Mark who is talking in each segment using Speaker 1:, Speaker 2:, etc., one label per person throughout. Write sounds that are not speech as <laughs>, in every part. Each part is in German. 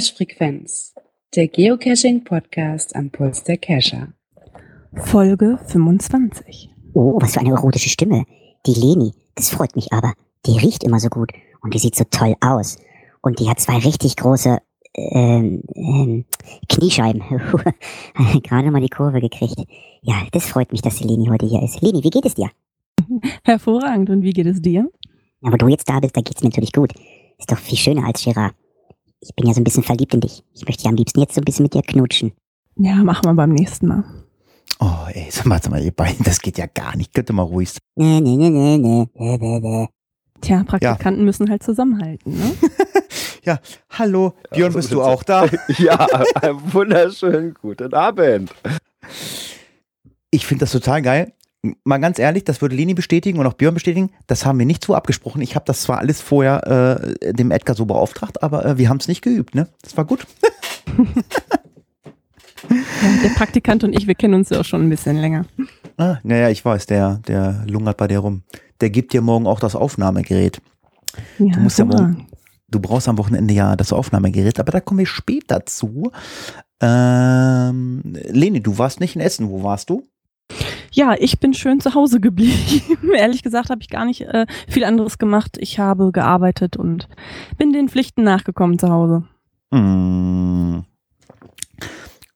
Speaker 1: Cache-Frequenz, der Geocaching-Podcast am Puls der Cacher.
Speaker 2: Folge 25.
Speaker 3: Oh, was für eine erotische Stimme. Die Leni, das freut mich aber. Die riecht immer so gut und die sieht so toll aus. Und die hat zwei richtig große ähm, ähm, Kniescheiben. <laughs> Gerade mal die Kurve gekriegt. Ja, das freut mich, dass die Leni heute hier ist. Leni, wie geht es dir? <laughs>
Speaker 2: Hervorragend. Und wie geht es dir?
Speaker 3: Ja, wo du jetzt da bist, da geht's mir natürlich gut. Ist doch viel schöner als Gerard. Ich bin ja so ein bisschen verliebt in dich. Ich möchte ja am liebsten jetzt so ein bisschen mit dir knutschen.
Speaker 2: Ja, machen wir beim nächsten Mal.
Speaker 4: Oh, ey, sag mal, sag mal, ihr beiden, das geht ja gar nicht. Könnt ihr mal ruhig sein.
Speaker 3: Nee, nee, nee, nee, nee. nee, nee, nee.
Speaker 2: Tja, Praktikanten müssen halt zusammenhalten, ne? <laughs>
Speaker 4: Ja, hallo, Björn, bist du auch da? <laughs>
Speaker 5: Ja, einen wunderschönen guten Abend.
Speaker 4: Ich finde das total geil. Mal ganz ehrlich, das würde Leni bestätigen und auch Björn bestätigen. Das haben wir nicht so abgesprochen. Ich habe das zwar alles vorher äh, dem Edgar so beauftragt, aber äh, wir haben es nicht geübt, ne? Das war gut. <laughs>
Speaker 2: Ja, der Praktikant und ich, wir kennen uns ja auch schon ein bisschen länger.
Speaker 4: Ah, naja, ich weiß, der, der lungert bei dir rum. Der gibt dir morgen auch das Aufnahmegerät.
Speaker 2: Ja,
Speaker 4: Du musst ja
Speaker 2: hervorragend.
Speaker 4: morgen, du brauchst am Wochenende ja das Aufnahmegerät, aber da kommen wir später zu. Ähm, Leni, du warst nicht in Essen. Wo warst du?
Speaker 2: Ja, ich bin schön zu Hause geblieben. <laughs> Ehrlich gesagt habe ich gar nicht äh, viel anderes gemacht. Ich habe gearbeitet und bin den Pflichten nachgekommen zu Hause.
Speaker 4: Hm.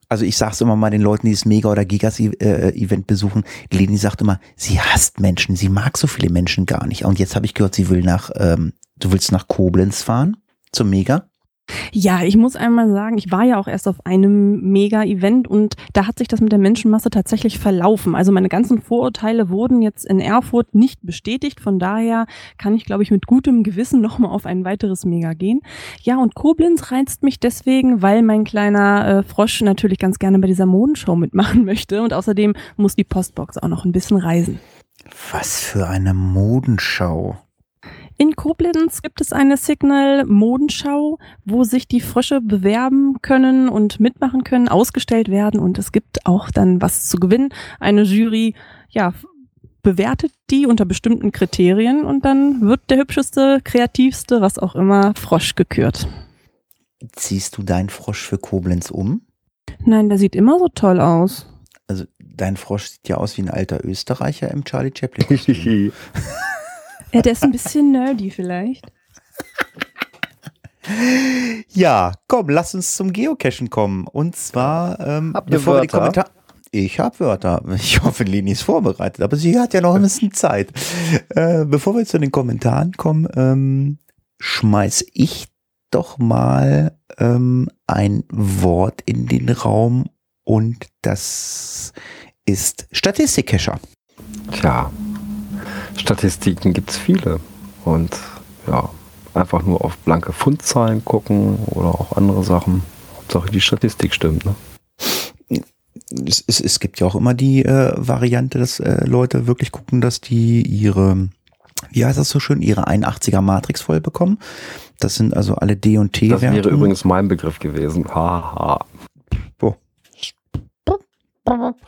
Speaker 4: Also ich sag's immer mal den Leuten, die das Mega- oder Gigas-Event besuchen. Leni sagt immer, sie hasst Menschen, sie mag so viele Menschen gar nicht. Und jetzt habe ich gehört, sie will nach, ähm, du willst nach Koblenz fahren zum Mega.
Speaker 2: Ja, ich muss einmal sagen, ich war ja auch erst auf einem Mega-Event und da hat sich das mit der Menschenmasse tatsächlich verlaufen. Also meine ganzen Vorurteile wurden jetzt in Erfurt nicht bestätigt. Von daher kann ich, glaube ich, mit gutem Gewissen nochmal auf ein weiteres Mega gehen. Ja, und Koblenz reizt mich deswegen, weil mein kleiner äh, Frosch natürlich ganz gerne bei dieser Modenshow mitmachen <laughs> möchte. Und außerdem muss die Postbox auch noch ein bisschen reisen.
Speaker 4: Was für eine Modenschau.
Speaker 2: In Koblenz gibt es eine Signal Modenschau, wo sich die Frösche bewerben können und mitmachen können, ausgestellt werden und es gibt auch dann was zu gewinnen. Eine Jury, ja, bewertet die unter bestimmten Kriterien und dann wird der hübscheste, kreativste, was auch immer, Frosch gekürt.
Speaker 4: Ziehst du deinen Frosch für Koblenz um?
Speaker 2: Nein, der sieht immer so toll aus.
Speaker 4: Also dein Frosch sieht ja aus wie ein alter Österreicher im Charlie Chaplin. <laughs>
Speaker 2: Ja, der ist ein bisschen nerdy vielleicht. <laughs>
Speaker 4: ja, komm, lass uns zum Geocachen kommen. Und zwar, ähm, bevor wir die
Speaker 5: Wörter?
Speaker 4: Kommentare. Ich habe Wörter. Ich hoffe, Leni ist vorbereitet, aber sie hat ja noch ein bisschen Zeit. Äh, bevor wir zu den Kommentaren kommen, ähm, schmeiß ich doch mal ähm, ein Wort in den Raum und das ist Statistikcacher.
Speaker 5: Tja, Statistiken gibt's viele. Und ja, einfach nur auf blanke Fundzahlen gucken oder auch andere Sachen. Hauptsache die Statistik stimmt, ne?
Speaker 4: es, es, es gibt ja auch immer die äh, Variante, dass äh, Leute wirklich gucken, dass die ihre, wie heißt das so schön, ihre 81er Matrix voll bekommen. Das sind also alle D und T
Speaker 5: Das wäre
Speaker 4: Wertungen.
Speaker 5: übrigens mein Begriff gewesen. Haha.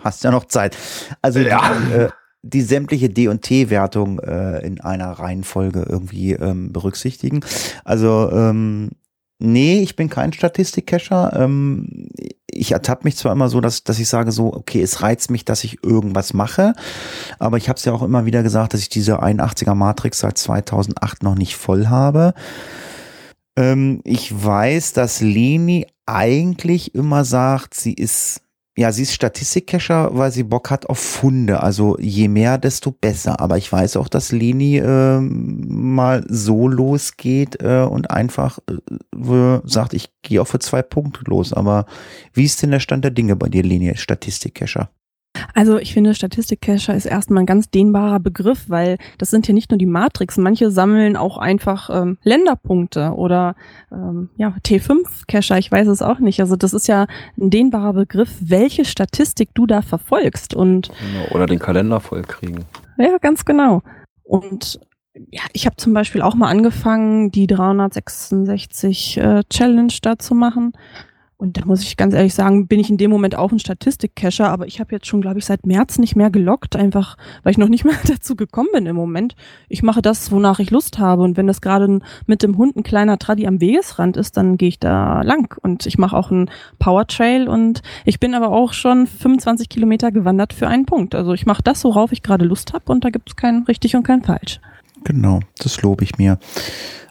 Speaker 4: Hast ja noch Zeit. Also
Speaker 5: Ja.
Speaker 4: die, äh, die sämtliche D und T Wertung äh, in einer Reihenfolge irgendwie ähm, berücksichtigen. Also ähm, nee, ich bin kein Statistikcacher. Ähm, ich ertappe mich zwar immer so, dass, dass ich sage so, okay, es reizt mich, dass ich irgendwas mache, aber ich habe es ja auch immer wieder gesagt, dass ich diese 81er Matrix seit 2008 noch nicht voll habe. Ähm, ich weiß, dass Leni eigentlich immer sagt, sie ist ja, sie ist Statistikcacher, weil sie Bock hat auf Funde. Also je mehr, desto besser. Aber ich weiß auch, dass Leni ähm, mal so losgeht äh, und einfach äh, sagt, ich gehe auch für zwei Punkte los. Aber wie ist denn der Stand der Dinge bei dir, Leni, Statistikcacher?
Speaker 2: Also ich finde, Statistikcacher ist erstmal ein ganz dehnbarer Begriff, weil das sind ja nicht nur die Matrix. Manche sammeln auch einfach ähm, Länderpunkte oder ähm, ja, T5-Cacher, ich weiß es auch nicht. Also das ist ja ein dehnbarer Begriff, welche Statistik du da verfolgst. Und
Speaker 5: Genau. Oder den Kalender voll kriegen.
Speaker 2: ja, ganz genau. Und ja, ich habe zum Beispiel auch mal angefangen, die 366 äh, Challenge da zu machen. Und da muss ich ganz ehrlich sagen, bin ich in dem Moment auch ein Statistik-Cacher, aber ich habe jetzt schon, glaube ich, seit März nicht mehr gelockt, einfach weil ich noch nicht <laughs> mehr dazu gekommen bin im Moment. Ich mache das, wonach ich Lust habe. Und wenn das gerade mit dem Hund ein kleiner Traddy am Wegesrand ist, dann gehe ich da lang. Und ich mache auch einen Power-Trail und ich bin aber auch schon 25 Kilometer gewandert für einen Punkt. Also ich mache das, worauf ich gerade Lust habe und da gibt es kein richtig und kein falsch.
Speaker 4: Genau, das lobe ich mir.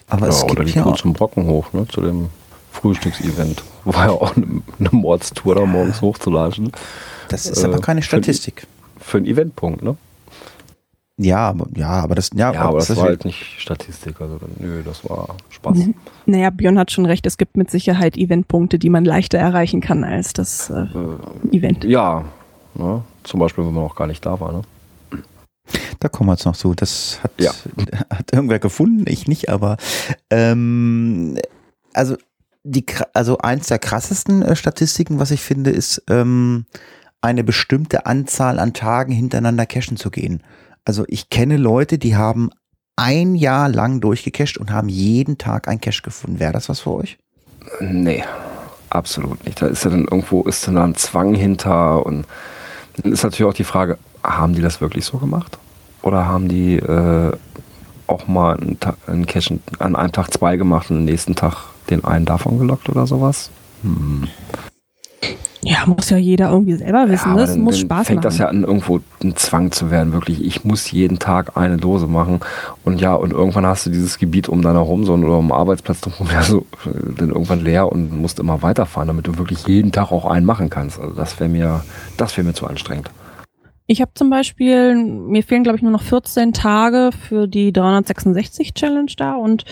Speaker 4: Aber
Speaker 5: ja,
Speaker 4: es
Speaker 5: oder
Speaker 4: gibt
Speaker 5: die
Speaker 4: ja
Speaker 5: Tour
Speaker 4: auch,
Speaker 5: zum Brockenhof, ne, zu dem Frühstücksevent. War ja auch eine, eine Mordstour, da morgens hochzulatschen.
Speaker 4: das ist
Speaker 5: äh,
Speaker 4: aber keine Statistik.
Speaker 5: Für einen Eventpunkt, ne?
Speaker 4: Ja, aber- ja, aber das, ja,
Speaker 5: Ja, aber das
Speaker 4: ist
Speaker 5: war halt nicht Statistik. Also, nö, das war Spaß.
Speaker 2: Mhm. Naja, Björn hat schon recht, es gibt mit Sicherheit Eventpunkte, die man leichter erreichen kann als das äh,
Speaker 5: Äh,
Speaker 2: Event.
Speaker 5: ja, ne? zum Beispiel, wenn man auch gar nicht da war. Ne?
Speaker 4: Da kommen wir jetzt noch zu. Das hat,
Speaker 5: Ja. <laughs>
Speaker 4: hat irgendwer gefunden, ich nicht, aber ähm, also die also eins der krassesten äh, Statistiken, was ich finde, ist ähm, eine bestimmte Anzahl an Tagen hintereinander cashen zu gehen. Also ich kenne Leute, die haben ein Jahr lang durchgecached und haben jeden Tag ein Cache gefunden. Wäre das was für euch?
Speaker 5: Nee, absolut nicht. Da ist ja dann irgendwo, ist dann da ein Zwang hinter und dann ist natürlich auch die Frage, haben die das wirklich so gemacht? Oder haben die äh, auch mal einen, einen Cache an einem Tag zwei gemacht und am nächsten Tag den einen davon gelockt oder sowas? Hm.
Speaker 2: Ja, muss ja jeder irgendwie selber wissen.
Speaker 5: aber
Speaker 2: ne? Es
Speaker 5: dann,
Speaker 2: muss
Speaker 5: dann
Speaker 2: Spaß
Speaker 5: fängt
Speaker 2: machen.
Speaker 5: das ja an, irgendwo ein Zwang zu werden, wirklich. Ich muss jeden Tag eine Dose machen. Und ja, und irgendwann hast du dieses Gebiet um deine Homezone oder um Arbeitsplatz drumherum ja so, äh, dann irgendwann leer und musst immer weiterfahren, damit du wirklich jeden Tag auch einen machen kannst. Also das wäre mir, das wäre mir zu anstrengend.
Speaker 2: Ich habe zum Beispiel, mir fehlen glaube ich nur noch 14 Tage für die 366 Challenge da und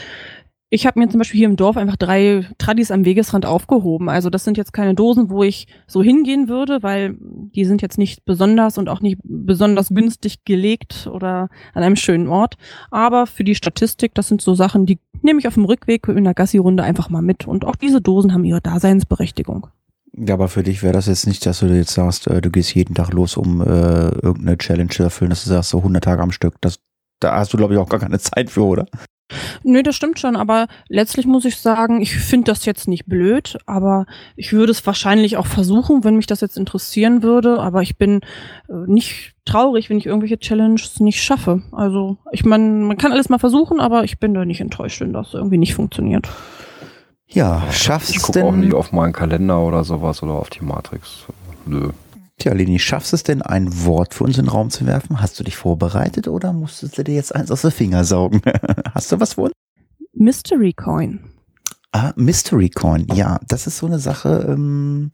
Speaker 2: ich habe mir zum Beispiel hier im Dorf einfach drei Tradis am Wegesrand aufgehoben. Also das sind jetzt keine Dosen, wo ich so hingehen würde, weil die sind jetzt nicht besonders und auch nicht besonders günstig gelegt oder an einem schönen Ort. Aber für die Statistik, das sind so Sachen, die nehme ich auf dem Rückweg in der Gassi-Runde einfach mal mit. Und auch diese Dosen haben ihre Daseinsberechtigung.
Speaker 4: Ja, aber für dich wäre das jetzt nicht, dass du jetzt sagst, äh, du gehst jeden Tag los, um äh, irgendeine Challenge zu erfüllen, dass du sagst, so 100 Tage am Stück. Das, da hast du, glaube ich, auch gar keine Zeit für, oder?
Speaker 2: Nö, das stimmt schon, aber letztlich muss ich sagen, ich finde das jetzt nicht blöd, aber ich würde es wahrscheinlich auch versuchen, wenn mich das jetzt interessieren würde, aber ich bin äh, nicht traurig, wenn ich irgendwelche Challenges nicht schaffe. Also, ich meine, man kann alles mal versuchen, aber ich bin da nicht enttäuscht, wenn das irgendwie nicht funktioniert.
Speaker 4: Ja, schaffst
Speaker 5: Ich
Speaker 4: es
Speaker 5: gucke auch nie auf meinen Kalender oder sowas oder auf die Matrix. Nö.
Speaker 4: Tja, Leni, schaffst es denn, ein Wort für uns in den Raum zu werfen? Hast du dich vorbereitet oder musstest du dir jetzt eins aus den Finger saugen? <laughs> Hast du was vor?
Speaker 2: Mystery Coin.
Speaker 4: Ah, Mystery Coin, ja, das ist so eine Sache. Ähm,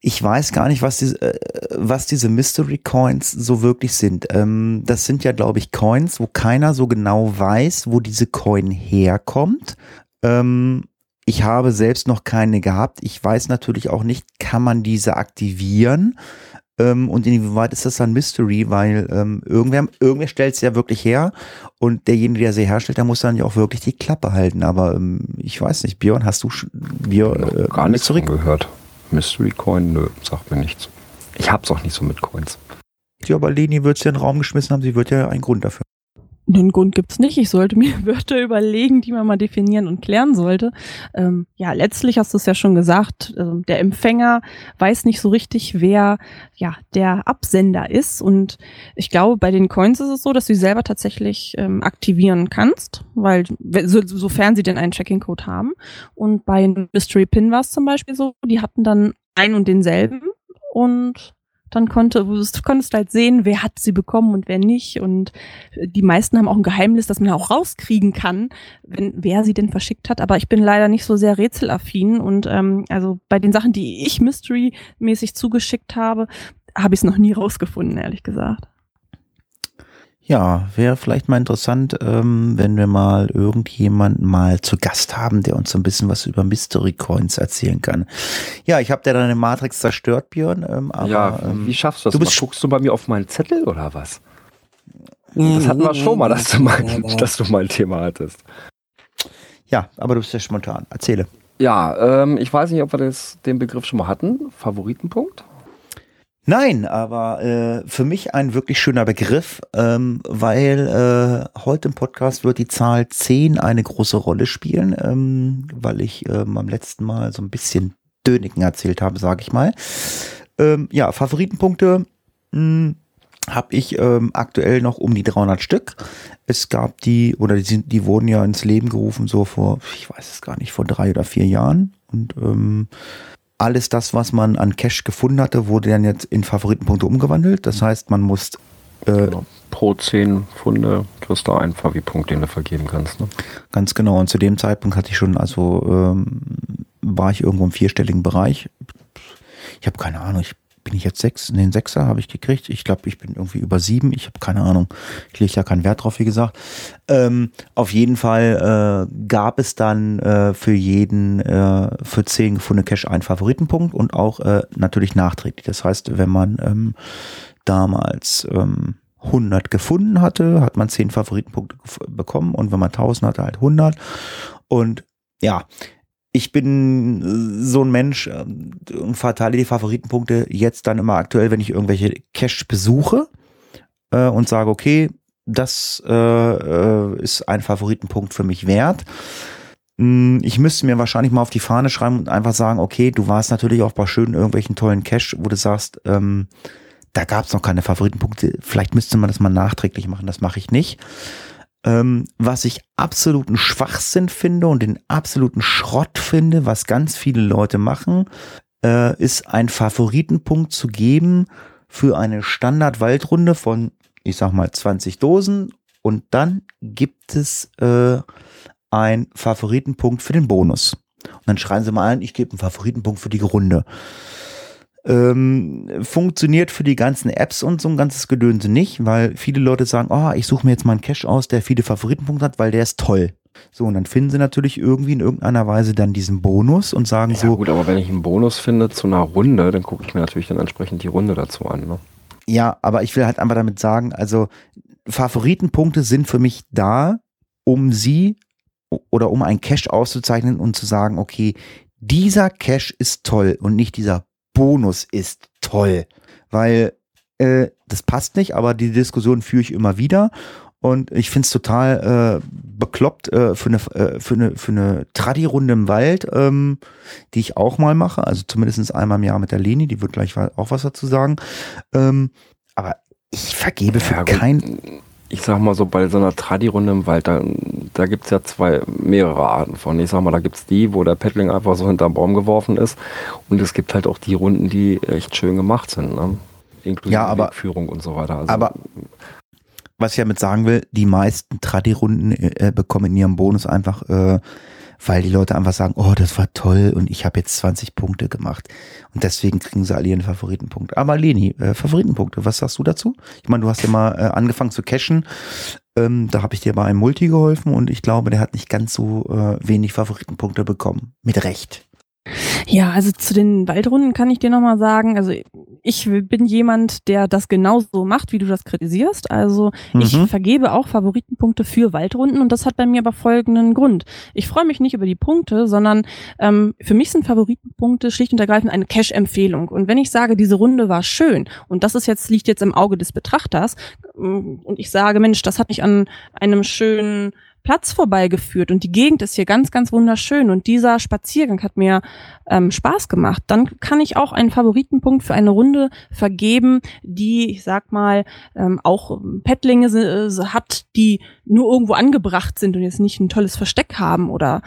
Speaker 4: ich weiß gar nicht, was diese, äh, was diese Mystery Coins so wirklich sind. Ähm, das sind ja, glaube ich, Coins, wo keiner so genau weiß, wo diese Coin herkommt. Ähm, ich habe selbst noch keine gehabt. Ich weiß natürlich auch nicht, kann man diese aktivieren? Ähm, und inwieweit ist das dann Mystery? Weil ähm, irgendwer, irgendwer stellt es ja wirklich her und derjenige, der sie herstellt, der muss dann ja auch wirklich die Klappe halten. Aber ähm, ich weiß nicht, Björn, hast du Björn, äh,
Speaker 5: gar nichts von gehört. Mystery Coin, nö, sagt mir nichts. Ich hab's auch nicht so mit Coins.
Speaker 4: Ja, aber Leni wird es ja in den Raum geschmissen haben, sie wird ja einen Grund dafür.
Speaker 2: Den Grund gibt's nicht. Ich sollte mir <laughs> Wörter überlegen, die man mal definieren und klären sollte. Ähm, ja, letztlich hast du es ja schon gesagt. ähm, der Empfänger weiß nicht so richtig, wer ja der Absender ist. Und ich glaube, bei den Coins ist es so, dass du sie selber tatsächlich ähm, aktivieren kannst, weil we- so, sofern sie denn einen Tracking-Code haben. Und bei Mystery Pin war es zum Beispiel so, die hatten dann einen und denselben und dann konnte, du konntest halt sehen, wer hat sie bekommen und wer nicht. Und die meisten haben auch ein Geheimnis, das man auch rauskriegen kann, wenn, wer sie denn verschickt hat. Aber ich bin leider nicht so sehr rätselaffin. Und ähm, also bei den Sachen, die ich Mystery-mäßig zugeschickt habe, habe ich es noch nie rausgefunden, ehrlich gesagt.
Speaker 4: Ja, wäre vielleicht mal interessant, ähm, wenn wir mal irgendjemanden mal zu Gast haben, der uns so ein bisschen was über Mystery Coins erzählen kann. Ja, ich habe dir deine Matrix zerstört, Björn. Ähm, aber,
Speaker 5: ja,
Speaker 4: ähm,
Speaker 5: wie schaffst du das?
Speaker 4: du bist
Speaker 5: mal? Guckst du bei mir auf meinen Zettel oder was? Das hatten wir schon mal, dass du mal, dass du mal ein Thema hattest.
Speaker 4: ja, aber du bist ja spontan. Erzähle.
Speaker 5: Ja, ähm, ich weiß nicht, ob wir das, den Begriff schon mal hatten. Favoritenpunkt?
Speaker 4: Nein, aber äh, für mich ein wirklich schöner Begriff, ähm, weil äh, heute im Podcast wird die Zahl 10 eine große Rolle spielen, ähm, weil ich ähm, am letzten Mal so ein bisschen Döniken erzählt habe, sage ich mal. Ähm, ja, Favoritenpunkte habe ich ähm, aktuell noch um die 300 Stück. Es gab die, oder die, sind, die wurden ja ins Leben gerufen, so vor, ich weiß es gar nicht, vor drei oder vier Jahren. Und ähm, alles das, was man an Cash gefunden hatte, wurde dann jetzt in Favoritenpunkte umgewandelt. Das heißt, man muss äh,
Speaker 5: Genau. Pro 10 Funde kriegst du einen Favi-Punkt, den du vergeben kannst. Ne?
Speaker 4: Ganz genau. Und zu dem Zeitpunkt hatte ich schon, also ähm, war ich irgendwo im vierstelligen Bereich. Ich habe keine Ahnung, ich bin ich jetzt sechs, den Sechser habe ich gekriegt. Ich glaube, ich bin irgendwie über sieben. Ich habe keine Ahnung. Ich lege ja keinen Wert drauf, wie gesagt. Ähm, auf jeden Fall äh, gab es dann äh, für jeden, äh, für zehn gefundene Cash einen Favoritenpunkt und auch äh, natürlich nachträglich. Das heißt, wenn man ähm, damals ähm, 100 gefunden hatte, hat man 10 Favoritenpunkte bekommen und wenn man 1000 hatte, halt 100. Und ja, ich bin äh, so ein Mensch ähm, und verteile die Favoritenpunkte jetzt dann immer aktuell, wenn ich irgendwelche Cash besuche äh, und sage, okay, das äh, äh, ist ein Favoritenpunkt für mich wert. Mm, Ich müsste mir wahrscheinlich mal auf die Fahne schreiben und einfach sagen, okay, du warst natürlich auch bei schönen irgendwelchen tollen Cash, wo du sagst, ähm, da gab es noch keine Favoritenpunkte. Vielleicht müsste man das mal nachträglich machen. Das mache ich nicht. Ähm, was ich absoluten Schwachsinn finde und den absoluten Schrott finde, was ganz viele Leute machen, äh, ist ein Favoritenpunkt zu geben für eine Standard-Waldrunde von, ich sag mal, 20 Dosen. Und dann gibt es äh, ein Favoritenpunkt für den Bonus. Und dann schreiben sie mal ein, ich gebe einen Favoritenpunkt für die Runde ähm, funktioniert für die ganzen Apps und so ein ganzes Gedönse nicht, weil viele Leute sagen, oh, ich suche mir jetzt mal einen Cache aus, der viele Favoritenpunkte hat, weil der ist toll. So, und dann finden sie natürlich irgendwie in irgendeiner Weise dann diesen Bonus und sagen
Speaker 5: Ja
Speaker 4: so,
Speaker 5: gut, aber wenn ich einen Bonus finde zu einer Runde, dann gucke ich mir natürlich dann entsprechend die Runde dazu an. Ne?
Speaker 4: ja, aber ich will halt einfach damit sagen, also Favoritenpunkte sind für mich da, um sie oder um einen Cache auszuzeichnen und zu sagen, okay, dieser Cache ist toll und nicht dieser Bonus ist toll. Weil äh, das passt nicht, aber die Diskussion führe ich immer wieder. Und ich finde es total äh, bekloppt äh, für eine, äh, für eine, für eine Tradi-Runde im Wald, ähm, die ich auch mal mache. Also zumindest einmal im Jahr mit der Leni, die wird gleich auch was dazu sagen. Ähm, aber ich vergebe für
Speaker 5: Ja,
Speaker 4: kein.
Speaker 5: Ich sag mal so, bei so einer Tradi-Runde im Wald, da, da gibt es ja zwei, mehrere Arten von. Ich sag mal, da gibt es die, wo der Paddling einfach so hinterm Baum geworfen ist. Und es gibt halt auch die Runden, die echt schön gemacht sind. Ne? Inklusive
Speaker 4: Ja, aber-
Speaker 5: Wegführung und so weiter. Also,
Speaker 4: Aber was ich damit sagen will, die meisten Tradi-Runden äh, bekommen in ihrem Bonus einfach, äh, weil die Leute einfach sagen, oh, das war toll und ich habe jetzt 20 Punkte gemacht. Und deswegen kriegen sie alle ihren Favoritenpunkt. Aber Leni, äh, Favoritenpunkte, was sagst du dazu? Ich meine, du hast ja mal äh, angefangen zu cashen. Ähm, da habe ich dir bei einem Multi geholfen und ich glaube, der hat nicht ganz so äh, wenig Favoritenpunkte bekommen. Mit Recht.
Speaker 2: Ja, also zu den Waldrunden kann ich dir nochmal sagen, also ich bin jemand, der das genauso macht, wie du das kritisierst. Also ich
Speaker 4: Mhm.
Speaker 2: vergebe auch Favoritenpunkte für Waldrunden und das hat bei mir aber folgenden Grund. Ich freue mich nicht über die Punkte, sondern ähm, für mich sind Favoritenpunkte schlicht und ergreifend eine Cash-Empfehlung. Und wenn ich sage, diese Runde war schön und das ist jetzt, liegt jetzt im Auge des Betrachters ähm, und ich sage, Mensch, das hat mich an einem schönen Platz vorbeigeführt und die Gegend ist hier ganz, ganz wunderschön und dieser Spaziergang hat mir ähm, Spaß gemacht, dann kann ich auch einen Favoritenpunkt für eine Runde vergeben, die, ich sag mal, ähm, auch ähm, Pettlinge se- hat, die nur irgendwo angebracht sind und jetzt nicht ein tolles Versteck haben oder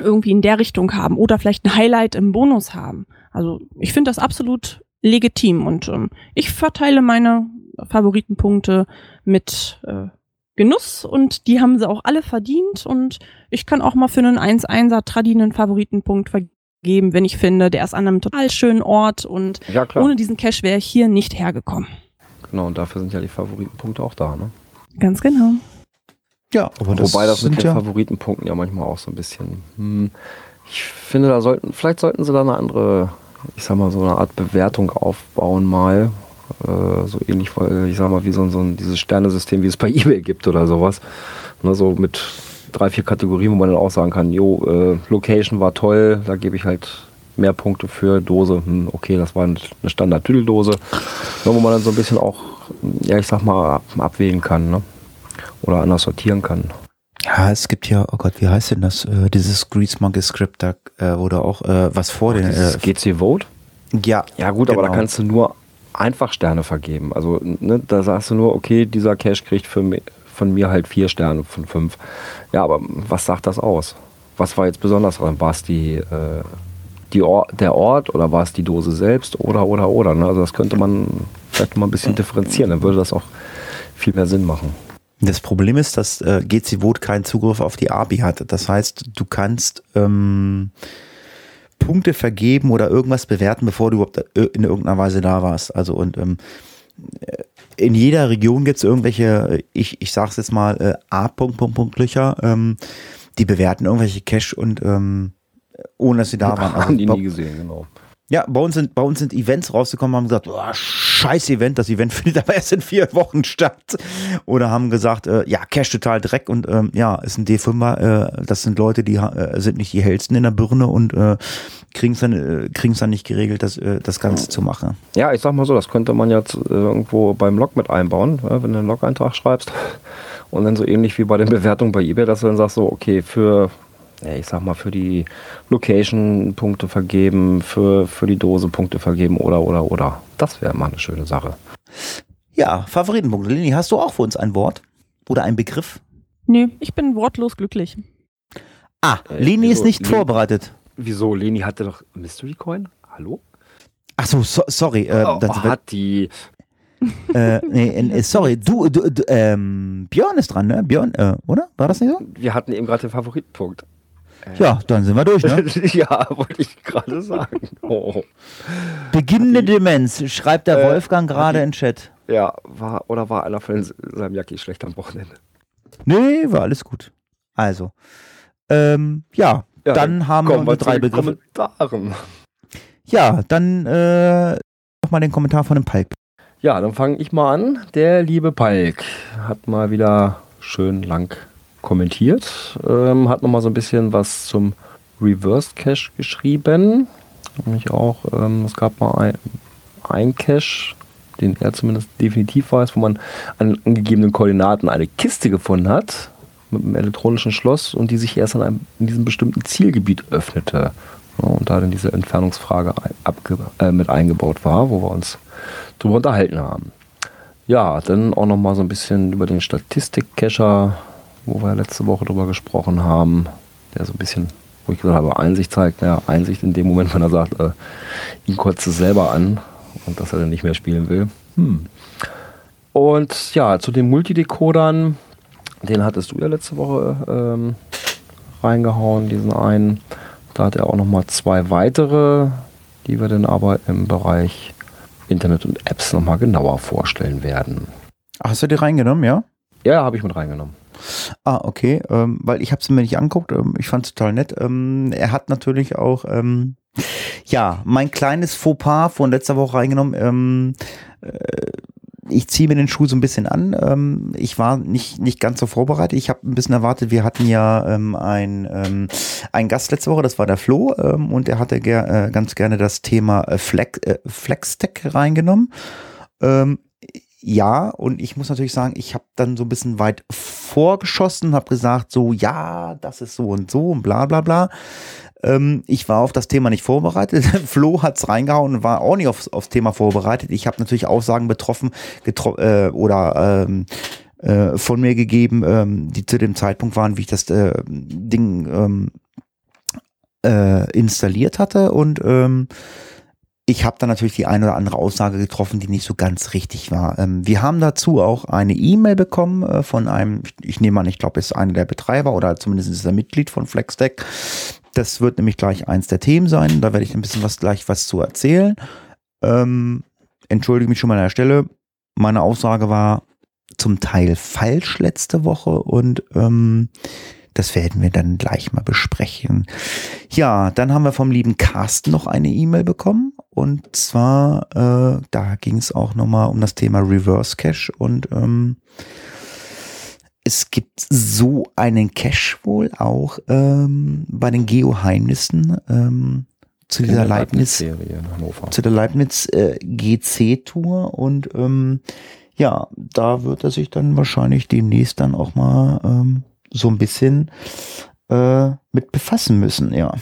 Speaker 2: irgendwie in der Richtung haben oder vielleicht ein Highlight im Bonus haben. Also ich finde das absolut legitim und ähm, ich verteile meine Favoritenpunkte mit äh, Genuss und die haben sie auch alle verdient und ich kann auch mal für einen 1-1er Tradi einen Favoritenpunkt vergeben, wenn ich finde, der ist an einem total schönen Ort und
Speaker 5: ja,
Speaker 2: ohne diesen Cash wäre ich hier nicht hergekommen.
Speaker 5: Genau, und dafür sind ja die Favoritenpunkte auch da. Ne?
Speaker 2: Ganz genau.
Speaker 4: Ja, aber das
Speaker 5: Wobei das mit
Speaker 4: sind
Speaker 5: den
Speaker 4: ja.
Speaker 5: Favoritenpunkten ja manchmal auch so ein bisschen. Hm, ich finde, da sollten, vielleicht sollten sie da eine andere, ich sag mal, so eine Art Bewertung aufbauen mal. Äh, so ähnlich, weil ich sag mal, wie so, ein- so ein, dieses Sternesystem, wie es bei <laughs> eBay gibt oder sowas. Ne, so mit drei, vier Kategorien, wo man dann auch sagen kann, jo, äh, Location war toll, da gebe ich halt mehr Punkte für Dose. Hm, okay, das war eine Standard-Tüdeldose. Ne, wo man dann so ein bisschen auch, ja, ich sag mal, ab, abwägen kann, ne? Oder anders sortieren kann.
Speaker 4: Ja, es gibt ja, oh Gott, wie heißt denn das? Äh, dieses Grease Monkey Script, da äh, wurde auch äh, was vor den.
Speaker 5: Dieses
Speaker 4: Äh,
Speaker 5: GC Vote?
Speaker 4: ja,
Speaker 5: Ja gut, aber da
Speaker 4: Genau.
Speaker 5: kannst du nur einfach Sterne vergeben. Also ne, da sagst du nur, okay, dieser Cache kriegt für mi- von mir halt vier Sterne von fünf. Ja, aber was sagt das aus? Was war jetzt besonders dran? War es die, äh, die Or der Ort oder war es die Dose selbst oder oder oder? Ne? Also das könnte man vielleicht mal ein bisschen differenzieren, dann würde das auch viel mehr Sinn machen.
Speaker 4: Das Problem ist, dass äh, GC Vote keinen Zugriff auf die API hat. Das heißt, du kannst ähm, Punkte vergeben oder irgendwas bewerten, bevor du überhaupt äh, in irgendeiner Weise da warst. Also und ähm, äh, in jeder Region gibt es irgendwelche, äh, ich, ich sag's jetzt mal, äh, A-Punkt-Punkt-Punkt-Löcher, ähm, die bewerten irgendwelche Cache und ähm, ohne dass sie da waren. Also
Speaker 5: Haben die nie gesehen, genau.
Speaker 4: Ja, bei uns sind, bei uns sind Events rausgekommen, haben gesagt, oh, scheiß Event, das Event <laughs> findet aber erst in vier Wochen statt. Oder haben gesagt, äh, ja, Cash total Dreck und ähm, ja, ist ein D5er, äh, das sind Leute, die äh, sind nicht die hellsten in der Birne und äh, kriegen es dann, äh, kriegen's dann nicht geregelt, das, äh, das Ganze zu machen.
Speaker 5: Ja, ich sag mal so, das könnte man jetzt äh, irgendwo beim Log mit einbauen, ja, wenn du einen Log-Eintrag schreibst. Und dann so ähnlich wie bei den Bewertungen bei eBay, dass du dann sagst, so, okay, für, ich sag mal, für die Location Punkte vergeben, für, für die Dose Punkte vergeben oder, oder, oder. Das wäre mal eine schöne Sache.
Speaker 4: Ja, Favoritenpunkte. Lini, hast du auch für uns ein Wort? Oder ein Begriff?
Speaker 2: Nee, ich bin wortlos glücklich.
Speaker 4: Ah,
Speaker 5: Äh,
Speaker 4: Leni ist
Speaker 5: wieso?
Speaker 4: nicht
Speaker 5: Leni-
Speaker 4: vorbereitet.
Speaker 5: Wieso? Leni hatte doch Mystery Coin? Hallo?
Speaker 4: Ach so, so sorry. Äh,
Speaker 5: oh,
Speaker 4: das,
Speaker 5: hat die.
Speaker 4: äh, nee, äh, sorry, du, du, du ähm, Björn ist dran, ne? Björn, äh, oder? War das nicht so?
Speaker 5: Wir hatten eben gerade den Favoritenpunkt.
Speaker 4: Ja, dann sind wir durch, ne? <laughs>
Speaker 5: ja, wollte ich gerade sagen. Oh.
Speaker 4: Beginnende Demenz, schreibt der
Speaker 5: Äh,
Speaker 4: Wolfgang gerade in Chat.
Speaker 5: Ja, war, oder war einer von seinem Jacki schlecht am Wochenende?
Speaker 4: Nee, war alles gut. Also, ähm, ja,
Speaker 5: Ja,
Speaker 4: dann haben wir
Speaker 5: zu
Speaker 4: drei Begriffe.
Speaker 5: Kommentaren.
Speaker 4: Ja, dann äh, nochmal den Kommentar von dem Palk.
Speaker 5: Ja, dann fange ich mal an. Der liebe Palk hat mal wieder schön lang kommentiert, ähm, hat nochmal so ein bisschen was zum Reverse Cache geschrieben. Nämlich auch, ähm, es gab mal ein, ein Cache, den er zumindest definitiv weiß, wo man an angegebenen Koordinaten eine Kiste gefunden hat mit einem elektronischen Schloss und die sich erst an einem, in diesem bestimmten Zielgebiet öffnete. Ja, und da dann diese Entfernungsfrage ein, äh, mit eingebaut war, wo wir uns drüber unterhalten haben. Ja, dann auch noch mal so ein bisschen über den Statistik-Cacher, wo wir letzte Woche drüber gesprochen haben, der so ein bisschen, wo ich gesagt habe, Einsicht zeigt. Ja, Einsicht in dem Moment, <laughs> wenn er sagt, äh, ihn kotzt es selber an und dass er dann nicht mehr spielen will. Hm. Und ja, zu den Multidecodern, den hattest du ja letzte Woche ähm, reingehauen, diesen einen. Da hat er auch noch mal zwei weitere, die wir dann aber im Bereich Internet und Apps noch mal genauer vorstellen werden.
Speaker 4: Hast du die reingenommen, ja?
Speaker 5: Ja, habe ich mit reingenommen.
Speaker 4: Ah, okay, ähm, weil ich habe es mir nicht angeguckt. Ähm, ich fand es total nett. Ähm, er hat natürlich auch, ähm, ja, mein kleines Fauxpas von letzter Woche reingenommen. Ähm, äh, ich ziehe mir den Schuh so ein bisschen an. Ähm, ich war nicht, nicht ganz so vorbereitet. Ich habe ein bisschen erwartet, wir hatten ja ähm, ein, ähm, einen Gast letzte Woche, das war der Flo, ähm, und er hatte ger äh, ganz gerne das Thema äh, Flex, äh, Flextech reingenommen. Ähm, ja, und ich muss natürlich sagen, ich habe dann so ein bisschen weit vorgeschossen, habe gesagt, so, ja, das ist so und so und bla bla bla. Ähm, ich war auf das Thema nicht vorbereitet. <laughs> Flo hat's reingehauen und war auch nicht aufs, aufs Thema vorbereitet. Ich habe natürlich Aussagen betroffen getro äh, oder ähm, äh, von mir gegeben, ähm, die zu dem Zeitpunkt waren, wie ich das äh, Ding ähm, äh, installiert hatte und ähm, ich habe dann natürlich die eine oder andere Aussage getroffen, die nicht so ganz richtig war. Ähm, wir haben dazu auch eine E-Mail bekommen äh, von einem, ich, nehme an, ich glaube, es ist einer der Betreiber oder zumindest ist er Mitglied von FlexDeck. Das wird nämlich gleich eins der Themen sein. Da werde ich ein bisschen was gleich was zu erzählen. Ähm, entschuldige mich schon mal an der Stelle. Meine Aussage war zum Teil falsch letzte Woche und ähm, das werden wir dann gleich mal besprechen. Ja, dann haben wir vom lieben Carsten noch eine E-Mail bekommen. Und zwar, äh, da ging es auch nochmal um das Thema Reverse Cache. Und ähm, es gibt so einen Cache wohl auch ähm, bei den Geoheimnissen ähm, zu dieser Leibniz
Speaker 5: Hannover.
Speaker 4: zu der Leibniz äh, GC Tour und ähm, ja, da wird er sich dann wahrscheinlich demnächst dann auch mal ähm, so ein bisschen äh, mit befassen müssen, ja.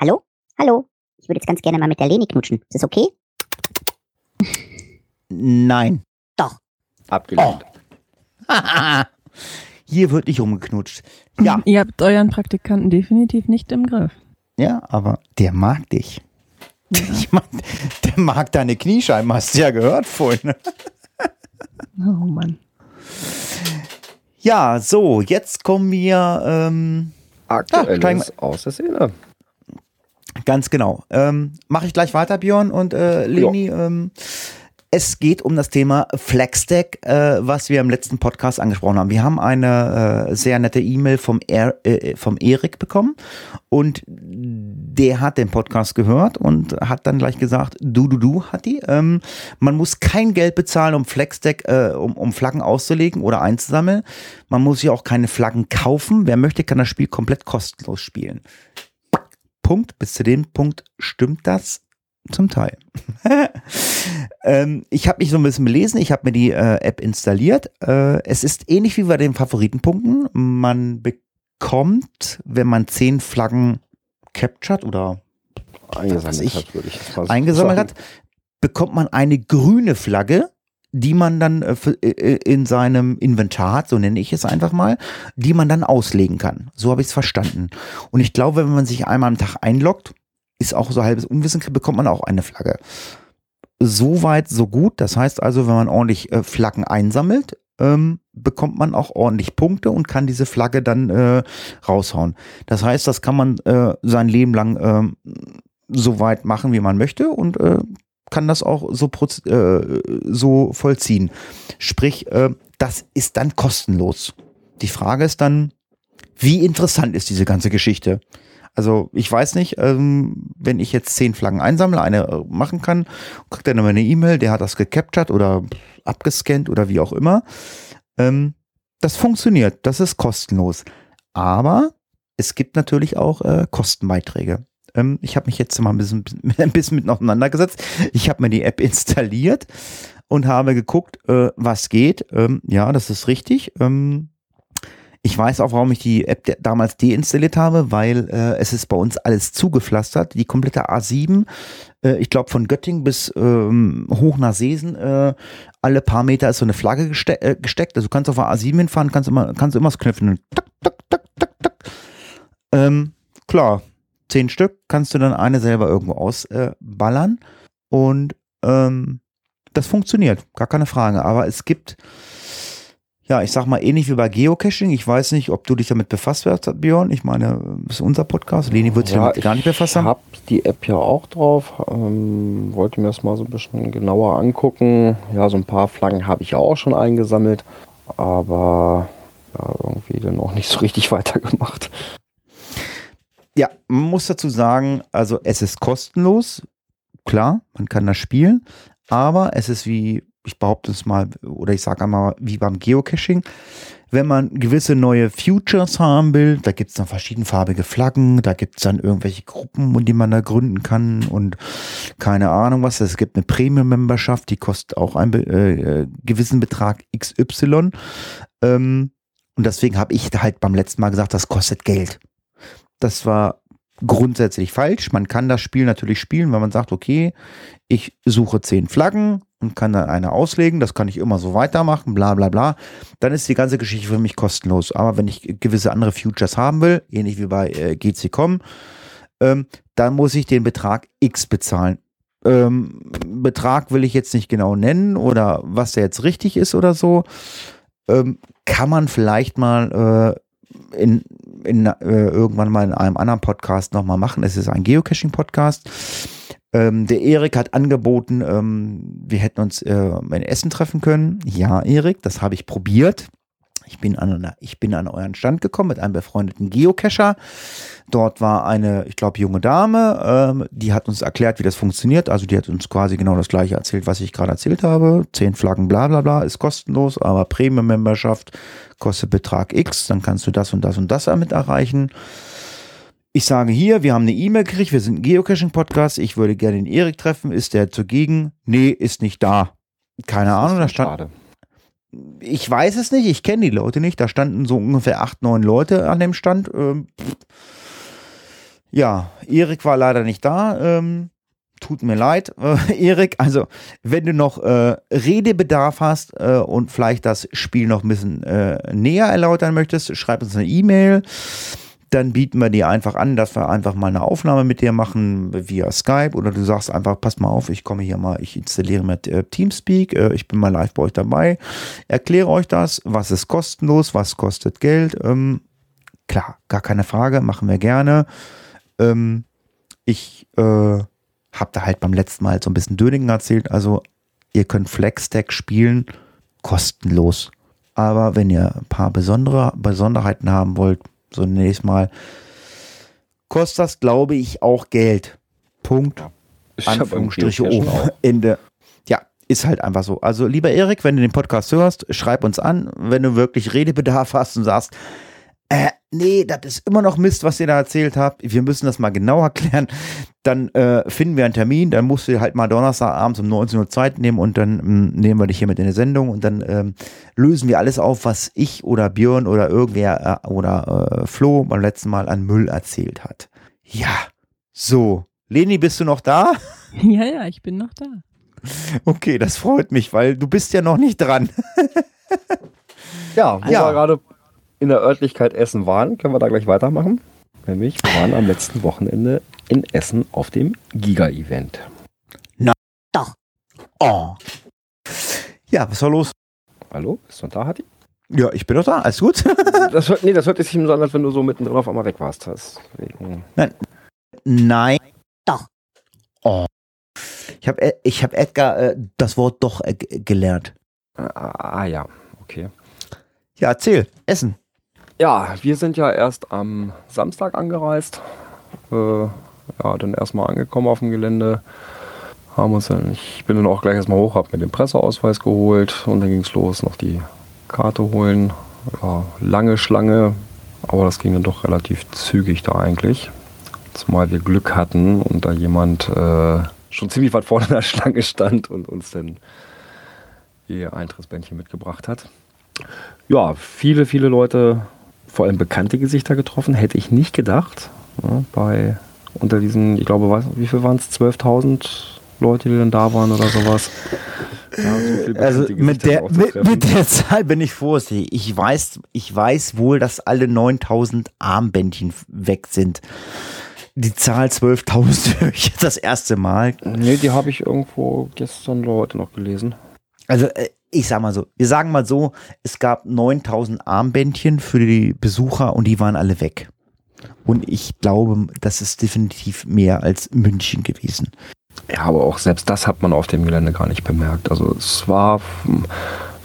Speaker 3: Hallo? Hallo? Ich würde jetzt ganz gerne mal mit der Leni knutschen. Ist das okay?
Speaker 4: Nein.
Speaker 5: Abgelehnt. <laughs>
Speaker 4: Hier wird nicht rumgeknutscht. Ja, <laughs>
Speaker 2: Ihr habt euren Praktikanten definitiv nicht im Griff.
Speaker 4: ja, aber der mag dich. <laughs> Ich mein, der mag deine Kniescheiben, hast du ja gehört vorhin.
Speaker 2: Oh Mann.
Speaker 4: Ja, so, jetzt kommen wir ähm,
Speaker 5: Aktuelles
Speaker 4: steigen
Speaker 5: aus der Szene.
Speaker 4: Ganz genau. Ähm, Mache ich gleich weiter, Björn und äh, Leni. Ähm, es geht um das Thema Flagstack, äh, was wir im letzten Podcast angesprochen haben. Wir haben eine äh, sehr nette E-Mail vom, er, äh, vom Erik bekommen und der hat den Podcast gehört und hat dann gleich gesagt, du, du, du, Hatti, ähm, man muss kein Geld bezahlen, um Flagstack, äh, um, um Flaggen auszulegen oder einzusammeln. Man muss ja auch keine Flaggen kaufen. Wer möchte, kann das Spiel komplett kostenlos spielen. Punkt. Bis zu dem Punkt stimmt das zum Teil. <laughs> ähm, ich habe mich so ein bisschen belesen, ich habe mir die äh, App installiert. Äh, es ist ähnlich wie bei den Favoritenpunkten. Man bekommt, wenn man zehn Flaggen captured oder
Speaker 5: Eingesammelt
Speaker 4: ich
Speaker 5: hat, würde ich
Speaker 4: eingesammelt
Speaker 5: sagen.
Speaker 4: hat, bekommt man eine grüne Flagge, die man dann äh, für- äh, in seinem Inventar hat, so nenne ich es einfach mal, die man dann auslegen kann. So habe ich es verstanden. Und ich glaube, wenn man sich einmal am Tag einloggt, ist auch so halbes Unwissen, bekommt man auch eine Flagge. So weit, so gut. Das heißt also, wenn man ordentlich äh, Flaggen einsammelt, ähm, bekommt man auch ordentlich Punkte und kann diese Flagge dann äh, raushauen. Das heißt, das kann man äh, sein Leben lang ähm, so weit machen, wie man möchte und äh, kann das auch so, äh, so vollziehen. Sprich, äh, das ist dann kostenlos. Die Frage ist dann, wie interessant ist diese ganze Geschichte? Also ich weiß nicht, ähm, wenn ich jetzt zehn Flaggen einsammle, eine äh, machen kann, kriegt er dann eine E-Mail, der hat das gecaptured oder abgescannt oder wie auch immer. Ähm, das funktioniert, das ist kostenlos. Aber es gibt natürlich auch äh, Kostenbeiträge. Ähm, ich habe mich jetzt mal ein bisschen, <laughs> ein bisschen mit auseinandergesetzt. Ich habe mir die App installiert und habe geguckt, äh, was geht. Ähm, ja, das ist richtig. Ähm, ich weiß auch, warum ich die App damals deinstalliert habe, weil äh, es ist bei uns alles zugepflastert. Die komplette A7, äh, ich glaube von Göttingen bis ähm, hoch nach Seesen, äh, alle paar Meter ist so eine Flagge geste äh, gesteckt. Also du kannst auf der A7 hinfahren, kannst immer, kannst immer das Knöpfen. Tak, tak, tak, tak, tak. Ähm, klar, zehn Stück kannst du dann eine selber irgendwo ausballern. Ballern. und ähm, das funktioniert, gar keine Frage. Aber es gibt, ja, ich sag mal, ähnlich wie bei Geocaching. Ich weiß nicht, ob du dich damit befasst wirst, Björn. Ich meine, das ist unser Podcast. Leni wird sich damit gar nicht befasst
Speaker 5: Ich habe die App ja auch drauf. Ähm, wollte mir das mal so ein bisschen genauer angucken. Ja, so ein paar Flaggen habe ich auch schon eingesammelt, aber ja, irgendwie dann auch nicht so richtig <laughs> weitergemacht.
Speaker 4: Ja, man muss dazu sagen, also es ist kostenlos. Klar, man kann das spielen, aber es ist wie, ich behaupte es mal, oder ich sage einmal, wie beim Geocaching. Wenn man gewisse neue Futures haben will, da gibt es dann verschiedenfarbige Flaggen, da gibt es dann irgendwelche Gruppen, die man da gründen kann und keine Ahnung was. Es gibt eine Premium-Memberschaft, die kostet auch einen be- äh, gewissen Betrag XY. Ähm, und deswegen habe ich halt beim letzten Mal gesagt, das kostet Geld. Das war grundsätzlich falsch. Man kann das Spiel natürlich spielen, wenn man sagt, okay, ich suche zehn Flaggen und kann dann eine auslegen. Das kann ich immer so weitermachen, bla bla bla. Dann ist die ganze Geschichte für mich kostenlos. Aber wenn ich gewisse andere Futures haben will, ähnlich wie bei äh, GC.com, ähm, dann muss ich den Betrag X bezahlen. Ähm, Betrag will ich jetzt nicht genau nennen oder was der jetzt richtig ist oder so. Ähm, kann man vielleicht mal äh, in, in, äh, irgendwann mal in einem anderen Podcast nochmal machen. Es ist ein Geocaching-Podcast. Ähm, der Erik hat angeboten, ähm, wir hätten uns äh, in Essen treffen können. Ja, Erik, das habe ich probiert. Ich bin, an, ich bin an euren Stand gekommen mit einem befreundeten Geocacher. Dort war eine, ich glaube, junge Dame, ähm, die hat uns erklärt, wie das funktioniert. Also die hat uns quasi genau das gleiche erzählt, was ich gerade erzählt habe. Zehn Flaggen, bla bla bla, ist kostenlos, aber Premium-Memberschaft kostet Betrag X, dann kannst du das und das und das damit erreichen. Ich sage hier, wir haben eine E-Mail gekriegt, wir sind ein Geocaching-Podcast, ich würde gerne den Erik treffen. Ist der zugegen? Nee, ist nicht da. Keine Ahnung, da stand,
Speaker 5: Schade.
Speaker 4: ich weiß es nicht, ich kenne die Leute nicht. Da standen so ungefähr acht, neun Leute an dem Stand. Ähm, ja, Erik war leider nicht da. Ähm, tut mir leid, äh, <laughs> Erik. Also, wenn du noch äh, Redebedarf hast äh, und vielleicht das Spiel noch ein bisschen äh, näher erläutern möchtest, schreib uns eine E-Mail. Dann bieten wir dir einfach an, dass wir einfach mal eine Aufnahme mit dir machen via Skype oder du sagst einfach, pass mal auf, ich komme hier mal, ich installiere mit äh, Teamspeak, äh, ich bin mal live bei euch dabei, erkläre euch das, was ist kostenlos, was kostet Geld. Ähm, klar, gar keine Frage, machen wir gerne. Ähm, ich äh, habe da halt beim letzten Mal so ein bisschen Döningen erzählt. Also ihr könnt Flexstack spielen, kostenlos. Aber wenn ihr ein paar besondere Besonderheiten haben wollt, so nächstes Mal, kostet das, glaube ich, auch Geld. Punkt.
Speaker 5: Ich hab
Speaker 4: Anführungsstriche oben. Ende. Ja, ist halt einfach so. Also, lieber Erik, wenn du den Podcast hörst, schreib uns an, wenn du wirklich Redebedarf hast und sagst, äh, nee, das ist immer noch Mist, was ihr da erzählt habt. Wir müssen das mal genau erklären. Dann äh, finden wir einen Termin. Dann musst du halt mal Donnerstagabends um 19 Uhr Zeit nehmen und dann ähm, nehmen wir dich hier mit in die Sendung und dann ähm, lösen wir alles auf, was ich oder Björn oder irgendwer äh, oder äh, Flo beim letzten Mal an Müll erzählt hat. Ja, so. Leni, bist du noch da? <laughs>
Speaker 2: Ja, ja, ich bin noch da.
Speaker 4: Okay, das freut mich, weil du bist ja noch nicht dran. <laughs>
Speaker 5: Ja, wo
Speaker 4: Ja.
Speaker 5: wir gerade in der Örtlichkeit Essen waren, können wir da gleich weitermachen. Nämlich, wir waren am letzten Wochenende in Essen auf dem Giga-Event.
Speaker 3: Doch.
Speaker 4: Oh. Ja, was war los?
Speaker 5: Hallo, bist du da, Hatti?
Speaker 4: Ja, ich bin doch da. Alles gut? <laughs>
Speaker 5: Das, nee, das hört sich so an, als wenn du so mittendrin auf einmal weg warst. Deswegen.
Speaker 4: Nein.
Speaker 3: Doch.
Speaker 4: Oh. Ich habe ich hab Edgar äh, das Wort doch äh, gelernt.
Speaker 5: Ah, ah, ja, okay.
Speaker 4: Ja, erzähl. Essen.
Speaker 5: Ja, wir sind ja erst am Samstag angereist. Äh, ja, dann erstmal angekommen auf dem Gelände. Haben uns dann, ich bin dann auch gleich erstmal hoch, hab mir den Presseausweis geholt und dann ging es los, noch die Karte holen. Ja, lange Schlange, aber das ging dann doch relativ zügig da eigentlich. Zumal wir Glück hatten und da jemand äh, schon ziemlich weit vorne in der Schlange stand und uns dann ihr Eintrittsbändchen mitgebracht hat. Ja, viele, viele Leute, vor allem bekannte Gesichter getroffen, hätte ich nicht gedacht. Ja, bei unter diesen, ich glaube, weiß, wie viel waren es? 12.000 Leute, die dann da waren oder sowas. Ja, so
Speaker 4: Also mit der, mit, mit der Zahl bin ich vorsichtig. Ich weiß, ich weiß wohl, dass alle 9000 Armbändchen weg sind. Die Zahl 12.000 <laughs> höre ich jetzt das erste Mal.
Speaker 5: Nee, die habe ich irgendwo gestern oder heute noch gelesen.
Speaker 4: Also äh, ich sag mal so, wir sagen mal so, es gab 9000 Armbändchen für die Besucher und die waren alle weg. Und ich glaube, das ist definitiv mehr als München gewesen.
Speaker 5: Ja, aber auch selbst das hat man auf dem Gelände gar nicht bemerkt. Also es war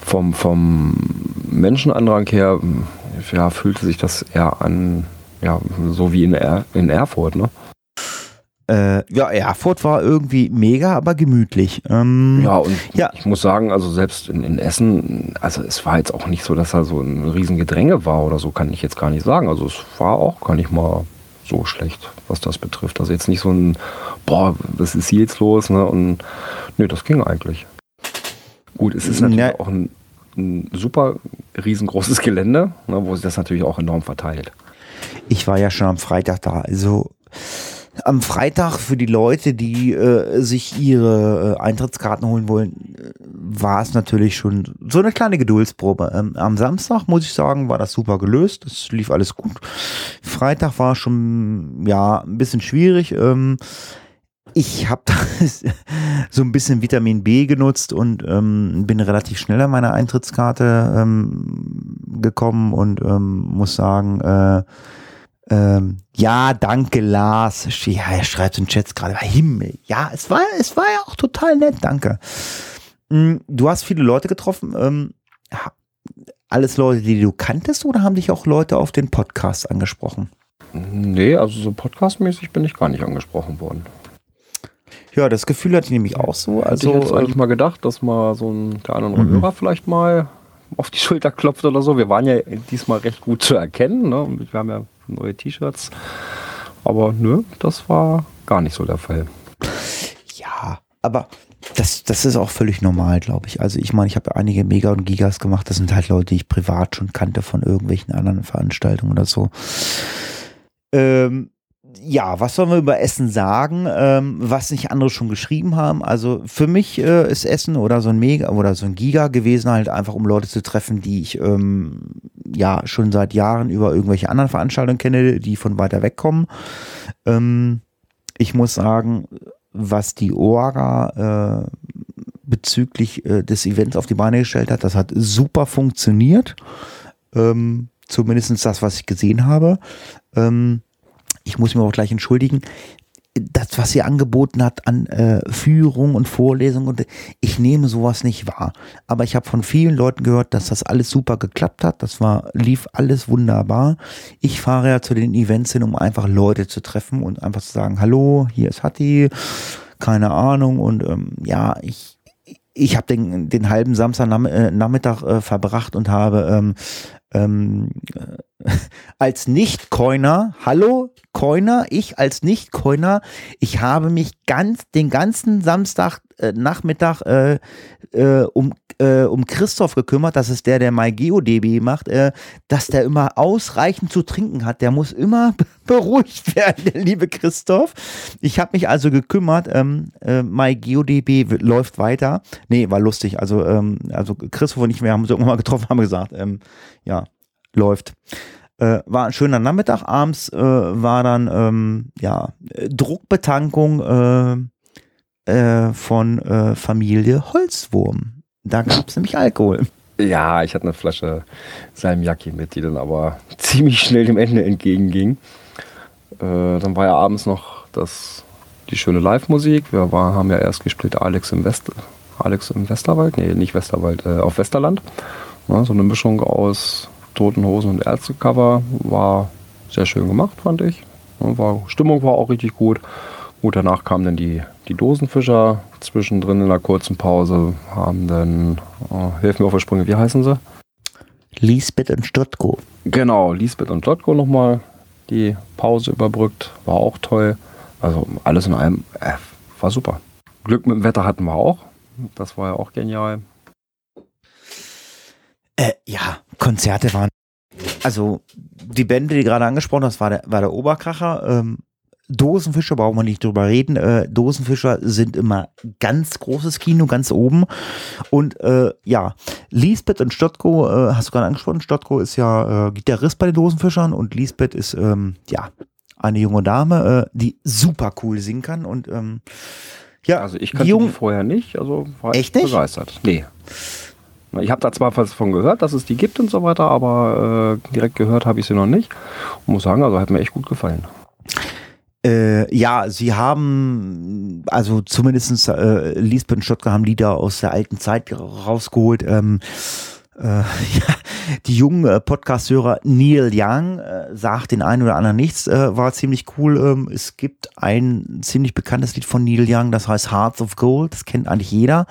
Speaker 5: vom, vom Menschenandrang her, ja, fühlte sich das eher an, ja, so wie in, er in Erfurt, ne?
Speaker 4: Äh, ja, Erfurt war irgendwie mega, aber gemütlich. Ähm,
Speaker 5: Ja, und
Speaker 4: Ja.
Speaker 5: ich muss sagen, also selbst in, in Essen, also es war jetzt auch nicht so, dass da so ein riesen Gedränge war oder so, kann ich jetzt gar nicht sagen. Also es war auch gar nicht mal so schlecht, was das betrifft. Also jetzt nicht so ein, boah, was ist hier jetzt los, ne? Und nee, das ging eigentlich. Gut, es ist natürlich
Speaker 4: Ja.
Speaker 5: auch ein, ein super riesengroßes Gelände, ne, wo sich das natürlich auch enorm verteilt.
Speaker 4: Ich war ja schon am Freitag da. Also am Freitag für die Leute, die äh, sich ihre äh, Eintrittskarten holen wollen, äh, war es natürlich schon so eine kleine Geduldsprobe. Ähm, am Samstag, muss ich sagen, war das super gelöst. Das lief alles gut. Freitag war schon, ja, ein bisschen schwierig. Ähm, ich habe <laughs> so ein bisschen Vitamin B genutzt und ähm, bin relativ schnell an meine Eintrittskarte ähm, gekommen und ähm, muss sagen, äh, ähm, ja, danke, Lars. Ja, er schreibt in Chats gerade, Himmel. Ja, es war, es war ja auch total nett, danke. Mm, Du hast viele Leute getroffen. Ähm, alles Leute, die du kanntest, oder haben dich auch Leute auf den Podcast angesprochen?
Speaker 5: Nee, also so podcastmäßig bin ich gar nicht angesprochen worden.
Speaker 4: Ja, das Gefühl hatte ich nämlich auch so.
Speaker 5: Also,
Speaker 4: Also,
Speaker 5: ich jetzt eigentlich
Speaker 4: ähm,
Speaker 5: mal gedacht, dass mal so ein der andere
Speaker 4: Mhm.
Speaker 5: Hörer vielleicht mal auf die Schulter klopft oder so. Wir waren ja diesmal recht gut zu erkennen. Ne? Wir haben ja neue T-Shirts. Aber nö, das war gar nicht so der Fall.
Speaker 4: ja, aber das, das ist auch völlig normal, glaube ich. Also ich meine, ich habe einige Mega und Gigas gemacht. Das sind halt Leute, die ich privat schon kannte von irgendwelchen anderen Veranstaltungen oder so. Ähm, ja, was sollen wir über Essen sagen, ähm, was nicht andere schon geschrieben haben? Also für mich äh, ist Essen oder so ein Mega oder so ein Giga gewesen, halt einfach um Leute zu treffen, die ich ähm, ja schon seit Jahren über irgendwelche anderen Veranstaltungen kenne, die von weiter weg kommen. Ähm, ich muss sagen, was die Orga äh, bezüglich äh, des Events auf die Beine gestellt hat, das hat super funktioniert. Ähm, zumindest das, was ich gesehen habe. Ähm, ich muss mich auch gleich entschuldigen, das, was sie angeboten hat an äh, Führung und Vorlesung und ich nehme sowas nicht wahr. Aber ich habe von vielen Leuten gehört, dass das alles super geklappt hat. Das war, lief alles wunderbar. Ich fahre ja zu den Events hin, um einfach Leute zu treffen und einfach zu sagen, hallo, hier ist Hatti, keine Ahnung. Und ähm, ja, ich, ich habe den, den halben Samstagnachmittag äh, verbracht und habe ähm, ähm, äh, <laughs> als Nicht-Coiner, hallo Coiner, ich als Nicht-Coiner, ich habe mich ganz den ganzen Samstag äh, äh, äh, um äh, um Christoph gekümmert, das ist der, der MyGeoDB macht, äh, dass der immer ausreichend zu trinken hat. Der muss immer <laughs> beruhigt werden, der liebe Christoph. Ich habe mich also gekümmert. Ähm, äh, MyGeoDB läuft weiter. Nee, war lustig. Also ähm, also Christoph und ich, wir haben uns irgendwann mal getroffen, haben gesagt, ähm, ja, läuft. Äh, war ein schöner Nachmittag. Abends äh, war dann ähm, ja Druckbetankung äh, äh, von äh, Familie Holzwurm. Da gab es nämlich Alkohol.
Speaker 5: Ja, ich hatte eine Flasche Salmiakki mit, die dann aber <laughs> ziemlich schnell dem Ende entgegenging. Äh, dann war ja abends noch das, die schöne Live-Musik. Wir war, haben ja erst gespielt Alex im, West, Alex im Westerwald, nee, nicht Westerwald, äh, auf Westerland. Ja, so eine Mischung aus Toten Hosen und Ärztecover war sehr schön gemacht, fand ich. Ja, war, Stimmung war auch richtig gut. Gut, danach kamen dann die, die Dosenfischer zwischendrin in einer kurzen Pause, haben dann, oh, helfen mir auf der Sprünge, wie heißen sie?
Speaker 4: Lisbeth und Stotko.
Speaker 5: Genau, Lisbeth und Stotko nochmal die Pause überbrückt, war auch toll. Also alles in allem, äh, war super. Glück mit dem Wetter hatten wir auch, das war ja auch genial.
Speaker 4: Äh, ja, Konzerte waren. Also die Bände, die gerade angesprochen hast, war der, war der Oberkracher. Ähm, Dosenfischer brauchen wir nicht drüber reden. Äh, Dosenfischer sind immer ganz großes Kino, ganz oben. Und äh, ja, Lisbeth und Stotko, äh, hast du gerade angesprochen, Stotko ist ja äh, Gitarrist bei den Dosenfischern und Lisbeth ist ähm, ja eine junge Dame, äh, die super cool singen kann. Und ähm, ja,
Speaker 5: also ich kannte die, die vorher nicht, also war
Speaker 4: Echt nicht?
Speaker 5: begeistert. Nee. Ich habe da zwar was von gehört, dass es die gibt und so weiter, aber äh, direkt gehört habe ich sie noch nicht. Und muss sagen, also hat mir echt gut gefallen.
Speaker 4: Äh, ja, sie haben, also zumindest äh, Lisbeth und Stottger haben Lieder aus der alten Zeit rausgeholt. Ähm, äh, <laughs> ja, die jungen äh, Podcast-Hörer Neil Young äh, sagt den einen oder anderen nichts, äh, war ziemlich cool. Ähm, es gibt ein ziemlich bekanntes Lied von Neil Young, das heißt Hearts of Gold. Das kennt eigentlich jeder.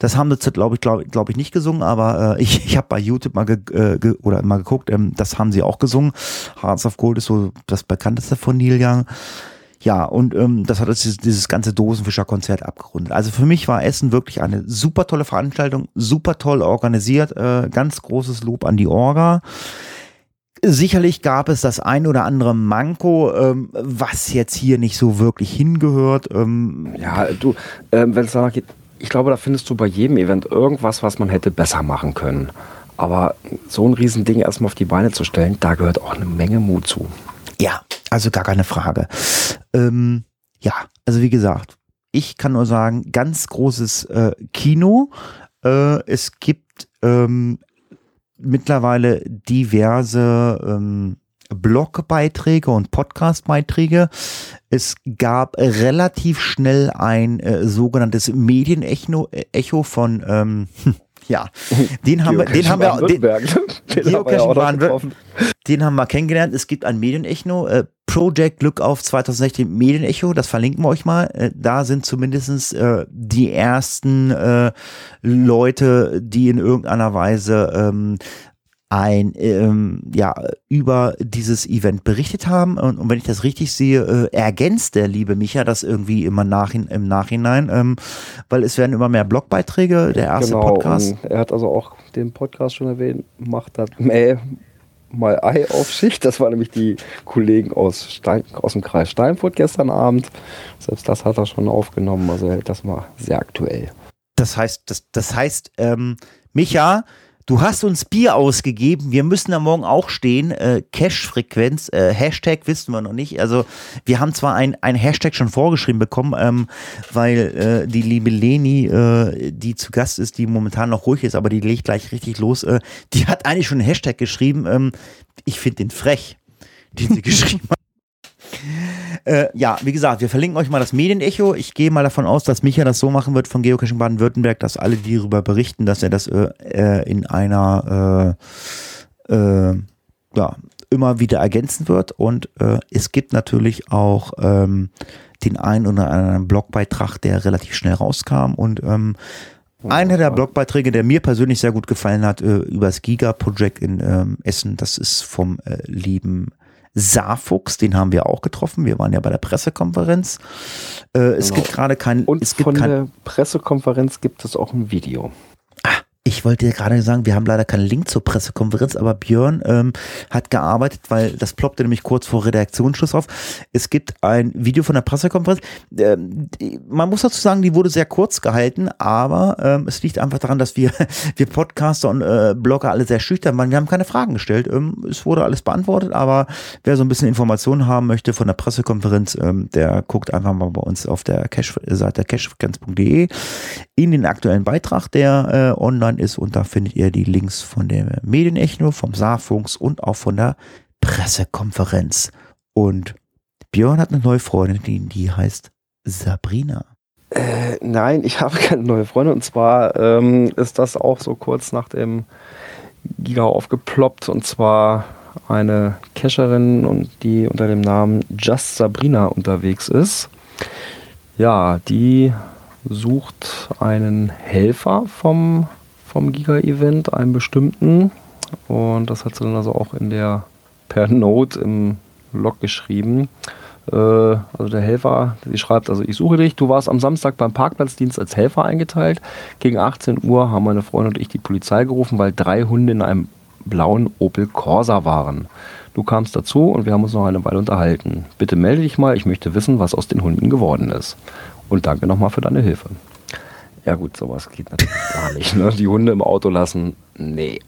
Speaker 4: Das haben sie, glaube ich, glaube glaub ich, nicht gesungen, aber äh, <laughs> ich, ich habe bei YouTube mal ge, äh, ge, oder mal geguckt, ähm, das haben sie auch gesungen. Hearts of Gold ist so das bekannteste von Neil Young. Ja, und ähm, das hat dieses, dieses ganze Dosenfischer-Konzert abgerundet. Also für mich war Essen wirklich eine super tolle Veranstaltung, super toll organisiert, äh, ganz großes Lob an die Orga. Sicherlich gab es das ein oder andere Manko, ähm, was jetzt hier nicht so wirklich hingehört. Ähm,
Speaker 5: ja, du, ähm, wenn es danach geht, ich glaube, da findest du bei jedem Event irgendwas, was man hätte besser machen können. Aber so ein Riesending erstmal auf die Beine zu stellen, da gehört auch eine Menge Mut zu.
Speaker 4: Ja, also gar keine Frage. Ähm, ja, also wie gesagt, ich kann nur sagen, ganz großes äh, Kino. Äh, es gibt ähm, mittlerweile diverse ähm, Blogbeiträge und Podcastbeiträge. Es gab relativ schnell ein äh, sogenanntes Medienecho Echo von ähm, ja, den haben wir, den haben wir, den, <laughs> wir ja den haben wir kennengelernt. Es gibt ein Medienecho, äh, Project Lookout 2016 Medienecho, das verlinken wir euch mal. Äh, da sind zumindestens äh, die ersten äh, Leute, die in irgendeiner Weise ähm, ein ähm, ja über dieses Event berichtet haben und, und wenn ich das richtig sehe, äh, ergänzt der liebe Micha das irgendwie immer nachhin, im Nachhinein, ähm, weil es werden immer mehr Blogbeiträge, der erste
Speaker 5: genau,
Speaker 4: Podcast.
Speaker 5: er hat also auch den Podcast schon erwähnt, macht das Mäh mal Ei auf Schicht. Das waren nämlich die Kollegen aus, Stein, aus dem Kreis Steinfurt gestern Abend. Selbst das hat er schon aufgenommen, also er hält das mal sehr aktuell.
Speaker 4: Das heißt, das, das heißt, ähm, Micha, du hast uns Bier ausgegeben, wir müssen da morgen auch stehen. Äh, Cash-Frequenz, äh, Hashtag wissen wir noch nicht. Also wir haben zwar ein, ein Hashtag schon vorgeschrieben bekommen, ähm, weil äh, die liebe Leni, äh, die zu Gast ist, die momentan noch ruhig ist, aber die legt gleich richtig los, äh, die hat eigentlich schon einen Hashtag geschrieben. Ähm, ich finde den frech, den sie <laughs> geschrieben hat. Äh, ja, wie gesagt, wir verlinken euch mal das Medienecho. Ich gehe mal davon aus, dass Micha das so machen wird von Geocaching Baden-Württemberg, dass alle, die darüber berichten, dass er das äh, äh, in einer äh, äh, ja, immer wieder ergänzen wird. Und äh, es gibt natürlich auch ähm, den einen oder anderen Blogbeitrag, der relativ schnell rauskam. Und ähm, einer der Blogbeiträge, der mir persönlich sehr gut gefallen hat, über das Giga-Projekt in ähm, Essen, das ist vom äh, lieben Saarfuchs, den haben wir auch getroffen. Wir waren ja bei der Pressekonferenz. Äh, es
Speaker 5: Genau.
Speaker 4: gibt gerade kein,
Speaker 5: Und
Speaker 4: es gibt
Speaker 5: von
Speaker 4: kein,
Speaker 5: der Pressekonferenz gibt es auch ein Video.
Speaker 4: Ich wollte dir gerade sagen, wir haben leider keinen Link zur Pressekonferenz, aber Björn ähm, hat gearbeitet, weil das ploppte nämlich kurz vor Redaktionsschluss auf. Es gibt ein Video von der Pressekonferenz. Ähm, die- man muss dazu sagen, die wurde sehr kurz gehalten, aber ähm, es liegt einfach daran, dass wir, <laughs> wir Podcaster und äh, Blogger alle sehr schüchtern waren. Wir haben keine Fragen gestellt. Ähm, es wurde alles beantwortet, aber wer so ein bisschen Informationen haben möchte von der Pressekonferenz, ähm, der guckt einfach mal bei uns auf der Cache-Seite cashfrequenz.de in den aktuellen Beitrag, der äh, online ist und da findet ihr die Links von der Medienecho, vom Saarfunks und auch von der Pressekonferenz. Und Björn hat eine neue Freundin, die, die heißt Sabrina.
Speaker 5: Äh, nein, ich habe keine neue Freundin. Und zwar ähm, ist das auch so kurz nach dem Giga aufgeploppt. Und zwar eine Cacherin, und die unter dem Namen Just Sabrina unterwegs ist. Ja, die sucht einen Helfer vom, vom Giga-Event, einen bestimmten. Und das hat sie dann also auch in der per Note im Log geschrieben. Äh, also der Helfer, sie schreibt, also ich suche dich, du warst am Samstag beim Parkplatzdienst als Helfer eingeteilt. Gegen 18 Uhr haben meine Freundin und ich die Polizei gerufen, weil drei Hunde in einem blauen Opel Corsa waren. Du kamst dazu und wir haben uns noch eine Weile unterhalten. Bitte melde dich mal, ich möchte wissen, was aus den Hunden geworden ist. Und danke nochmal für deine Hilfe. Ja gut, sowas geht natürlich <laughs> gar nicht. Ne? Die Hunde im Auto lassen, nee.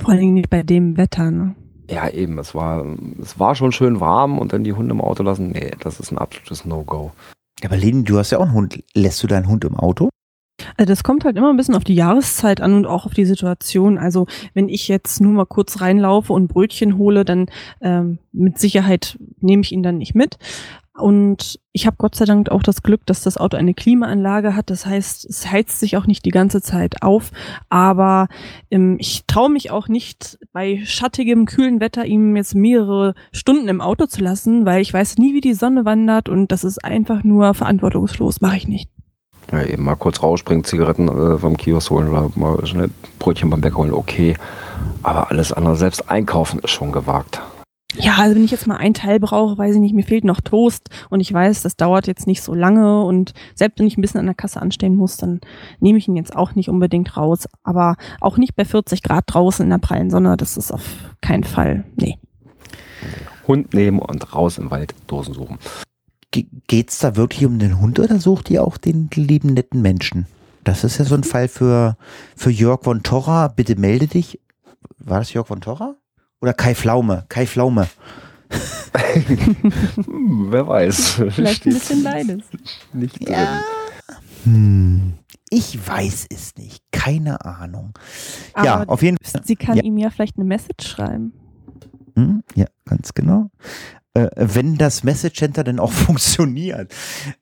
Speaker 2: Vor allen Dingen nicht bei dem Wetter. Ne?
Speaker 5: Ja, eben, es war, es war schon schön warm und dann die Hunde im Auto lassen, nee, das ist ein absolutes No-Go.
Speaker 4: Aber Leni, du hast ja auch einen Hund. Lässt du deinen Hund im Auto?
Speaker 2: Also das kommt halt immer ein bisschen auf die Jahreszeit an und auch auf die Situation. Also wenn ich jetzt nur mal kurz reinlaufe und Brötchen hole, dann ähm, mit Sicherheit nehme ich ihn dann nicht mit. Und ich habe Gott sei Dank auch das Glück, dass das Auto eine Klimaanlage hat. Das heißt, es heizt sich auch nicht die ganze Zeit auf. Aber ähm, ich traue mich auch nicht, bei schattigem, kühlen Wetter ihm jetzt mehrere Stunden im Auto zu lassen, weil ich weiß nie, wie die Sonne wandert und das ist einfach nur verantwortungslos. Mache ich nicht.
Speaker 5: Ja, eben mal kurz rausspringen, Zigaretten äh, vom Kiosk holen oder mal schnell Brötchen beim Bäcker holen, okay. Aber alles andere, selbst einkaufen ist schon gewagt.
Speaker 2: Ja, also wenn ich jetzt mal ein Teil brauche, weiß ich nicht, mir fehlt noch Toast und ich weiß, das dauert jetzt nicht so lange und selbst wenn ich ein bisschen an der Kasse anstehen muss, dann nehme ich ihn jetzt auch nicht unbedingt raus. Aber auch nicht bei 40 Grad draußen in der prallen Sonne, das ist auf keinen Fall. Nee.
Speaker 5: Hund nehmen und raus im Wald Dosen suchen.
Speaker 4: Ge geht's da wirklich um den Hund oder sucht ihr auch den lieben netten Menschen? Das ist ja so ein Fall für, für Jörg von Torra. Bitte melde dich. War das Jörg von Torra? Oder Kai Flaume? Kai Flaume.
Speaker 5: Hm, <laughs> wer weiß.
Speaker 2: Vielleicht ein bisschen beides.
Speaker 5: Nicht drin.
Speaker 4: Ja. Hm, ich weiß es nicht. Keine Ahnung. ja,
Speaker 2: Aber
Speaker 4: auf jeden Fall.
Speaker 2: sie kann
Speaker 4: ja.
Speaker 2: ihm ja vielleicht eine Message schreiben.
Speaker 4: Hm, ja, ganz genau. Äh, wenn das Message Center denn auch <laughs> funktioniert.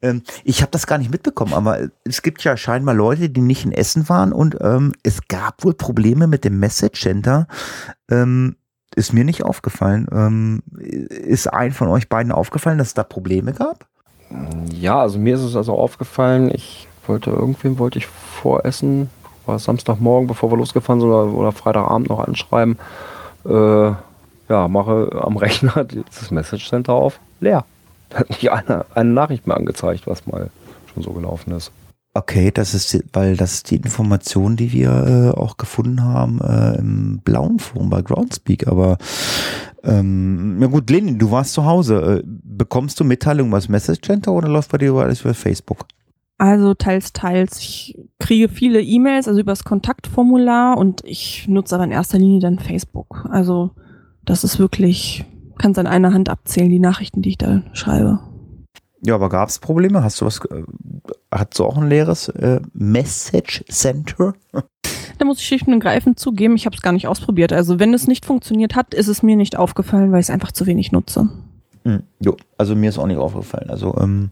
Speaker 4: Ähm, ich habe das gar nicht mitbekommen, aber es gibt ja scheinbar Leute, die nicht in Essen waren und ähm, es gab wohl Probleme mit dem Message Center. Ähm, ist mir nicht aufgefallen. Ähm, ist ein von euch beiden aufgefallen, dass es da Probleme gab?
Speaker 5: Ja, also mir ist es also aufgefallen, ich wollte irgendwem wollte ich vor war Samstagmorgen, bevor wir losgefahren sind, oder, oder Freitagabend noch anschreiben. Äh, ja, mache am <laughs> Rechner das Message Center auf, leer. Da hat nicht eine, eine Nachricht mehr angezeigt, was mal schon so gelaufen ist.
Speaker 4: Okay, das ist, die- weil das ist die Information, die wir äh, auch gefunden haben äh, im blauen Forum bei Groundspeak. Aber ähm, ja gut, Lenin, du warst zu Hause. Äh, bekommst du Mitteilungen über das Message Center oder läuft bei dir alles über Facebook?
Speaker 2: Also teils, teils. Ich kriege viele E-Mails, also übers Kontaktformular und ich nutze aber in erster Linie dann Facebook. Also das ist wirklich, kann es an einer Hand abzählen, die Nachrichten, die ich da schreibe.
Speaker 4: Ja, aber gab es Probleme? Hast du was? Äh, hast du auch ein leeres äh, Message Center?
Speaker 2: Da muss ich schlicht und ergreifend zugeben, ich habe es gar nicht ausprobiert. Also wenn es nicht funktioniert hat, ist es mir nicht aufgefallen, weil ich es einfach zu wenig nutze.
Speaker 4: Hm, jo, also mir ist auch nicht aufgefallen. Also ähm,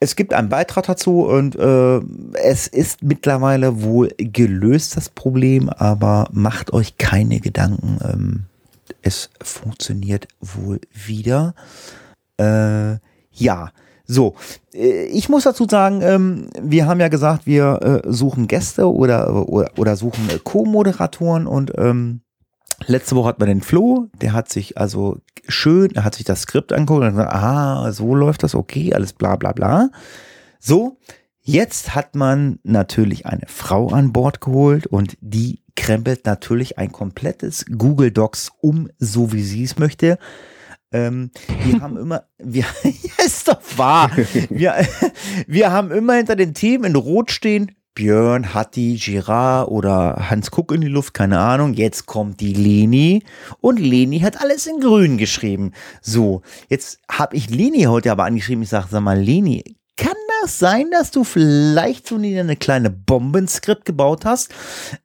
Speaker 4: es gibt einen Beitrag dazu und äh, es ist mittlerweile wohl gelöst, das Problem, aber macht euch keine Gedanken. Ähm, es funktioniert wohl wieder. Äh, ja, so. Äh, Ich muss dazu sagen, ähm, wir haben ja gesagt, wir äh, suchen Gäste oder, oder, oder suchen äh, Co-Moderatoren und ähm, letzte Woche hatten wir den Flo, der hat sich also schön, er hat sich das Skript angeguckt und gesagt, ah, so läuft das, okay, alles bla bla bla. So, jetzt hat man natürlich eine Frau an Bord geholt und die krempelt natürlich ein komplettes Google Docs um, so wie sie es möchte. Ähm, wir haben immer, <laughs> wir, <laughs> ist doch wahr. Wir, <laughs> wir haben immer hinter den Themen in Rot stehen, Björn, Hatti, Girard oder Hans Kuck in die Luft, keine Ahnung. Jetzt kommt die Leni und Leni hat alles in grün geschrieben. So, jetzt habe ich Leni heute aber angeschrieben. Ich sage, sag mal, Leni, das sein, dass du vielleicht so eine kleine Bombenskript gebaut hast?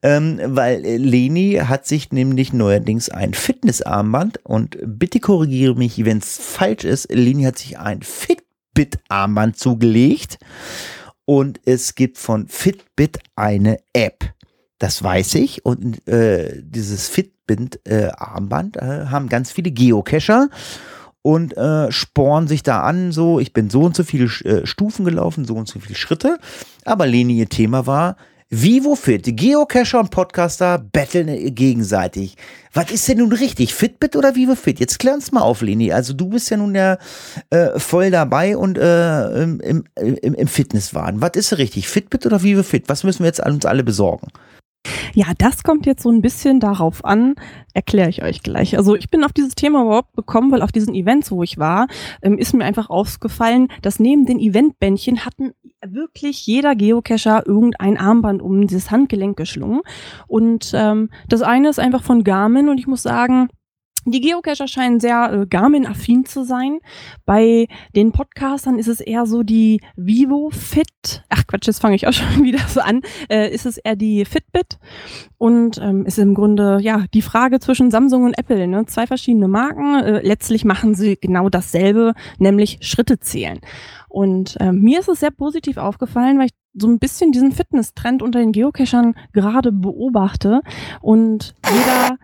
Speaker 4: Ähm, weil äh, Leni hat sich nämlich neuerdings ein Fitnessarmband und bitte korrigiere mich, wenn es falsch ist. Leni hat sich ein Fitbit-Armband zugelegt und es gibt von Fitbit eine App. Das weiß ich. Und äh, dieses Fitbit-Armband äh, haben ganz viele Geocacher und äh, sporn sich da an, so, ich bin so und so viele äh, Stufen gelaufen, so und so viele Schritte. Aber Leni, ihr Thema war, Fit, die Geocacher und Podcaster betteln gegenseitig. Was ist denn nun richtig? Fitbit oder Vivo Fit? Jetzt klär uns mal auf, Leni. Also du bist ja nun ja äh, voll dabei und äh, im, im, im, im Fitnesswahn. Was ist richtig? Fitbit oder Vivo Fit? Was müssen wir jetzt an uns alle besorgen?
Speaker 2: Ja, das kommt jetzt so ein bisschen darauf an, erkläre ich euch gleich. Also ich bin auf dieses Thema überhaupt gekommen, weil auf diesen Events, wo ich war, ähm, ist mir einfach aufgefallen, dass neben den Eventbändchen hatten wirklich jeder Geocacher irgendein Armband um dieses Handgelenk geschlungen. Und ähm, das eine ist einfach von Garmin und ich muss sagen, die Geocacher scheinen sehr äh, Garmin-affin zu sein. Bei den Podcastern ist es eher so die Vivo Fit. Ach Quatsch, jetzt fange ich auch <laughs> schon wieder so an. Äh, ist es eher die Fitbit und ähm, ist im Grunde ja die Frage zwischen Samsung und Apple. Ne? Zwei verschiedene Marken. Äh, letztlich machen sie genau dasselbe, nämlich Schritte zählen. Und ähm, mir ist es sehr positiv aufgefallen, weil ich so ein bisschen diesen Fitness-Trend unter den Geocachern gerade beobachte und jeder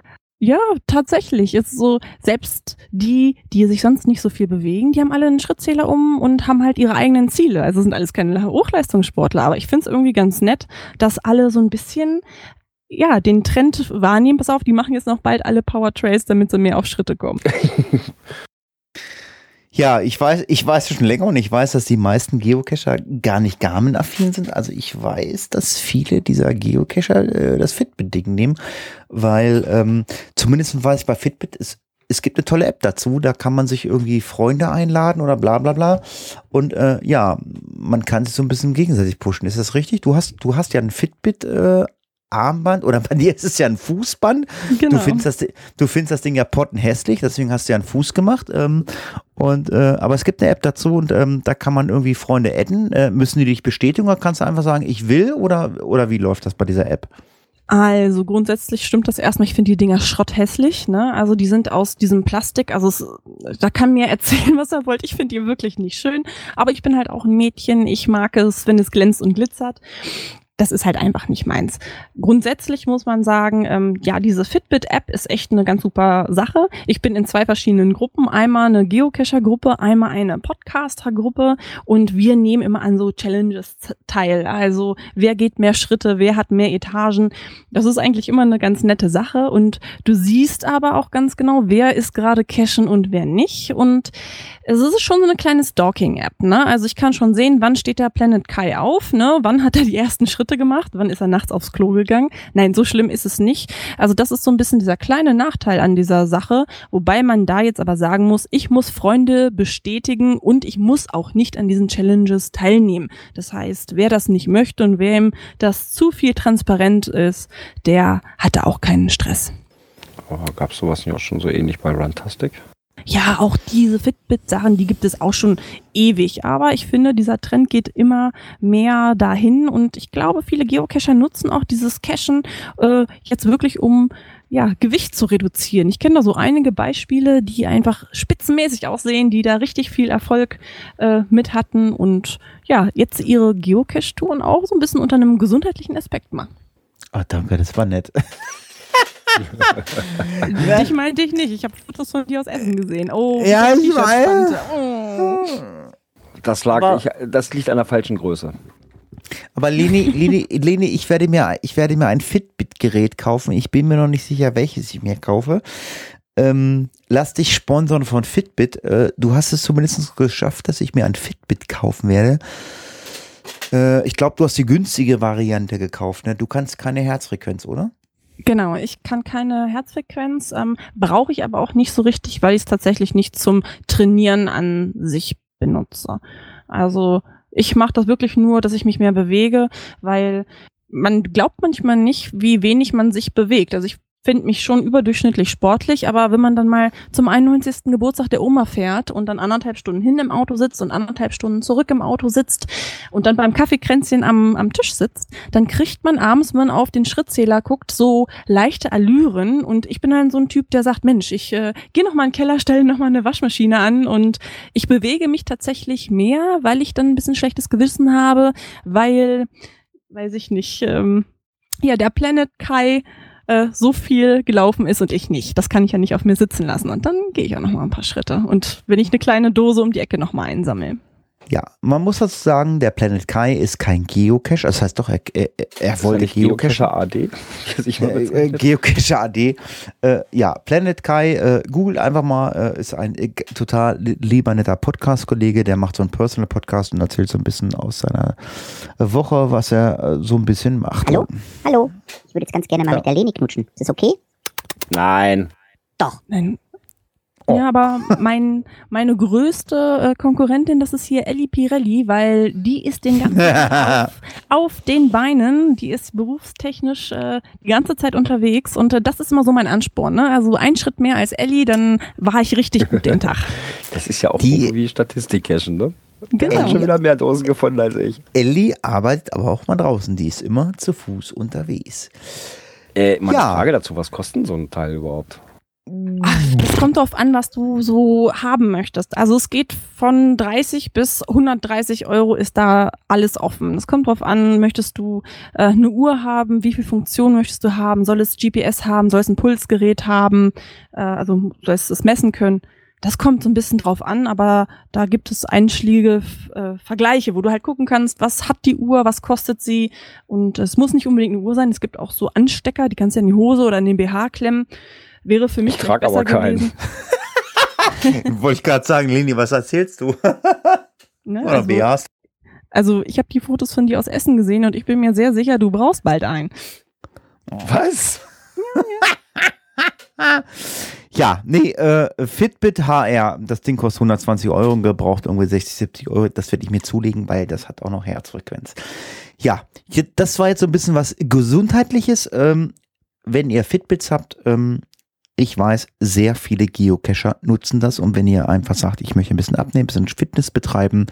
Speaker 2: ja, tatsächlich. Ist so, selbst die, die sich sonst nicht so viel bewegen, die haben alle einen Schrittzähler um und haben halt ihre eigenen Ziele. Also sind alles keine Hochleistungssportler, aber ich finde es irgendwie ganz nett, dass alle so ein bisschen ja, den Trend wahrnehmen. Pass auf, die machen jetzt noch bald alle Power Trails, damit sie mehr auf Schritte kommen. <laughs>
Speaker 4: Ja, ich weiß, ich weiß schon länger und ich weiß, dass die meisten Geocacher gar nicht Garmin-affin sind. Also ich weiß, dass viele dieser Geocacher äh, das Fitbit-Ding nehmen, weil ähm, zumindest weiß ich bei Fitbit ist es gibt eine tolle App dazu, da kann man sich irgendwie Freunde einladen oder bla bla bla. Und äh, ja, man kann sich so ein bisschen gegenseitig pushen. Ist das richtig? Du hast, du hast ja ein Fitbit äh, Armband oder <laughs> bei dir ist es ja ein Fußband.
Speaker 2: Genau.
Speaker 4: Du findest das, du findest das Ding ja pottenhässlich, deswegen hast du ja einen Fuß gemacht. Ähm, und äh, aber es gibt eine App dazu und ähm, da kann man irgendwie Freunde adden. Äh, müssen die dich bestätigen oder kannst du einfach sagen, ich will oder oder wie läuft das bei dieser App?
Speaker 2: Also grundsätzlich stimmt das erstmal. Ich finde die Dinger schrotthässlich. Ne? Also die sind aus diesem Plastik. Also es, da kann mir <laughs> erzählen, was er wollt. Ich finde die wirklich nicht schön. Aber ich bin halt auch ein Mädchen. Ich mag es, wenn es glänzt und glitzert. Das ist halt einfach nicht meins. Grundsätzlich muss man sagen, ähm, ja, diese Fitbit-App ist echt eine ganz super Sache. Ich bin in zwei verschiedenen Gruppen. Einmal eine Geocacher-Gruppe, einmal eine Podcaster-Gruppe und wir nehmen immer an so Challenges teil. Also wer geht mehr Schritte, wer hat mehr Etagen. Das ist eigentlich immer eine ganz nette Sache und du siehst aber auch ganz genau, wer ist gerade cashen und wer nicht. Und es ist schon so eine kleine Stalking-App. Ne? Also ich kann schon sehen, wann steht der Planet Kai auf, ne? wann hat er die ersten Schritte gemacht, wann ist er nachts aufs Klo gegangen. Nein, so schlimm ist es nicht. Also das ist so ein bisschen dieser kleine Nachteil an dieser Sache, wobei man da jetzt aber sagen muss, ich muss Freunde bestätigen und ich muss auch nicht an diesen Challenges teilnehmen. Das heißt, wer das nicht möchte und wem das zu viel transparent ist, der hatte auch keinen Stress.
Speaker 5: Oh, Gab es sowas nicht auch schon so ähnlich bei Runtastic?
Speaker 2: Ja, auch diese Fitbit-Sachen, die gibt es auch schon ewig. Aber ich finde, dieser Trend geht immer mehr dahin und ich glaube, viele Geocacher nutzen auch dieses Cachen äh, jetzt wirklich, um ja, Gewicht zu reduzieren. Ich kenne da so einige Beispiele, die einfach spitzenmäßig aussehen, die da richtig viel Erfolg äh, mit hatten und ja, jetzt ihre Geocache-Touren auch so ein bisschen unter einem gesundheitlichen Aspekt machen.
Speaker 4: Ah, danke, das war nett. <laughs>
Speaker 2: Dich meinte ich nicht. Ich habe Fotos von dir aus Essen gesehen. Oh,
Speaker 4: Ja, ich
Speaker 2: das
Speaker 4: weiß.
Speaker 2: Oh.
Speaker 5: Das lag,
Speaker 4: Aber-
Speaker 5: ich, das liegt an der falschen Größe.
Speaker 4: Aber Leni, Leni, Leni, ich werde mir, ich werde mir ein Fitbit-Gerät kaufen. Ich bin mir noch nicht sicher, welches ich mir kaufe. Ähm, lass dich sponsern von Fitbit. Äh, du hast es zumindest geschafft, dass ich mir ein Fitbit kaufen werde. Äh, ich glaube, du hast die günstige Variante gekauft. Ne? Du kannst keine Herzfrequenz, oder?
Speaker 2: Genau, ich kann keine Herzfrequenz, ähm, brauche ich aber auch nicht so richtig, weil ich es tatsächlich nicht zum Trainieren an sich benutze. Also ich mache das wirklich nur, dass ich mich mehr bewege, weil man glaubt manchmal nicht, wie wenig man sich bewegt. Also ich finde mich schon überdurchschnittlich sportlich, aber wenn man dann mal zum 91. Geburtstag der Oma fährt und dann anderthalb Stunden hin im Auto sitzt und anderthalb Stunden zurück im Auto sitzt und dann beim Kaffeekränzchen am, am Tisch sitzt, dann kriegt man abends, wenn man auf den Schrittzähler guckt, so leichte Allüren und ich bin dann so ein Typ, der sagt, Mensch, ich äh, gehe noch mal in den Keller, stelle noch mal eine Waschmaschine an und ich bewege mich tatsächlich mehr, weil ich dann ein bisschen schlechtes Gewissen habe, weil, weiß ich nicht, ähm, ja, der Planet Kai äh, so viel gelaufen ist und ich nicht. Das kann ich ja nicht auf mir sitzen lassen. Und dann gehe ich auch noch mal ein paar Schritte. Und wenn ich eine kleine Dose um die Ecke noch mal einsammle.
Speaker 4: Ja, man muss dazu sagen, der Planet Kai ist kein Geocache. Das heißt doch, er, er, er wollte Geocache.
Speaker 5: Geocacher AD. <laughs>
Speaker 4: Äh, äh. Geocacher AD. Äh, ja, Planet Kai, äh, googelt einfach mal, äh, ist ein äh, total li- lieber netter Podcast-Kollege, der macht so einen Personal-Podcast und erzählt so ein bisschen aus seiner Woche, was er äh, so ein bisschen macht.
Speaker 3: Hallo? Hallo? Ich würde jetzt ganz gerne mal
Speaker 4: Ja.
Speaker 3: mit der Leni knutschen. Ist das okay?
Speaker 5: Nein.
Speaker 3: Doch.
Speaker 2: Nein.
Speaker 4: Oh.
Speaker 2: Ja, aber mein, meine größte äh, Konkurrentin, das ist hier Ellie Pirelli, weil die ist den ganzen Tag <laughs> auf, auf den Beinen, die ist berufstechnisch äh, die ganze Zeit unterwegs und äh, das ist immer so mein Ansporn. Ne? Also ein Schritt mehr als Ellie, dann war ich richtig gut den Tag. <laughs>
Speaker 5: Das ist ja auch
Speaker 4: Die-
Speaker 5: irgendwie Statistik-Cashen, ne?
Speaker 2: Genau.
Speaker 5: Hat schon wieder mehr Dosen gefunden als ich.
Speaker 4: Ellie arbeitet aber auch mal draußen. Die ist immer zu Fuß unterwegs.
Speaker 5: Äh, mal
Speaker 4: Ja.
Speaker 5: Frage dazu, was kostet so ein Teil überhaupt?
Speaker 2: Es kommt darauf an, was du so haben möchtest. Also es geht von 30 bis 130 Euro ist da alles offen. Es kommt darauf an, möchtest du äh, eine Uhr haben, wie viel Funktion möchtest du haben, soll es GPS haben, soll es ein Pulsgerät haben, äh, also soll es es messen können. Das kommt so ein bisschen drauf an, aber da gibt es einschlägige äh, Vergleiche, wo du halt gucken kannst, was hat die Uhr, was kostet sie. Und es muss nicht unbedingt eine Uhr sein. Es gibt auch so Anstecker, die kannst du in die Hose oder in den BH klemmen. Wäre für mich
Speaker 5: Ich trag
Speaker 2: besser
Speaker 5: aber keinen.
Speaker 2: gewesen. <laughs>
Speaker 4: Wollte ich gerade sagen, Leni, was erzählst du? <laughs>
Speaker 2: Ne?
Speaker 4: Oder
Speaker 2: Also,
Speaker 4: BHs?
Speaker 2: also ich habe die Fotos von dir aus Essen gesehen und ich bin mir sehr sicher, du brauchst bald einen.
Speaker 5: Was? <laughs>
Speaker 4: Ja, nee, äh, Fitbit HR, das Ding kostet 120 Euro und gebraucht irgendwie 60, 70 Euro. Das werde ich mir zulegen, weil das hat auch noch Herzfrequenz. Ja, das war jetzt so ein bisschen was Gesundheitliches. Ähm, wenn ihr Fitbits habt, ähm, ich weiß, sehr viele Geocacher nutzen das und wenn ihr einfach sagt, ich möchte ein bisschen abnehmen, ein bisschen Fitness betreiben,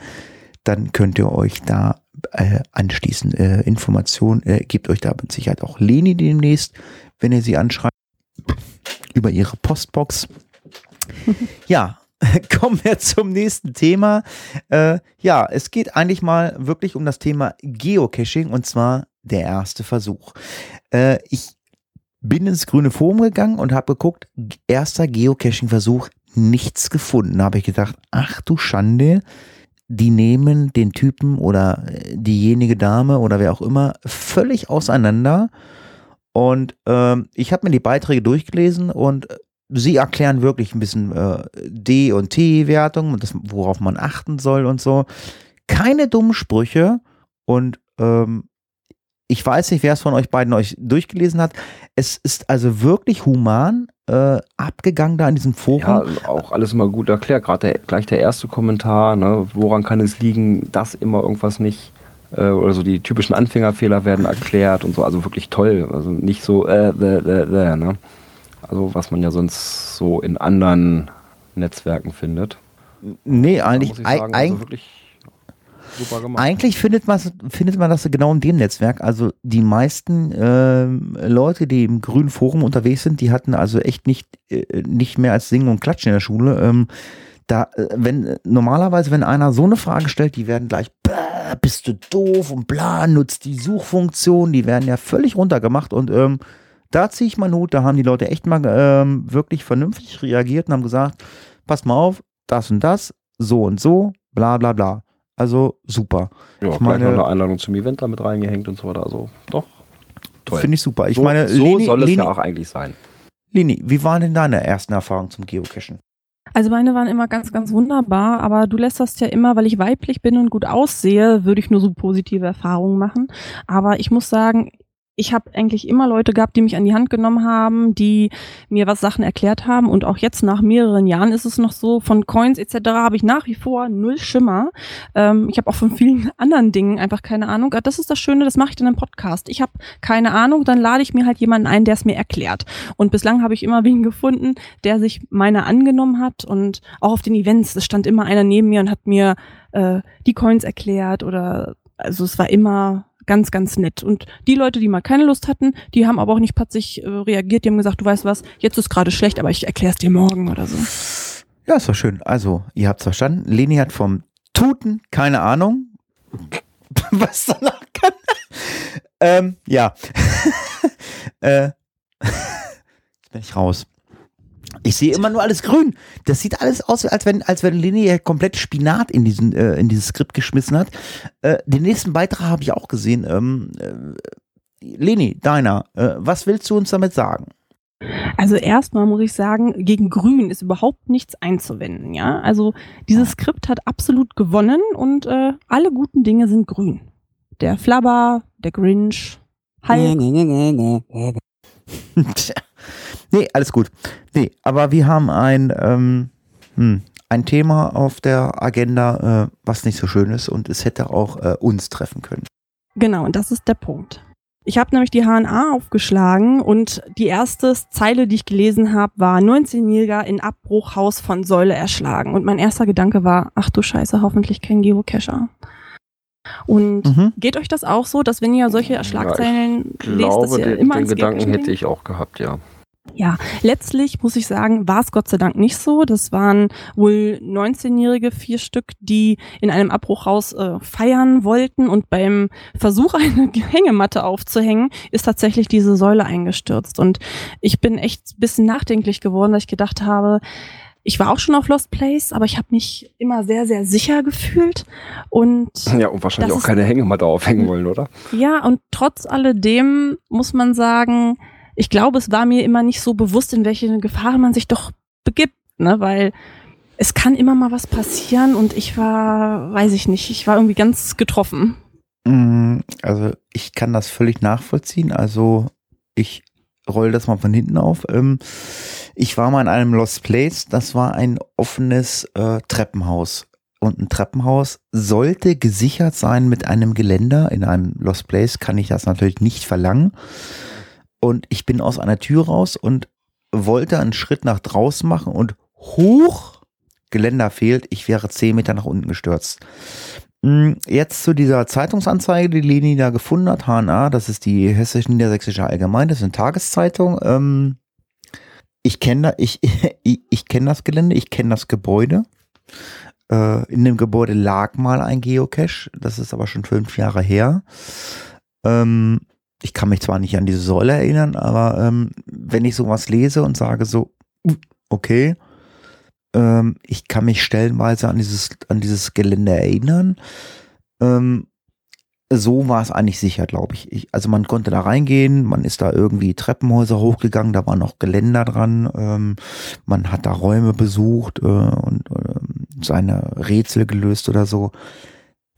Speaker 4: dann könnt ihr euch da äh, anschließen. Äh, Informationen äh, gebt euch da mit Sicherheit auch Leni demnächst, wenn ihr sie anschreibt, über ihre Postbox. <laughs> ja, <laughs> kommen wir zum nächsten Thema. Äh, ja, es geht eigentlich mal wirklich um das Thema Geocaching und zwar der erste Versuch. Äh, ich bin ins grüne Forum gegangen und habe geguckt, erster Geocaching-Versuch, nichts gefunden. Da habe ich gedacht, ach du Schande, die nehmen den Typen oder diejenige Dame oder wer auch immer völlig auseinander. Und ähm, ich habe mir die Beiträge durchgelesen und sie erklären wirklich ein bisschen äh, D- und T-Wertung und das, worauf man achten soll und so. Keine dummen Sprüche und ähm, ich weiß nicht, wer es von euch beiden euch durchgelesen hat. Es ist also wirklich human äh, abgegangen da in diesem Forum.
Speaker 5: Ja, auch alles immer gut erklärt. Gerade gleich der erste Kommentar, ne? woran kann es liegen, dass immer irgendwas nicht äh, oder so die typischen Anfängerfehler werden erklärt und so. Also wirklich toll. Also nicht so äh, äh, äh, äh ne? Also was man ja sonst so in anderen Netzwerken findet.
Speaker 4: Nee, eigentlich, sagen, also wirklich super gemacht. Eigentlich findet man, findet man das genau in dem Netzwerk. Also die meisten äh, Leute, die im grünen Forum unterwegs sind, die hatten also echt nicht, äh, nicht mehr als Singen und Klatschen in der Schule. Ähm, da, äh, wenn normalerweise, wenn einer so eine Frage stellt, die werden gleich, bist du doof und bla, nutzt die Suchfunktion, die werden ja völlig runtergemacht und ähm, da ziehe ich meinen Hut, da haben die Leute echt mal ähm, wirklich vernünftig reagiert und haben gesagt, passt mal auf, das und das, so und so, bla bla bla. Also super.
Speaker 5: Ja, ich meine, noch eine Einladung zum Event damit reingehängt und so weiter. Also doch.
Speaker 4: Finde ich super. Ich
Speaker 5: so,
Speaker 4: meine,
Speaker 5: so Leni, soll es Leni, ja auch eigentlich sein.
Speaker 4: Lini, wie waren denn deine ersten Erfahrungen zum Geocachen?
Speaker 2: Also meine waren immer ganz, ganz wunderbar, aber du lässt das ja immer, weil ich weiblich bin und gut aussehe, würde ich nur so positive Erfahrungen machen. Aber ich muss sagen, ich habe eigentlich immer Leute gehabt, die mich an die Hand genommen haben, die mir was Sachen erklärt haben. Und auch jetzt nach mehreren Jahren ist es noch so, von Coins etc. habe ich nach wie vor null Schimmer. Ähm, ich habe auch von vielen <laughs> anderen Dingen einfach keine Ahnung. Das ist das Schöne, das mache ich dann im Podcast. Ich habe keine Ahnung, dann lade ich mir halt jemanden ein, der es mir erklärt. Und bislang habe ich immer <laughs> wen gefunden, der sich meiner angenommen hat. Und auch auf den Events, es stand immer einer neben mir und hat mir äh, die Coins erklärt oder also es war immer ganz, ganz nett. Und die Leute, die mal keine Lust hatten, die haben aber auch nicht patzig äh, reagiert. Die haben gesagt, du weißt was, jetzt ist gerade schlecht, aber ich erkläre es dir morgen oder so.
Speaker 4: Ja, ist doch schön. Also, ihr habt's verstanden. Leni hat vom Tuten keine Ahnung. <laughs> was danach kann. ähm, ja. <laughs> äh, <laughs> jetzt bin ich raus. Ich sehe immer nur alles grün. Das sieht alles aus, als wenn, als wenn Leni komplett Spinat in, diesen, äh, in dieses Skript geschmissen hat. Äh, den nächsten Beitrag habe ich auch gesehen. Ähm, äh, Leni, deiner, äh, was willst du uns damit sagen?
Speaker 2: Also erstmal muss ich sagen, gegen Grün ist überhaupt nichts einzuwenden, ja. Also dieses Skript hat absolut gewonnen und äh, alle guten Dinge sind grün. Der Flabber, der Grinch, Hulk. <laughs> <laughs> Nee,
Speaker 4: alles gut. Nee, aber wir haben ein, ähm, hm, ein Thema auf der Agenda, äh, was nicht so schön ist und es hätte auch äh, uns treffen können.
Speaker 2: Genau, und das ist der Punkt. Ich habe nämlich die HNA aufgeschlagen und die erste Zeile, die ich gelesen habe, war 19-Jähriger in Abbruchhaus von Säule erschlagen. Und mein erster Gedanke war, ach du Scheiße, hoffentlich kein Geocacher. Und mhm. geht euch das auch so, dass wenn ihr solche Schlagzeilen
Speaker 5: ja, lest, dass ihr den, immer den Gedanken hätte ich auch gehabt, ja.
Speaker 2: Ja, letztlich muss ich sagen, war es Gott sei Dank nicht so. Das waren wohl 19-jährige vier Stück, die in einem Abbruchhaus äh, feiern wollten und beim Versuch, <laughs> eine Hängematte aufzuhängen, ist tatsächlich diese Säule eingestürzt. Und ich bin echt ein bisschen nachdenklich geworden, dass ich gedacht habe, ich war auch schon auf Lost Place, aber ich habe mich immer sehr, sehr sicher gefühlt. Und
Speaker 5: ja, und wahrscheinlich auch keine Hängematte aufhängen wollen, oder?
Speaker 2: Ja, und trotz alledem muss man sagen, ich glaube, es war mir immer nicht so bewusst, in welche Gefahren man sich doch begibt, ne? Weil es kann immer mal was passieren und ich war, weiß ich nicht, ich war irgendwie ganz getroffen.
Speaker 4: Mm, also ich kann das völlig nachvollziehen. Also ich roll das mal von hinten auf. Ähm, ich war mal in einem Lost Place. Das war ein offenes äh, Treppenhaus. Und ein Treppenhaus sollte gesichert sein mit einem Geländer. In einem Lost Place kann ich das natürlich nicht verlangen. Und ich bin aus einer Tür raus und wollte einen Schritt nach draußen machen und hoch, Geländer fehlt, ich wäre zehn Meter nach unten gestürzt. Hm, jetzt zu dieser Zeitungsanzeige, die Leni da gefunden hat, HNA, das ist die Hessisch-Niedersächsische Allgemeine, das ist eine Tageszeitung. Ähm, ich kenne <laughs> ich, ich, ich kenn das Gelände, ich kenne das Gebäude. Äh, in dem Gebäude lag mal ein Geocache, das ist aber schon fünf Jahre her. Ähm, ich kann mich zwar nicht an diese Säule erinnern, aber ähm, wenn ich sowas lese und sage so, okay, ähm, ich kann mich stellenweise an dieses, an dieses Gelände erinnern, ähm, so war es eigentlich sicher, glaube ich. ich. Also man konnte da reingehen, man ist da irgendwie Treppenhäuser hochgegangen, da war noch Geländer dran, ähm, man hat da Räume besucht äh, und äh, seine Rätsel gelöst oder so.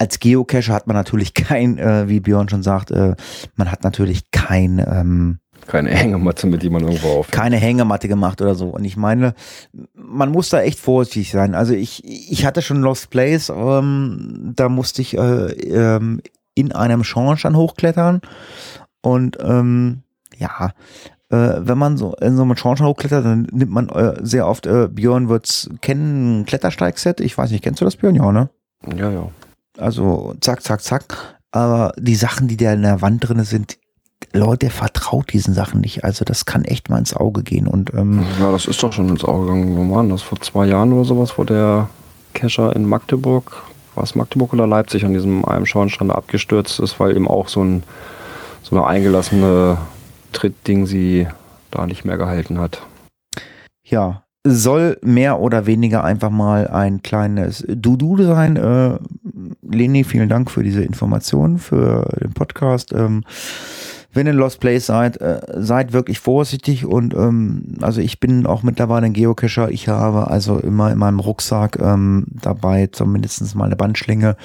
Speaker 4: Als Geocacher hat man natürlich <laughs> kein, äh, wie Björn schon sagt, äh, man hat natürlich kein ähm,
Speaker 5: keine Hängematte, mit die man irgendwo auf.
Speaker 4: Keine Hängematte gemacht oder so. Und ich meine, man muss da echt vorsichtig sein. Also ich, ich hatte schon Lost Place, ähm, da musste ich äh, ähm, in einem Schornstein hochklettern. Und ähm, ja, äh, wenn man so in so einem Schornstein hochklettert, dann nimmt man äh, sehr oft, äh, Björn wird's kennen, Klettersteigset. Ich weiß nicht, kennst du das, Björn? Ja, ne?
Speaker 5: Ja, ja.
Speaker 4: Also zack, zack, zack. Aber die Sachen, die da in der Wand drin sind, Leute, vertraut diesen Sachen nicht. Also das kann echt mal ins Auge gehen. Und ähm,
Speaker 5: ja, das ist doch schon ins Auge gegangen. Wo waren das? Vor zwei Jahren oder sowas, wo der Kescher in Magdeburg, war es Magdeburg oder Leipzig, an diesem einem Schornstein abgestürzt ist, weil eben auch so, ein, so eine eingelassene Trittding sie da nicht mehr gehalten hat.
Speaker 4: Ja, soll mehr oder weniger einfach mal ein kleines Dudu sein. Äh, Leni, vielen Dank für diese Informationen, für den Podcast. Ähm, wenn ihr Lost Place seid, äh, seid wirklich vorsichtig und ähm, also ich bin auch mittlerweile ein Geocacher. Ich habe also immer in meinem Rucksack ähm, dabei zumindest mal eine Bandschlinge.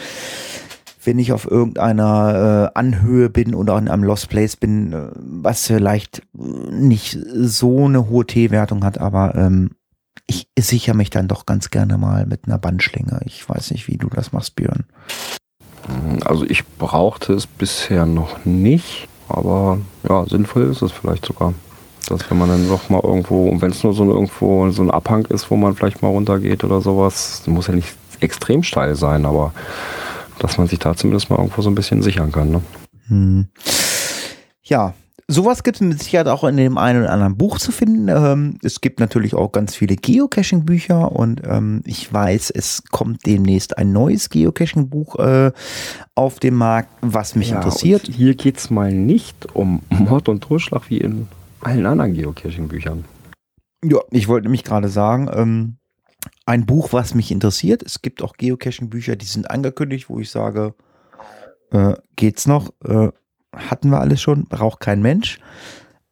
Speaker 4: Wenn ich auf irgendeiner äh, Anhöhe bin oder in einem Lost Place bin, äh, was vielleicht nicht so eine hohe T-Wertung hat, aber ähm, ich sichere mich dann doch ganz gerne mal mit einer Bandschlinge. Ich weiß nicht, wie du das machst, Björn.
Speaker 5: Also ich brauchte es bisher noch nicht, aber ja, sinnvoll ist es vielleicht sogar. Dass wenn man dann doch mal irgendwo, und wenn es nur so irgendwo so ein Abhang ist, wo man vielleicht mal runtergeht oder sowas, muss ja nicht extrem steil sein, aber dass man sich da zumindest mal irgendwo so ein bisschen sichern kann. Ne?
Speaker 4: Hm. Ja, sowas gibt es mit Sicherheit auch in dem einen oder anderen Buch zu finden. Ähm, es gibt natürlich auch ganz viele Geocaching-Bücher und ähm, ich weiß, es kommt demnächst ein neues Geocaching-Buch äh, auf den Markt, was mich ja, interessiert.
Speaker 5: Hier geht es mal nicht um Mord und Totschlag wie in allen anderen Geocaching-Büchern.
Speaker 4: Ja, ich wollte nämlich gerade sagen, ähm, ein Buch, was mich interessiert. Es gibt auch Geocaching-Bücher, die sind angekündigt, wo ich sage, äh, geht's noch? Äh, hatten wir alles schon, braucht kein Mensch.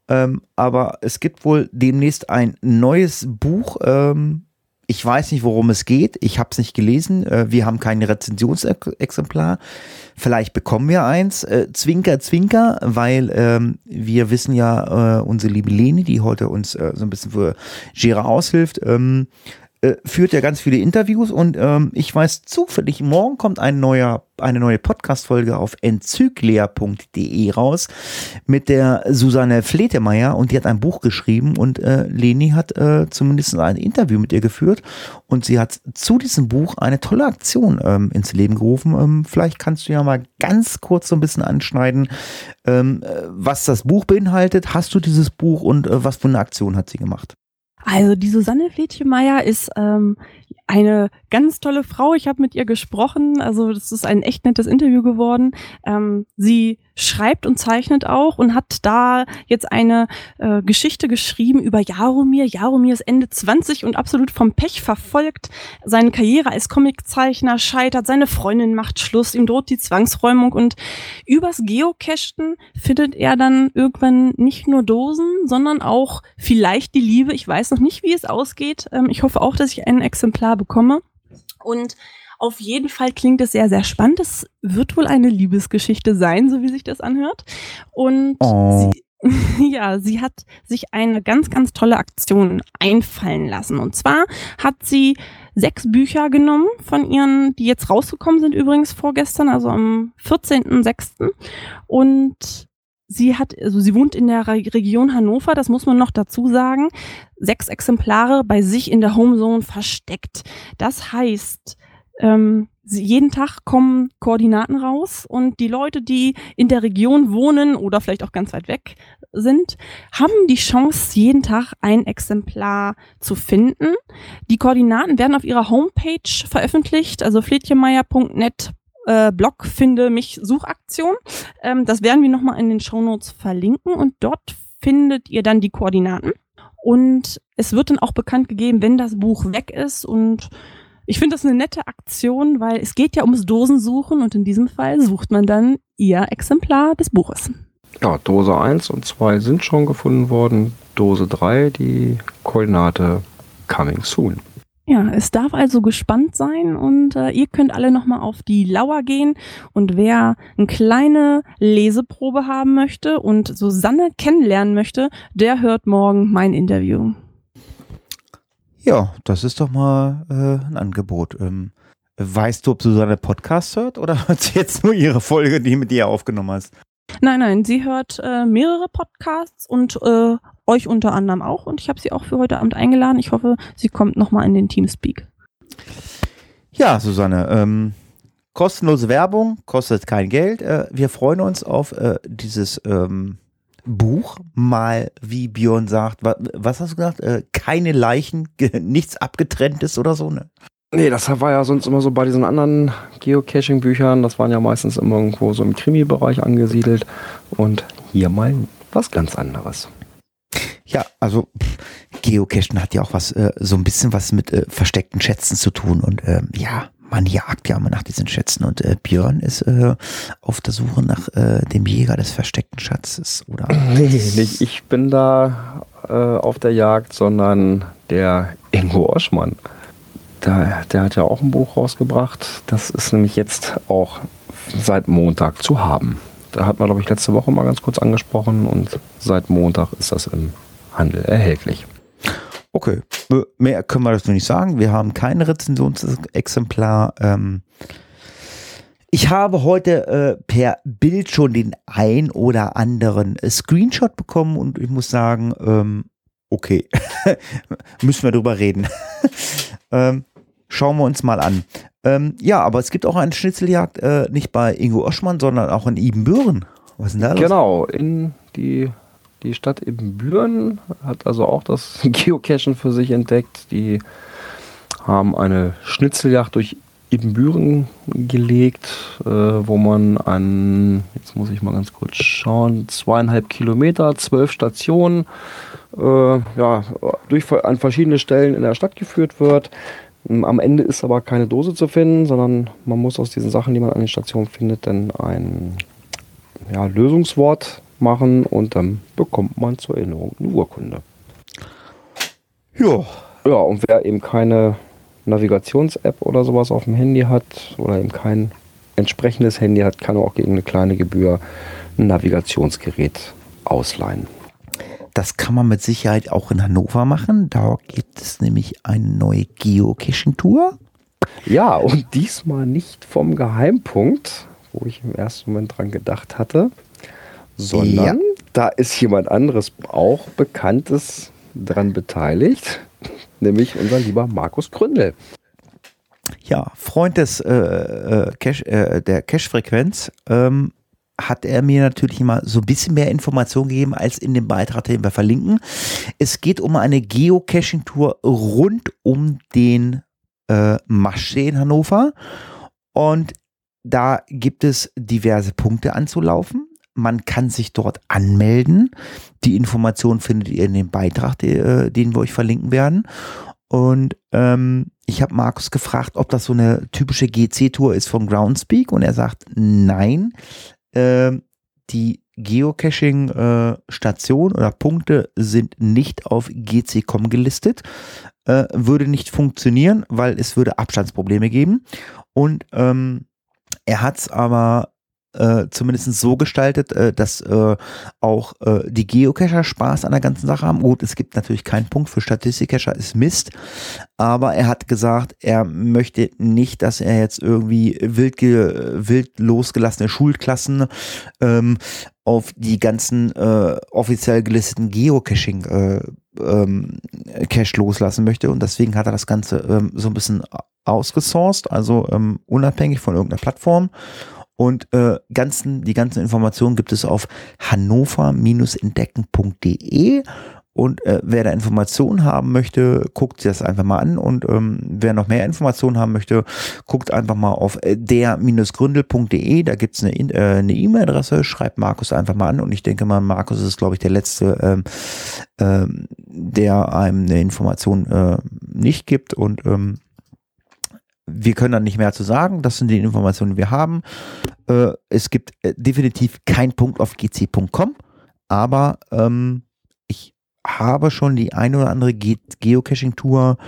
Speaker 4: Ähm, aber es gibt wohl demnächst ein neues Buch. Ähm, ich weiß nicht, worum es geht. Ich habe es nicht gelesen. Äh, wir haben kein Rezensionsexemplar. Vielleicht bekommen wir eins. Äh, zwinker, zwinker, weil ähm, wir wissen ja, äh, unsere liebe Leni, die heute uns äh, so ein bisschen für Gera aushilft, ähm, äh, führt ja ganz viele Interviews und ähm, ich weiß zufällig, morgen kommt ein neuer, eine neue Podcast-Folge auf enzyklea.de raus mit der Susanne Fletemeyer und die hat ein Buch geschrieben und äh, Leni hat äh, zumindest ein Interview mit ihr geführt und sie hat zu diesem Buch eine tolle Aktion ähm, ins Leben gerufen. Ähm, vielleicht kannst du ja mal ganz kurz so ein bisschen anschneiden, ähm, äh, was das Buch beinhaltet. Hast du dieses Buch und äh, was für eine Aktion hat sie gemacht?
Speaker 2: Also die Susanne Fletchemeyer ist ähm, eine ganz tolle Frau. Ich habe mit ihr gesprochen. Also das ist ein echt nettes Interview geworden. Ähm, sie schreibt und zeichnet auch und hat da jetzt eine äh, Geschichte geschrieben über Jaromir. Jaromir ist Ende 20 und absolut vom Pech verfolgt. Seine Karriere als Comiczeichner scheitert, seine Freundin macht Schluss, ihm droht die Zwangsräumung und übers Geocachen findet er dann irgendwann nicht nur Dosen, sondern auch vielleicht die Liebe. Ich weiß noch nicht, wie es ausgeht. Ähm, ich hoffe auch, dass ich ein Exemplar bekomme. Und auf jeden Fall klingt es sehr, sehr spannend. Es wird wohl eine Liebesgeschichte sein, so wie sich das anhört. Und oh. sie, <laughs> ja, sie hat sich eine ganz, ganz tolle Aktion einfallen lassen. Und zwar hat sie sechs Bücher genommen von ihren, die jetzt rausgekommen sind übrigens vorgestern, also am 14.06. Und sie hat, also sie wohnt in der Region Hannover, das muss man noch dazu sagen, sechs Exemplare bei sich in der Homezone versteckt. Das heißt, ähm, jeden Tag kommen Koordinaten raus und die Leute, die in der Region wohnen oder vielleicht auch ganz weit weg sind, haben die Chance, jeden Tag ein Exemplar zu finden. Die Koordinaten werden auf ihrer Homepage veröffentlicht, also fletchenmeier.net äh, Blog Finde mich Suchaktion. Ähm, das werden wir nochmal in den Shownotes verlinken und dort findet ihr dann die Koordinaten. Und es wird dann auch bekannt gegeben, wenn das Buch weg ist. Und ich finde das eine nette Aktion, weil es geht ja ums Dosensuchen und in diesem Fall sucht man dann ihr Exemplar des Buches.
Speaker 5: Ja, Dose 1 und 2 sind schon gefunden worden. Dose 3, die Koordinate coming soon.
Speaker 2: Ja, es darf also gespannt sein und äh, ihr könnt alle nochmal auf die Lauer gehen und wer eine kleine Leseprobe haben möchte und Susanne kennenlernen möchte, der hört morgen mein Interview.
Speaker 4: Ja, das ist doch mal äh, ein Angebot. Ähm, weißt du, ob Susanne Podcast hört oder <laughs> hört sie jetzt nur ihre Folge, die mit dir aufgenommen hast?
Speaker 2: Nein, nein, sie hört äh, mehrere Podcasts und äh, euch unter anderem auch. Und ich habe sie auch für heute Abend eingeladen. Ich hoffe, sie kommt nochmal in den Teamspeak.
Speaker 4: Ja, Susanne, ähm, kostenlose Werbung, kostet kein Geld. Äh, wir freuen uns auf äh, dieses ähm, Buch, mal, wie Björn sagt, wa was hast du gesagt? Äh, keine Leichen, nichts abgetrenntes oder so, ne?
Speaker 5: Nee, das war ja sonst immer so bei diesen anderen Geocaching-Büchern. Das waren ja meistens immer irgendwo so im Krimi-Bereich angesiedelt. Und hier mal was ganz anderes.
Speaker 4: Ja, also Geocachen hat ja auch was, äh, so ein bisschen was mit äh, versteckten Schätzen zu tun. Und ähm, ja, man jagt ja immer nach diesen Schätzen. Und äh, Björn ist äh, auf der Suche nach äh, dem Jäger des versteckten Schatzes, oder? <clears throat>
Speaker 5: Nee, nicht ich bin da äh, auf der Jagd, sondern der Ingo Oschmann. Der, der hat ja auch ein Buch rausgebracht. Das ist nämlich jetzt auch seit Montag zu haben. Da hat man, glaube ich, letzte Woche mal ganz kurz angesprochen und seit Montag ist das im Handel erhältlich.
Speaker 4: Okay, mehr können wir das noch nicht sagen. Wir haben kein Rezensionsexemplar. Ähm ich habe heute äh, per Bild schon den ein oder anderen Screenshot bekommen und ich muss sagen, ähm, okay, <laughs> müssen wir drüber reden. <laughs> ähm, schauen wir uns mal an. Ähm, ja, aber es gibt auch eine Schnitzeljagd, äh, nicht bei Ingo Oschmann, sondern auch in Ibenbüren. Was ist denn da los?
Speaker 5: Genau, in die, die Stadt Ibenbüren hat also auch das <laughs> Geocachen für sich entdeckt. Die haben eine Schnitzeljagd durch Ibbenbüren gelegt, äh, wo man an, jetzt muss ich mal ganz kurz schauen, zweieinhalb Kilometer, zwölf Stationen, äh, ja, durch, an verschiedene Stellen in der Stadt geführt wird. Am Ende ist aber keine Dose zu finden, sondern man muss aus diesen Sachen, die man an den Stationen findet, dann ein ja, Lösungswort machen und dann bekommt man zur Erinnerung eine Urkunde.
Speaker 4: Ja.
Speaker 5: Ja, und wer eben keine Navigations-App oder sowas auf dem Handy hat oder eben kein entsprechendes Handy hat, kann auch gegen eine kleine Gebühr ein Navigationsgerät ausleihen.
Speaker 4: Das kann man mit Sicherheit auch in Hannover machen. Da gibt es nämlich eine neue Geocaching-Tour.
Speaker 5: Ja, und diesmal nicht vom Geheimpunkt, wo ich im ersten Moment dran gedacht hatte, sondern ja. da ist jemand anderes auch Bekanntes dran beteiligt, <laughs> nämlich unser lieber Markus Gründel.
Speaker 4: Ja, Freund des äh, äh, Cache, äh, der Cache-Frequenz ähm, hat er mir natürlich immer so ein bisschen mehr Informationen gegeben als in dem Beitrag, den wir verlinken. Es geht um eine Geocaching-Tour rund um den äh, Maschsee in Hannover und da gibt es diverse Punkte anzulaufen. Man kann sich dort anmelden. Die Informationen findet ihr in dem Beitrag, äh, den wir euch verlinken werden. Und ähm, ich habe Markus gefragt, ob das so eine typische GC-Tour ist von Groundspeak und er sagt, nein, äh, die Geocaching-Station äh, oder Punkte sind nicht auf GC.com gelistet. Äh, würde nicht funktionieren, weil es würde Abstandsprobleme geben. Und ähm, er hat es aber äh, zumindest so gestaltet, äh, dass äh, auch äh, die Geocacher Spaß an der ganzen Sache haben. Gut, es gibt natürlich keinen Punkt für Statistikcacher, ist Mist. Aber er hat gesagt, er möchte nicht, dass er jetzt irgendwie wild, wild losgelassene Schulklassen ähm, auf die ganzen äh, offiziell gelisteten Geocaching äh, ähm, Cache loslassen möchte und deswegen hat er das Ganze ähm, so ein bisschen ausgesourced, also ähm, unabhängig von irgendeiner Plattform und äh, ganzen, die ganzen Informationen gibt es auf hannover-entdecken.de Und äh, wer da Informationen haben möchte, guckt sich das einfach mal an. Und ähm, wer noch mehr Informationen haben möchte, guckt einfach mal auf äh, der-gründel.de. Da gibt's eine in- äh, eine E-Mail-Adresse. Schreibt Markus einfach mal an. Und ich denke mal, Markus ist, glaube ich, der Letzte, ähm, ähm, der einem eine Information äh, nicht gibt. Und ähm, wir können dann nicht mehr zu sagen. Das sind die Informationen, die wir haben. Äh, es gibt äh, definitiv kein Punkt auf gc.com, aber ähm, ich habe schon die eine oder andere Ge Geocaching-Tour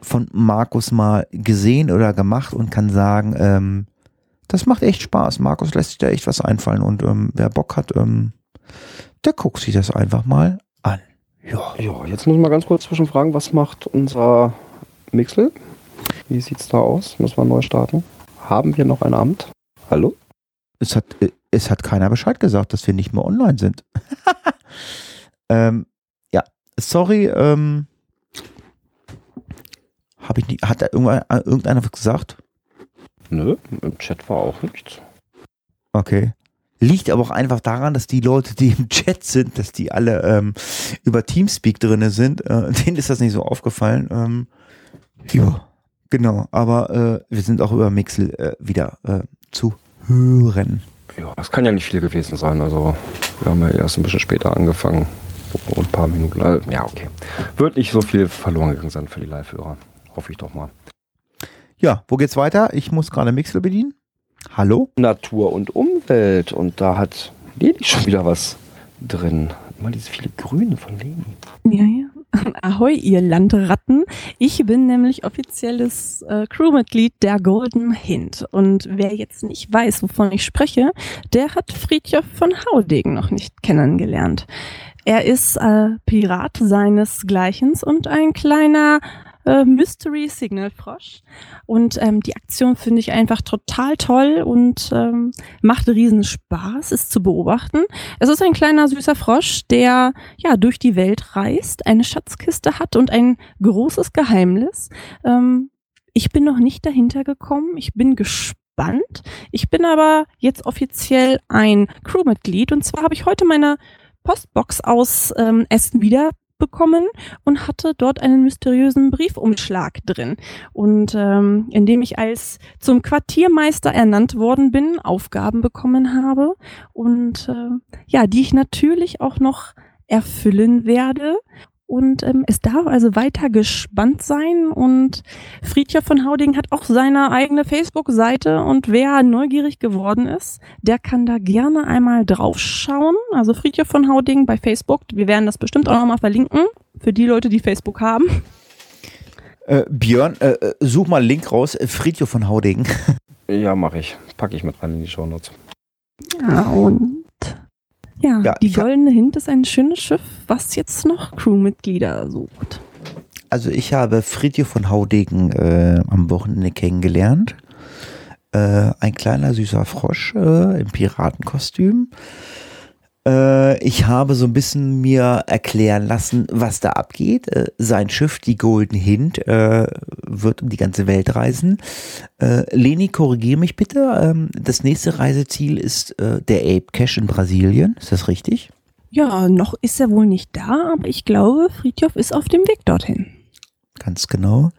Speaker 4: von Markus mal gesehen oder gemacht und kann sagen, ähm, das macht echt Spaß. Markus lässt sich da echt was einfallen und ähm, wer Bock hat, ähm, der guckt sich das einfach mal an. Ja.
Speaker 5: Ja, jetzt muss ich mal ganz kurz zwischenfragen, was macht unser Mixel? Wie sieht's da aus? Müssen wir neu starten? Haben wir noch ein Amt? Hallo?
Speaker 4: Es hat, äh, es hat keiner Bescheid gesagt, dass wir nicht mehr online sind. <laughs> ähm, ja, sorry, ähm, hab ich nicht, hat da irgendeiner, irgendeiner was gesagt?
Speaker 5: Nö, im Chat war auch nichts.
Speaker 4: Okay. Liegt aber auch einfach daran, dass die Leute, die im Chat sind, dass die alle ähm, über Teamspeak drinne sind. Äh, <laughs> denen ist das nicht so aufgefallen. Ähm, ja, genau. Aber äh, wir sind auch über Mixel äh, wieder äh, zu hören.
Speaker 5: Ja, das kann ja nicht viel gewesen sein. Also, wir haben ja erst ein bisschen später angefangen. Und ein paar Minuten. äh, Ja, okay. Wird nicht so viel verloren gegangen sein für die Live-Hörer. Hoffe ich doch mal.
Speaker 4: Ja, wo geht's weiter? Ich muss gerade Mixel bedienen. Hallo?
Speaker 5: Natur und Umwelt. Und da hat Leni schon wieder was drin. Mal diese viele Grüne von Leni.
Speaker 2: Ja, ja. <laughs> Ahoi, ihr Landratten. Ich bin nämlich offizielles äh, Crewmitglied der Golden Hint. Und wer jetzt nicht weiß, wovon ich spreche, der hat Friedjof von Haudegen noch nicht kennengelernt. Er ist äh, Pirat seinesgleichens und ein kleiner äh, Mystery Signal Frosch. Und ähm, die Aktion finde ich einfach total toll und ähm, macht riesen Spaß, es zu beobachten. Es ist ein kleiner süßer Frosch, der ja durch die Welt reist, eine Schatzkiste hat und ein großes Geheimnis. Ähm, ich bin noch nicht dahinter gekommen. Ich bin gespannt. Ich bin aber jetzt offiziell ein Crewmitglied und zwar habe ich heute meine Postbox aus ähm, Essen wieder bekommen und hatte dort einen mysteriösen Briefumschlag drin. Und ähm, indem ich als zum Quartiermeister ernannt worden bin, Aufgaben bekommen habe und äh, ja, die ich natürlich auch noch erfüllen werde. Und ähm, es darf also weiter gespannt sein. Und Friedhof von Hauding hat auch seine eigene Facebook-Seite. Und wer neugierig geworden ist, der kann da gerne einmal draufschauen. Also Friedhof von Hauding bei Facebook. Wir werden das bestimmt auch nochmal verlinken. Für die Leute, die Facebook haben.
Speaker 4: Äh, Björn, äh, äh, such mal einen Link raus. Friedhof von Haudegen.
Speaker 5: Ja, mache ich. Packe ich mit rein in die Shownotes.
Speaker 2: Ja, und ja,
Speaker 4: Ja,
Speaker 2: die Goldene Hint ist ein schönes Schiff, was jetzt noch Crewmitglieder sucht.
Speaker 4: Also ich habe Friedhof von Haudegen äh, am Wochenende kennengelernt. Äh, ein kleiner süßer Frosch äh, im Piratenkostüm. Äh, ich habe so ein bisschen mir erklären lassen, was da abgeht. Äh, sein Schiff, die Golden Hint, äh, wird um die ganze Welt reisen. Leni, korrigiere mich bitte. Ähm, das nächste Reiseziel ist der Ape Cache in Brasilien. Ist das richtig?
Speaker 2: Ja, noch ist er wohl nicht da, aber ich glaube, Friedhof ist auf dem Weg dorthin.
Speaker 4: Ganz genau.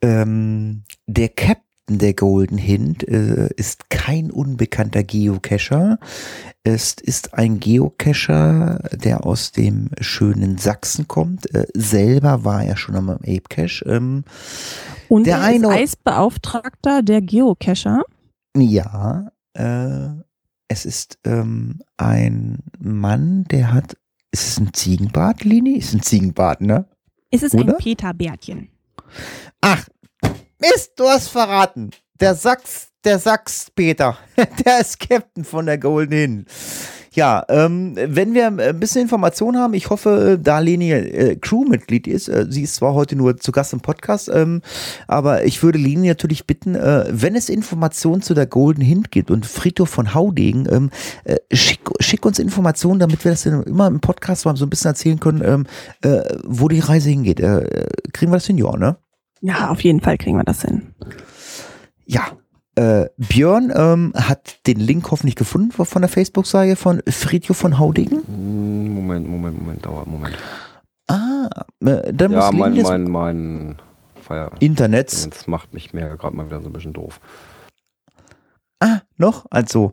Speaker 4: Ähm, der Captain der Golden Hint äh, ist kein unbekannter Geocacher. Es ist ein Geocacher, der aus dem schönen Sachsen kommt. Äh, selber war er schon am Ape Cache. Ähm,
Speaker 2: Und
Speaker 4: Der
Speaker 2: er
Speaker 4: eine-
Speaker 2: ist Eisbeauftragter der Geocacher.
Speaker 4: ja, äh, es ist ähm, ein Mann, der hat. Ist es ein Ziegenbart, Lini? Ist ein Ziegenbart, ne?
Speaker 2: Es ist
Speaker 4: Oder?
Speaker 2: ein Peter-Bärtchen.
Speaker 4: Ach, Mist, du hast verraten. Der Sachs, der Sachs Peter, <laughs> der ist Captain von der Golden Hin. Ja, ähm, wenn wir ein bisschen Informationen haben, ich hoffe, da Leni äh, Crewmitglied ist, äh, sie ist zwar heute nur zu Gast im Podcast, ähm, aber ich würde Leni natürlich bitten, äh, wenn es Informationen zu der Golden Hint gibt und Friedhof von Haudegen, ähm, äh, schick, schick uns Informationen, damit wir das dann immer im Podcast mal so ein bisschen erzählen können, ähm, äh, wo die Reise hingeht. Äh, kriegen wir das hin, ja, ne?
Speaker 2: Ja, auf jeden Fall kriegen wir das hin.
Speaker 4: Ja. Äh, Björn ähm, hat den Link hoffentlich gefunden von der Facebook-Seite von Friedhof von Haudegen.
Speaker 5: Hm, Moment, Moment, Moment, dauert, Moment.
Speaker 4: Ah, Äh, dann
Speaker 5: Ja,
Speaker 4: muss
Speaker 5: mein,
Speaker 4: das
Speaker 5: mein, mein Feier.
Speaker 4: Internet.
Speaker 5: Das macht mich mir gerade mal wieder so ein bisschen doof.
Speaker 4: Ah, noch? Also.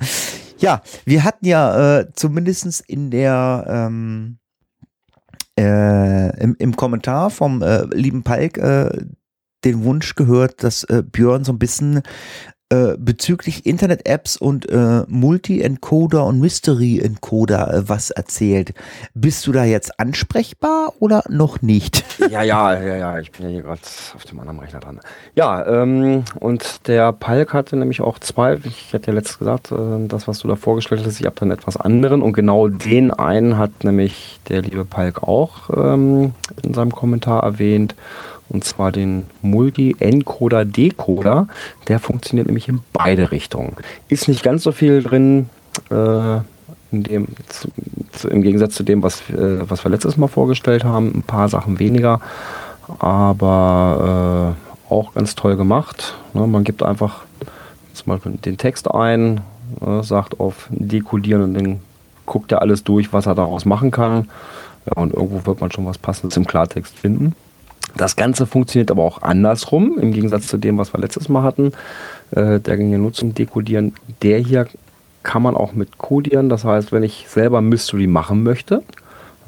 Speaker 4: <laughs> ja, wir hatten ja äh, zumindest in der ähm, äh, im, im Kommentar vom äh, lieben Palk äh, den Wunsch gehört, dass äh, Björn so ein bisschen äh, bezüglich Internet-Apps und äh, Multi-Encoder und Mystery-Encoder äh, was erzählt. Bist du da jetzt ansprechbar oder noch nicht? <laughs>
Speaker 5: Ja, ja, ja, ja, ich bin ja hier gerade auf dem anderen Rechner dran. Ja, ähm, und der Palk hatte nämlich auch zwei, ich hatte ja letztes gesagt, äh, das, was du da vorgestellt hast, ich habe dann etwas anderen und genau den einen hat nämlich der liebe Palk auch ähm, in seinem Kommentar erwähnt und zwar den Multi-Encoder-Decoder. Der funktioniert nämlich in beide Richtungen. Ist nicht ganz so viel drin, äh, dem, zu, zu, im Gegensatz zu dem, was, äh, was wir letztes Mal vorgestellt haben. Ein paar Sachen weniger, aber äh, auch ganz toll gemacht. Ne, man gibt einfach zum Beispiel den Text ein, äh, sagt auf Dekodieren und dann guckt er alles durch, was er daraus machen kann. Ja, und irgendwo wird man schon was Passendes im Klartext finden. Das Ganze funktioniert aber auch andersrum, im Gegensatz zu dem, was wir letztes Mal hatten. Äh, der ging ja nur zum Dekodieren. Der hier kann man auch mit kodieren. Das heißt, wenn ich selber Mystery machen möchte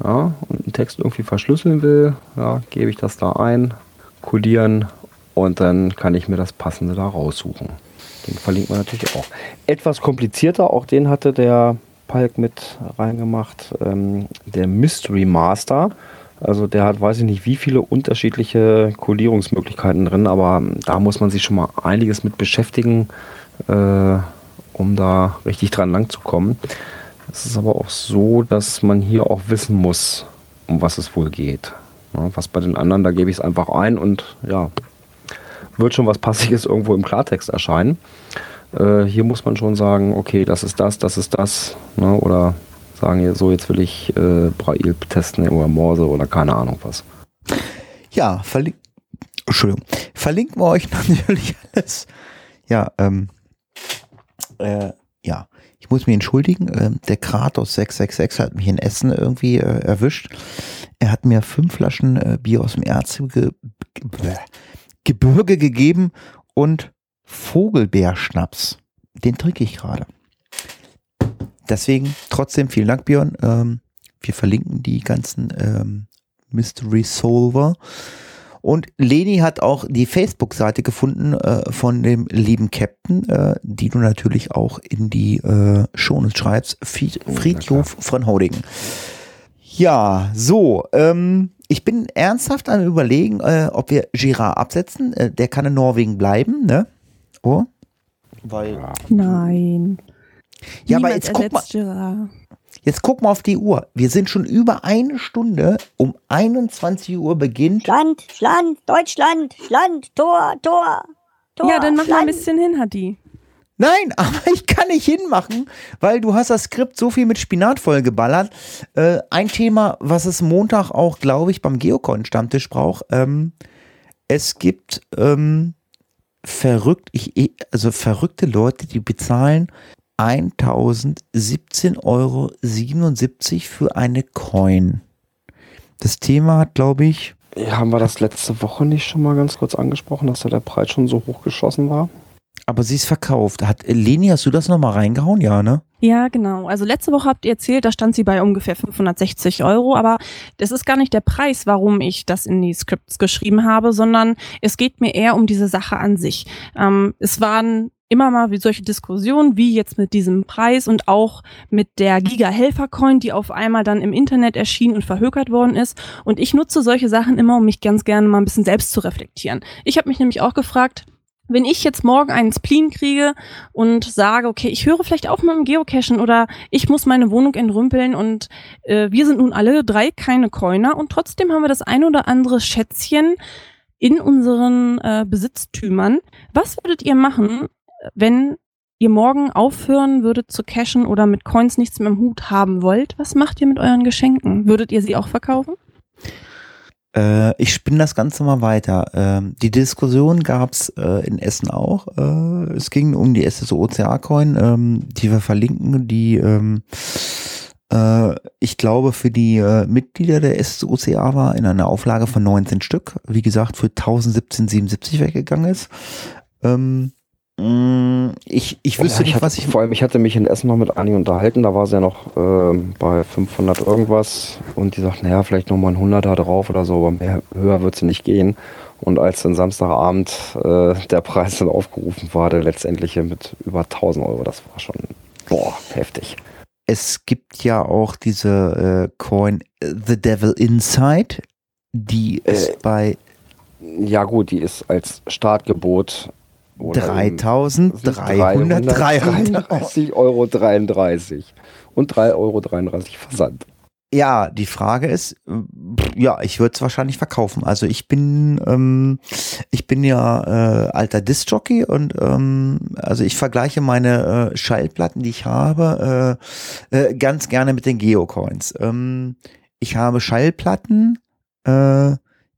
Speaker 5: ja, und einen Text irgendwie verschlüsseln will, ja, gebe ich das da ein, kodieren und dann kann ich mir das Passende da raussuchen. Den verlinkt man natürlich auch. Etwas komplizierter, auch den hatte der Palk mit reingemacht, ähm, der Mystery Master. Also der hat, weiß ich nicht, wie viele unterschiedliche Kodierungsmöglichkeiten drin, aber da muss man sich schon mal einiges mit beschäftigen, äh, um da richtig dran lang zu kommen. Es ist aber auch so, dass man hier auch wissen muss, um was es wohl geht. Ja, was bei den anderen, da gebe ich es einfach ein und ja, wird schon was Passiges irgendwo im Klartext erscheinen. Äh, hier muss man schon sagen, okay, das ist das, das ist das, ne, oder sagen, so jetzt will ich äh, Braille testen oder Morse oder keine Ahnung was.
Speaker 4: Ja, verlinken. Entschuldigung. Verlinken wir euch <laughs> natürlich alles. Ja, ähm, äh, ja. Ich muss mich entschuldigen, ähm, der Kratos 666 hat mich in Essen irgendwie äh, erwischt. Er hat mir fünf Flaschen äh, Bier aus dem Erzgebirge Gebirge gegeben und Vogelbeerschnaps. Den trinke ich gerade. Deswegen trotzdem vielen Dank, Björn. Ähm, wir verlinken die ganzen ähm, Mystery Solver. Und Leni hat auch die Facebook-Seite gefunden äh, von dem lieben Captain, äh, die du natürlich auch in die äh, Shownotes schreibst. Fried
Speaker 5: Oh,
Speaker 4: Friedhof von Hodingen. Ja, so. Ähm, ich bin ernsthaft am überlegen, äh, ob wir Girard absetzen. Äh, der kann in Norwegen bleiben, ne? Oh. Weil.
Speaker 2: Nein.
Speaker 4: Ja, aber jetzt guck mal,
Speaker 2: Gerard.
Speaker 4: jetzt guck mal auf die Uhr. Wir sind schon über eine Stunde. Um 21 Uhr beginnt.
Speaker 3: Schland, Schland, Deutschland, Schland, Tor, Tor, Tor.
Speaker 2: Ja, dann mach mal ein bisschen hin, Hadi.
Speaker 4: Nein, <laughs> aber ich kann nicht hinmachen, weil du hast das Skript so viel mit Spinat vollgeballert. Äh, ein Thema, was es Montag auch, glaube ich, beim Geocon-Stammtisch braucht. Ähm, es gibt ähm, verrückt, ich, ich- also verrückte Leute, die bezahlen 1017,77 Euro für eine Coin. Das Thema hat, glaube ich,
Speaker 5: Ja, haben wir das letzte Woche nicht schon mal ganz kurz angesprochen, dass da der Preis schon so hochgeschossen war?
Speaker 4: aber sie ist verkauft. Hat Leni, hast du das nochmal reingehauen? Ja, ne?
Speaker 2: Ja, genau. Also letzte Woche habt ihr erzählt, da stand sie bei ungefähr 560 Euro, aber das ist gar nicht der Preis, warum ich das in die Scripts geschrieben habe, sondern es geht mir eher um diese Sache an sich. Ähm, es waren immer mal wie solche Diskussionen, wie jetzt mit diesem Preis und auch mit der Giga-Helfer-Coin, die auf einmal dann im Internet erschien und verhökert worden ist. Und ich nutze solche Sachen immer, um mich ganz gerne mal ein bisschen selbst zu reflektieren. Ich habe mich nämlich auch gefragt, wenn ich jetzt morgen einen Spleen kriege und sage, okay, ich höre vielleicht auch mal im Geocachen oder ich muss meine Wohnung entrümpeln und äh, wir sind nun alle drei keine Coiner und trotzdem haben wir das ein oder andere Schätzchen in unseren äh, Besitztümern. Was würdet ihr machen, wenn ihr morgen aufhören würdet zu cashen oder mit Coins nichts mehr im Hut haben wollt? Was macht ihr mit euren Geschenken? Würdet ihr sie auch verkaufen?
Speaker 4: Äh, ich spinne das Ganze mal weiter. Ähm, die Diskussion gab's äh, in Essen auch. Äh, es ging um die SSO OCA-Coin, ähm, die wir verlinken, die ähm, Äh, ich glaube, für die äh, Mitglieder der SOCA war in einer Auflage von 19 Stück, wie gesagt, für 1017,77 weggegangen ist. Ähm, ich, ich wüsste
Speaker 5: Ja,
Speaker 4: nicht,
Speaker 5: hatte,
Speaker 4: was ich.
Speaker 5: Vor allem, ich hatte mich in Essen mal mit Anni unterhalten, da war sie ja noch ähm, bei 500 irgendwas und die sagt, naja, vielleicht nochmal ein 100er drauf oder so, aber mehr, höher wird sie nicht gehen. Und als dann Samstagabend äh, der Preis dann aufgerufen war, der letztendliche mit über 1000 Euro, das war schon, boah, heftig.
Speaker 4: Es gibt ja auch diese äh, Coin äh, The Devil Inside, die
Speaker 5: Äh,
Speaker 4: ist bei
Speaker 5: Ja gut, die ist als Startgebot
Speaker 4: 3333
Speaker 5: 33,33 Euro 33 und 3,33 Euro Versand.
Speaker 4: Ja, die Frage ist, ja, ich würde es wahrscheinlich verkaufen. Also ich bin, ähm, ich bin ja äh, alter Disc-Jockey und ähm, also ich vergleiche meine äh, Schallplatten, die ich habe, äh, äh, ganz gerne mit den Geocoins. Ähm, ich habe Schallplatten, äh,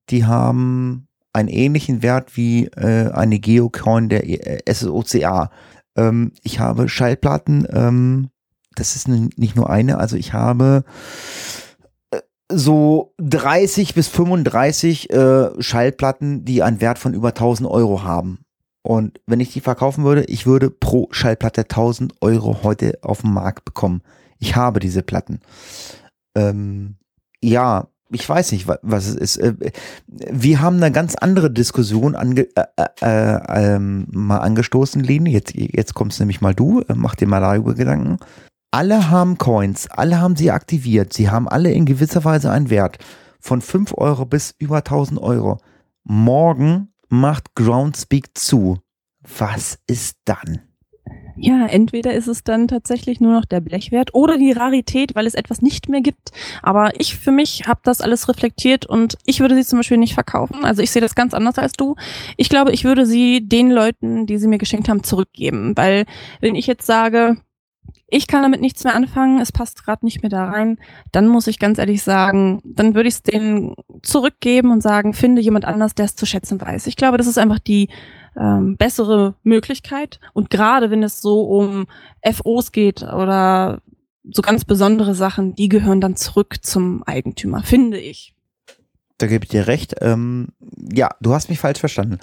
Speaker 4: die haben einen ähnlichen Wert wie äh, eine Geocoin der äh, SOCA. Ähm, ich habe Schallplatten, ähm, das ist nicht nur eine, also ich habe äh, so 30 bis 35 äh, Schallplatten, die einen Wert von über 1000 Euro haben. Und wenn ich die verkaufen würde, ich würde pro Schallplatte 1000 Euro heute auf dem Markt bekommen. Ich habe diese Platten. Ähm, ja, ich weiß nicht, wa- was es ist. Äh, Wir haben eine ganz andere Diskussion ange äh, äh, ähm, mal angestoßen, Leni. Jetzt, jetzt kommst nämlich mal du, äh, mach dir mal darüber Gedanken. Alle haben Coins, alle haben sie aktiviert. Sie haben alle in gewisser Weise einen Wert von 5 Euro bis über 1000 Euro. Morgen macht Groundspeak zu. Was ist dann?
Speaker 2: Ja, entweder ist es dann tatsächlich nur noch der Blechwert oder die Rarität, weil es etwas nicht mehr gibt. Aber ich für mich habe das alles reflektiert und ich würde sie zum Beispiel nicht verkaufen. Also ich sehe das ganz anders als du. Ich glaube, ich würde sie den Leuten, die sie mir geschenkt haben, zurückgeben. Weil wenn ich jetzt sage, ich kann damit nichts mehr anfangen, es passt gerade nicht mehr da rein, dann muss ich ganz ehrlich sagen, dann würde ich es denen zurückgeben und sagen, finde jemand anders, der es zu schätzen weiß. Ich glaube, das ist einfach die ähm, bessere Möglichkeit. Und gerade wenn es so um FOs geht oder so ganz besondere Sachen, die gehören dann zurück zum Eigentümer, finde ich.
Speaker 4: Da gebe ich dir recht. Ähm, ja, du hast mich falsch verstanden.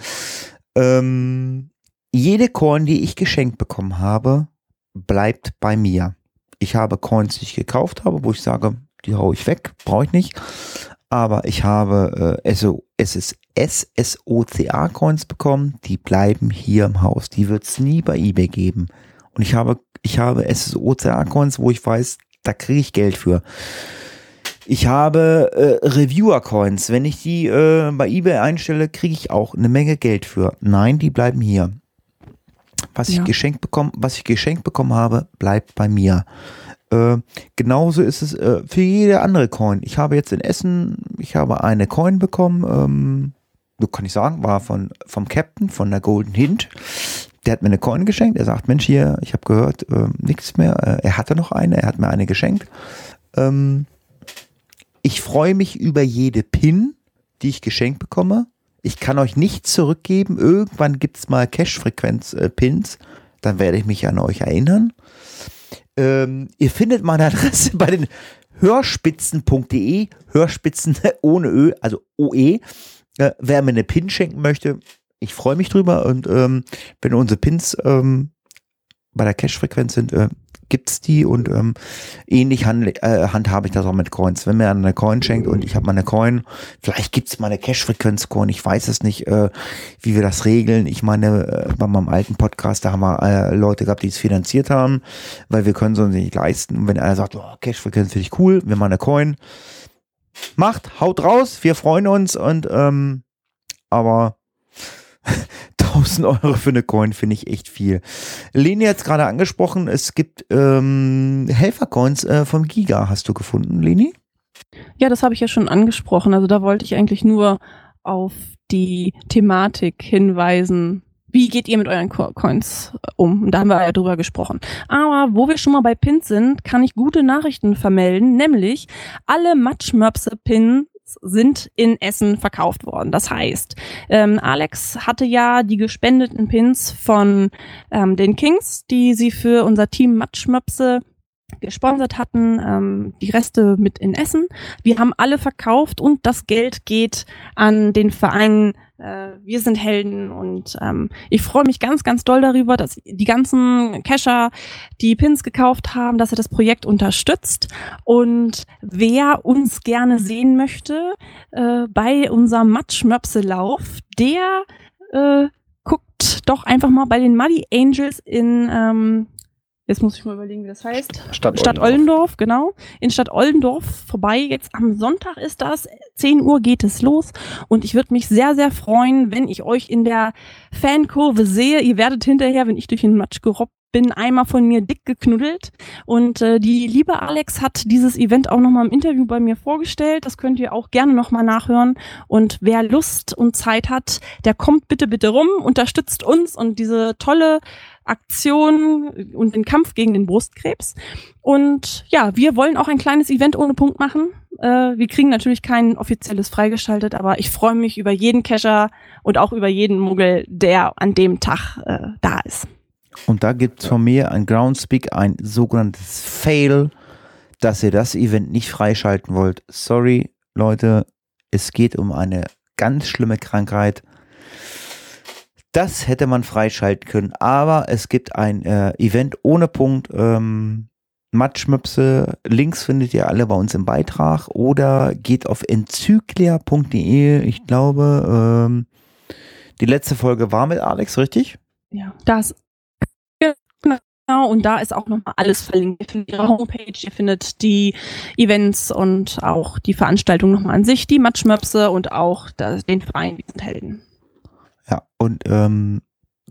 Speaker 4: Ähm, jede Coin, die ich geschenkt bekommen habe, bleibt bei mir. Ich habe Coins, die ich gekauft habe, wo ich sage, die hau ich weg, brauche ich nicht. Aber ich habe äh, SO, SS, SSOCA-Coins bekommen, die bleiben hier im Haus. Die wird es nie bei eBay geben. Und ich habe, ich habe SSOCA-Coins, wo ich weiß, da kriege ich Geld für. Ich habe äh, Reviewer-Coins. Wenn ich die äh, bei eBay einstelle, kriege ich auch eine Menge Geld für. Nein, die bleiben hier. Was ich
Speaker 2: Ja.
Speaker 4: geschenkt bekommen, was ich geschenkt bekommen habe, bleibt bei mir. Äh, genauso ist es äh, für jede andere Coin. Ich habe jetzt in Essen, ich habe eine Coin bekommen, ähm, kann ich sagen, war von vom Captain von der Golden Hint. Der hat mir eine Coin geschenkt. Er sagt, Mensch, hier, ich habe gehört, äh, nichts mehr. Äh, er hatte noch eine, er hat mir eine geschenkt. Ähm, ich freue mich über jede Pin, die ich geschenkt bekomme. Ich kann euch nicht zurückgeben. Irgendwann gibt's mal Cash-Frequenz-Pins. Dann werde ich mich an euch erinnern. Ähm, ihr findet meine Adresse <laughs> bei den hörspitzen.de. Hörspitzen <laughs> ohne Ö, also OE. Äh, wer mir eine Pin schenken möchte, ich freue mich drüber. Und ähm, wenn unsere Pins ähm, bei der Cash-Frequenz sind, äh, gibt's die und ähm, ähnlich hand, äh, handhabe ich das auch mit Coins. Wenn mir eine Coin schenkt und ich habe mal eine Coin, vielleicht gibt's mal eine Cash-Frequenz-Coin, ich weiß es nicht, äh, wie wir das regeln. Ich meine, äh, bei meinem alten Podcast, da haben wir äh, Leute gehabt, die es finanziert haben, weil wir können es uns nicht leisten. Und wenn einer sagt, oh, Cash-Frequenz finde ich cool, wir mal eine Coin, macht, haut raus, wir freuen uns und ähm, aber <laughs> 1000 Euro für eine Coin finde ich echt viel. Leni hat es gerade angesprochen, es gibt ähm, Helfercoins äh, vom Giga. Hast du gefunden, Leni?
Speaker 2: Ja, das habe ich ja schon angesprochen. Also da wollte ich eigentlich nur auf die Thematik hinweisen. Wie geht ihr mit euren Co Coins um? Und da haben wir ja drüber gesprochen. Aber wo wir schon mal bei Pins sind, kann ich gute Nachrichten vermelden, nämlich alle Matschmöpse-Pins sind in Essen verkauft worden. Das heißt, ähm, Alex hatte ja die gespendeten Pins von ähm, den Kings, die sie für unser Team Matschmöpse gesponsert hatten, ähm, die Reste mit in Essen. Wir haben alle verkauft und das Geld geht an den Verein äh, Wir sind Helden und ähm, ich freue mich ganz, ganz doll darüber, dass die ganzen Cacher, die Pins gekauft haben, dass er das Projekt unterstützt. Und wer uns gerne sehen möchte äh, bei unserem Matschmöpselauf, der äh, guckt doch einfach mal bei den Muddy Angels in ähm, Jetzt muss ich mal überlegen, wie das heißt.
Speaker 5: Stadt,
Speaker 2: Stadt Ollendorf, genau. In Stadt Ollendorf vorbei. Jetzt am Sonntag ist das. 10 Uhr geht es los. Und ich würde mich sehr, sehr freuen, wenn ich euch in der Fankurve sehe. Ihr werdet hinterher, wenn ich durch den Matsch gerobbt bin, einmal von mir dick geknuddelt. Und äh, die liebe Alex hat dieses Event auch nochmal im Interview bei mir vorgestellt. Das könnt ihr auch gerne nochmal nachhören. Und wer Lust und Zeit hat, der kommt bitte, bitte rum, unterstützt uns und diese tolle Aktion und den Kampf gegen den Brustkrebs. Und ja, wir wollen auch ein kleines Event ohne Punkt machen. Äh, wir kriegen natürlich kein offizielles freigeschaltet, aber ich freue mich über jeden Cacher und auch über jeden Muggel, der an dem Tag äh, da ist.
Speaker 4: Und da gibt es von mir ein Groundspeak, ein sogenanntes Fail, dass ihr das Event nicht freischalten wollt. Sorry, Leute, es geht um eine ganz schlimme Krankheit. Das hätte man freischalten können, aber es gibt ein äh, Event ohne Punkt. Ähm, Matschmöpse, Links findet ihr alle bei uns im Beitrag oder geht auf enzyklia.de. Ich glaube, ähm, die letzte Folge war mit Alex, richtig?
Speaker 2: Ja, das Genau, und da ist auch nochmal alles verlinkt. Ihr findet ihre Homepage, ihr findet die Events und auch die Veranstaltung nochmal an sich, die Matschmöpse und auch das, den Verein, sind Helden.
Speaker 4: Ja, und ähm,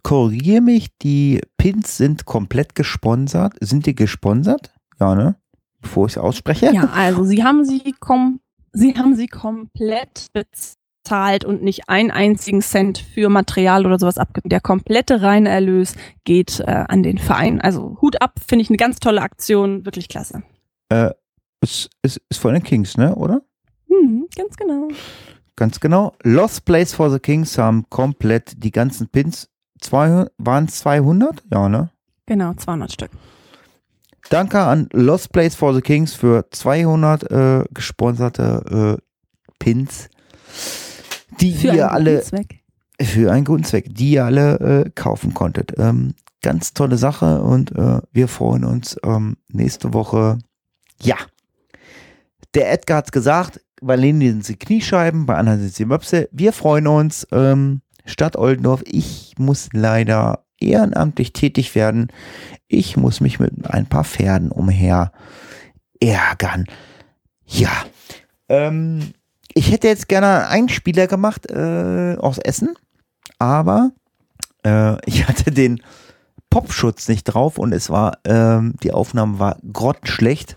Speaker 4: korrigiere mich, die Pins sind komplett gesponsert. Sind die gesponsert? Ja, ne? Bevor ich es ausspreche.
Speaker 2: Ja, also sie haben sie kom sie haben sie komplett bezahlt und nicht einen einzigen Cent für Material oder sowas abgegeben. Der komplette reine Erlös geht äh, an den Verein. Also Hut ab, finde ich eine ganz tolle Aktion, wirklich klasse.
Speaker 4: Äh, ist, ist, ist von den Kings, ne, oder?
Speaker 2: Hm, ganz genau.
Speaker 4: Ganz genau. Lost Place for the Kings haben komplett die ganzen Pins. Waren es 200? Ja, ne?
Speaker 2: Genau, 200 Stück.
Speaker 4: Danke an Lost Place for the Kings für 200 äh, gesponserte äh, Pins, die
Speaker 2: Für
Speaker 4: ihr
Speaker 2: einen
Speaker 4: alle
Speaker 2: guten Zweck.
Speaker 4: für einen guten Zweck, die ihr alle äh, kaufen konntet. Ähm, ganz tolle Sache und äh, wir freuen uns ähm, nächste Woche. Ja, der Edgar hat's gesagt, bei Leni sind sie Kniescheiben, bei anderen sind sie Möpse. Wir freuen uns. Ähm, Stadt Oldendorf, ich muss leider ehrenamtlich tätig werden. Ich muss mich mit ein paar Pferden umher ärgern. Ja. Ähm, ich hätte jetzt gerne einen Spieler gemacht äh, aus Essen, aber äh, ich hatte den Popschutz nicht drauf und es war, ähm, die Aufnahme war grottenschlecht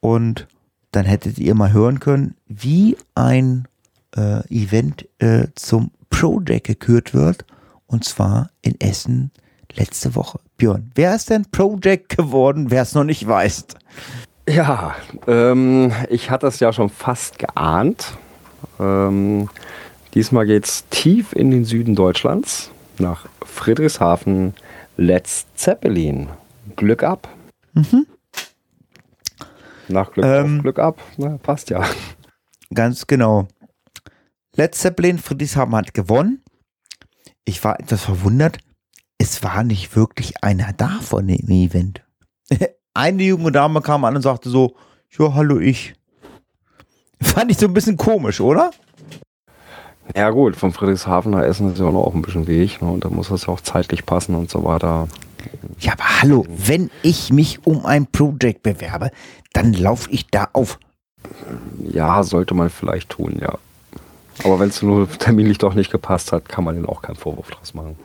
Speaker 4: und dann hättet ihr mal hören können, wie ein äh, Event äh, zum Project gekürt wird und zwar in Essen letzte Woche. Björn, wer ist denn Project geworden, wer es noch nicht weiß?
Speaker 5: Ja, ähm, ich hatte es ja schon fast geahnt. Ähm, diesmal geht es tief in den Süden Deutschlands, nach Friedrichshafen, Let's Zeppelin. Glück ab.
Speaker 4: Mhm.
Speaker 5: Nach Glück
Speaker 4: Ähm.
Speaker 5: auf Glück ab. Na, passt ja.
Speaker 4: Ganz genau. Led Zeppelin, Friedrichshafen hat gewonnen. Ich war etwas verwundert. Es war nicht wirklich einer da von dem Event. <laughs> Eine junge Dame kam an und sagte so, ja, hallo ich. Fand ich so ein bisschen komisch, oder?
Speaker 5: Ja gut, von Friedrichshafen nach Essen ist ja auch noch ein bisschen Weg. Ne? Und da muss das ja auch zeitlich passen und so weiter.
Speaker 4: Ja, aber hallo, wenn ich mich um ein Projekt bewerbe, dann laufe ich da auf.
Speaker 5: Ja, sollte man vielleicht tun, ja. Aber wenn es nur terminlich doch nicht gepasst hat, kann man den auch keinen Vorwurf draus machen.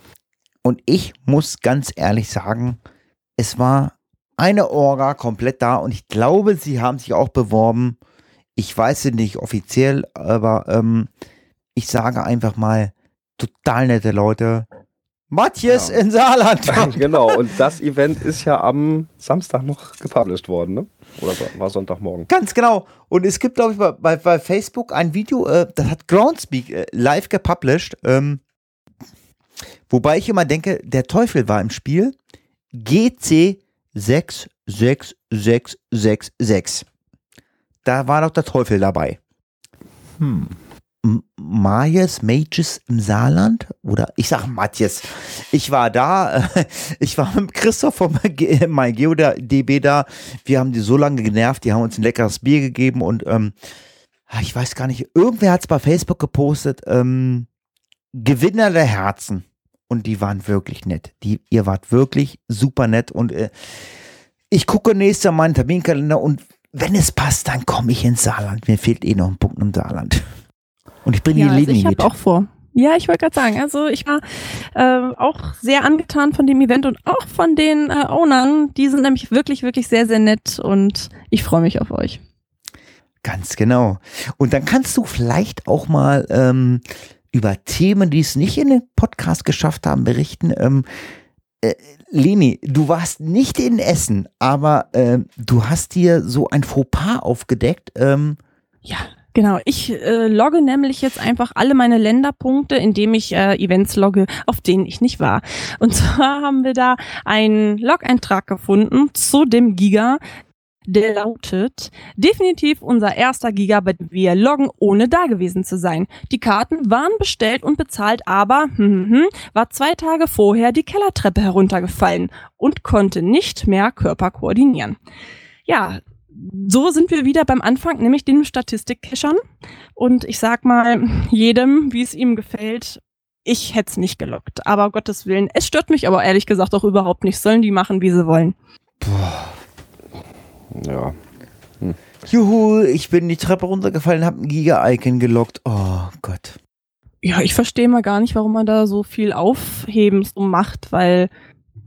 Speaker 4: Und ich muss ganz ehrlich sagen, es war eine Orga komplett da und ich glaube, sie haben sich auch beworben. Ich weiß es nicht offiziell, aber ähm, ich sage einfach mal, total nette Leute. Matthias
Speaker 5: Ja.
Speaker 4: in Saarland. <laughs>
Speaker 5: genau, und das Event ist ja am Samstag noch gepublished worden, ne? Oder war Sonntagmorgen?
Speaker 4: Ganz genau. Und es gibt, glaube ich, bei, bei, bei Facebook ein Video, äh, das hat Groundspeak äh, live gepublished. Ähm, wobei ich immer denke, der Teufel war im Spiel. GC 66666. Da war doch der Teufel dabei. Hm. Majes, Mages im Saarland? Oder ich sag Matjes. Ich war da, <laughs> ich war mit Christoph vom Ge- <laughs> MyGeo der DB da. Wir haben die so lange genervt, die haben uns ein leckeres Bier gegeben und ähm, ah, ich weiß gar nicht, irgendwer hat es bei Facebook gepostet, ähm, Gewinner der Herzen. Und die waren wirklich nett. Die, ihr wart wirklich super nett und äh, ich gucke nächstes Jahr meinen Terminkalender und wenn es passt, dann komme ich ins Saarland. Mir fehlt eh noch ein Punkt im Saarland. Und ich bringe
Speaker 2: Ja,
Speaker 4: die
Speaker 2: also
Speaker 4: Leni
Speaker 2: ich habe auch vor. Ja, ich wollte gerade sagen, also ich war äh, auch sehr angetan von dem Event und auch von den äh, Ownern. Die sind nämlich wirklich, wirklich sehr, sehr nett und ich freue mich auf euch.
Speaker 4: Ganz genau. Und dann kannst du vielleicht auch mal ähm, über Themen, die es nicht in den Podcast geschafft haben, berichten. Ähm, äh, Leni, du warst nicht in Essen, aber ähm, du hast dir so ein Fauxpas aufgedeckt. Ähm,
Speaker 2: Ja, genau. Ich äh, logge nämlich jetzt einfach alle meine Länderpunkte, indem ich äh, Events logge, auf denen ich nicht war. Und <laughs> zwar haben wir da einen Log-Eintrag gefunden zu dem Giga. Der lautet, definitiv unser erster Giga, bei dem wir loggen, ohne da gewesen zu sein. Die Karten waren bestellt und bezahlt, aber hm, hm, hm, war zwei Tage vorher die Kellertreppe heruntergefallen und konnte nicht mehr Körper koordinieren. Ja, so sind wir wieder beim Anfang, nämlich den Statistik-Cachern. Und ich sag mal, jedem, wie es ihm gefällt, ich hätte es nicht gelockt. Aber Gottes Willen, es stört mich aber ehrlich gesagt auch überhaupt nicht. Sollen die machen, wie sie wollen.
Speaker 5: Ja.
Speaker 4: Juhu, ich bin die Treppe runtergefallen, habe ein Giga-Icon gelockt. Oh Gott.
Speaker 2: Ja, ich verstehe mal gar nicht, warum man da so viel Aufhebens um macht, weil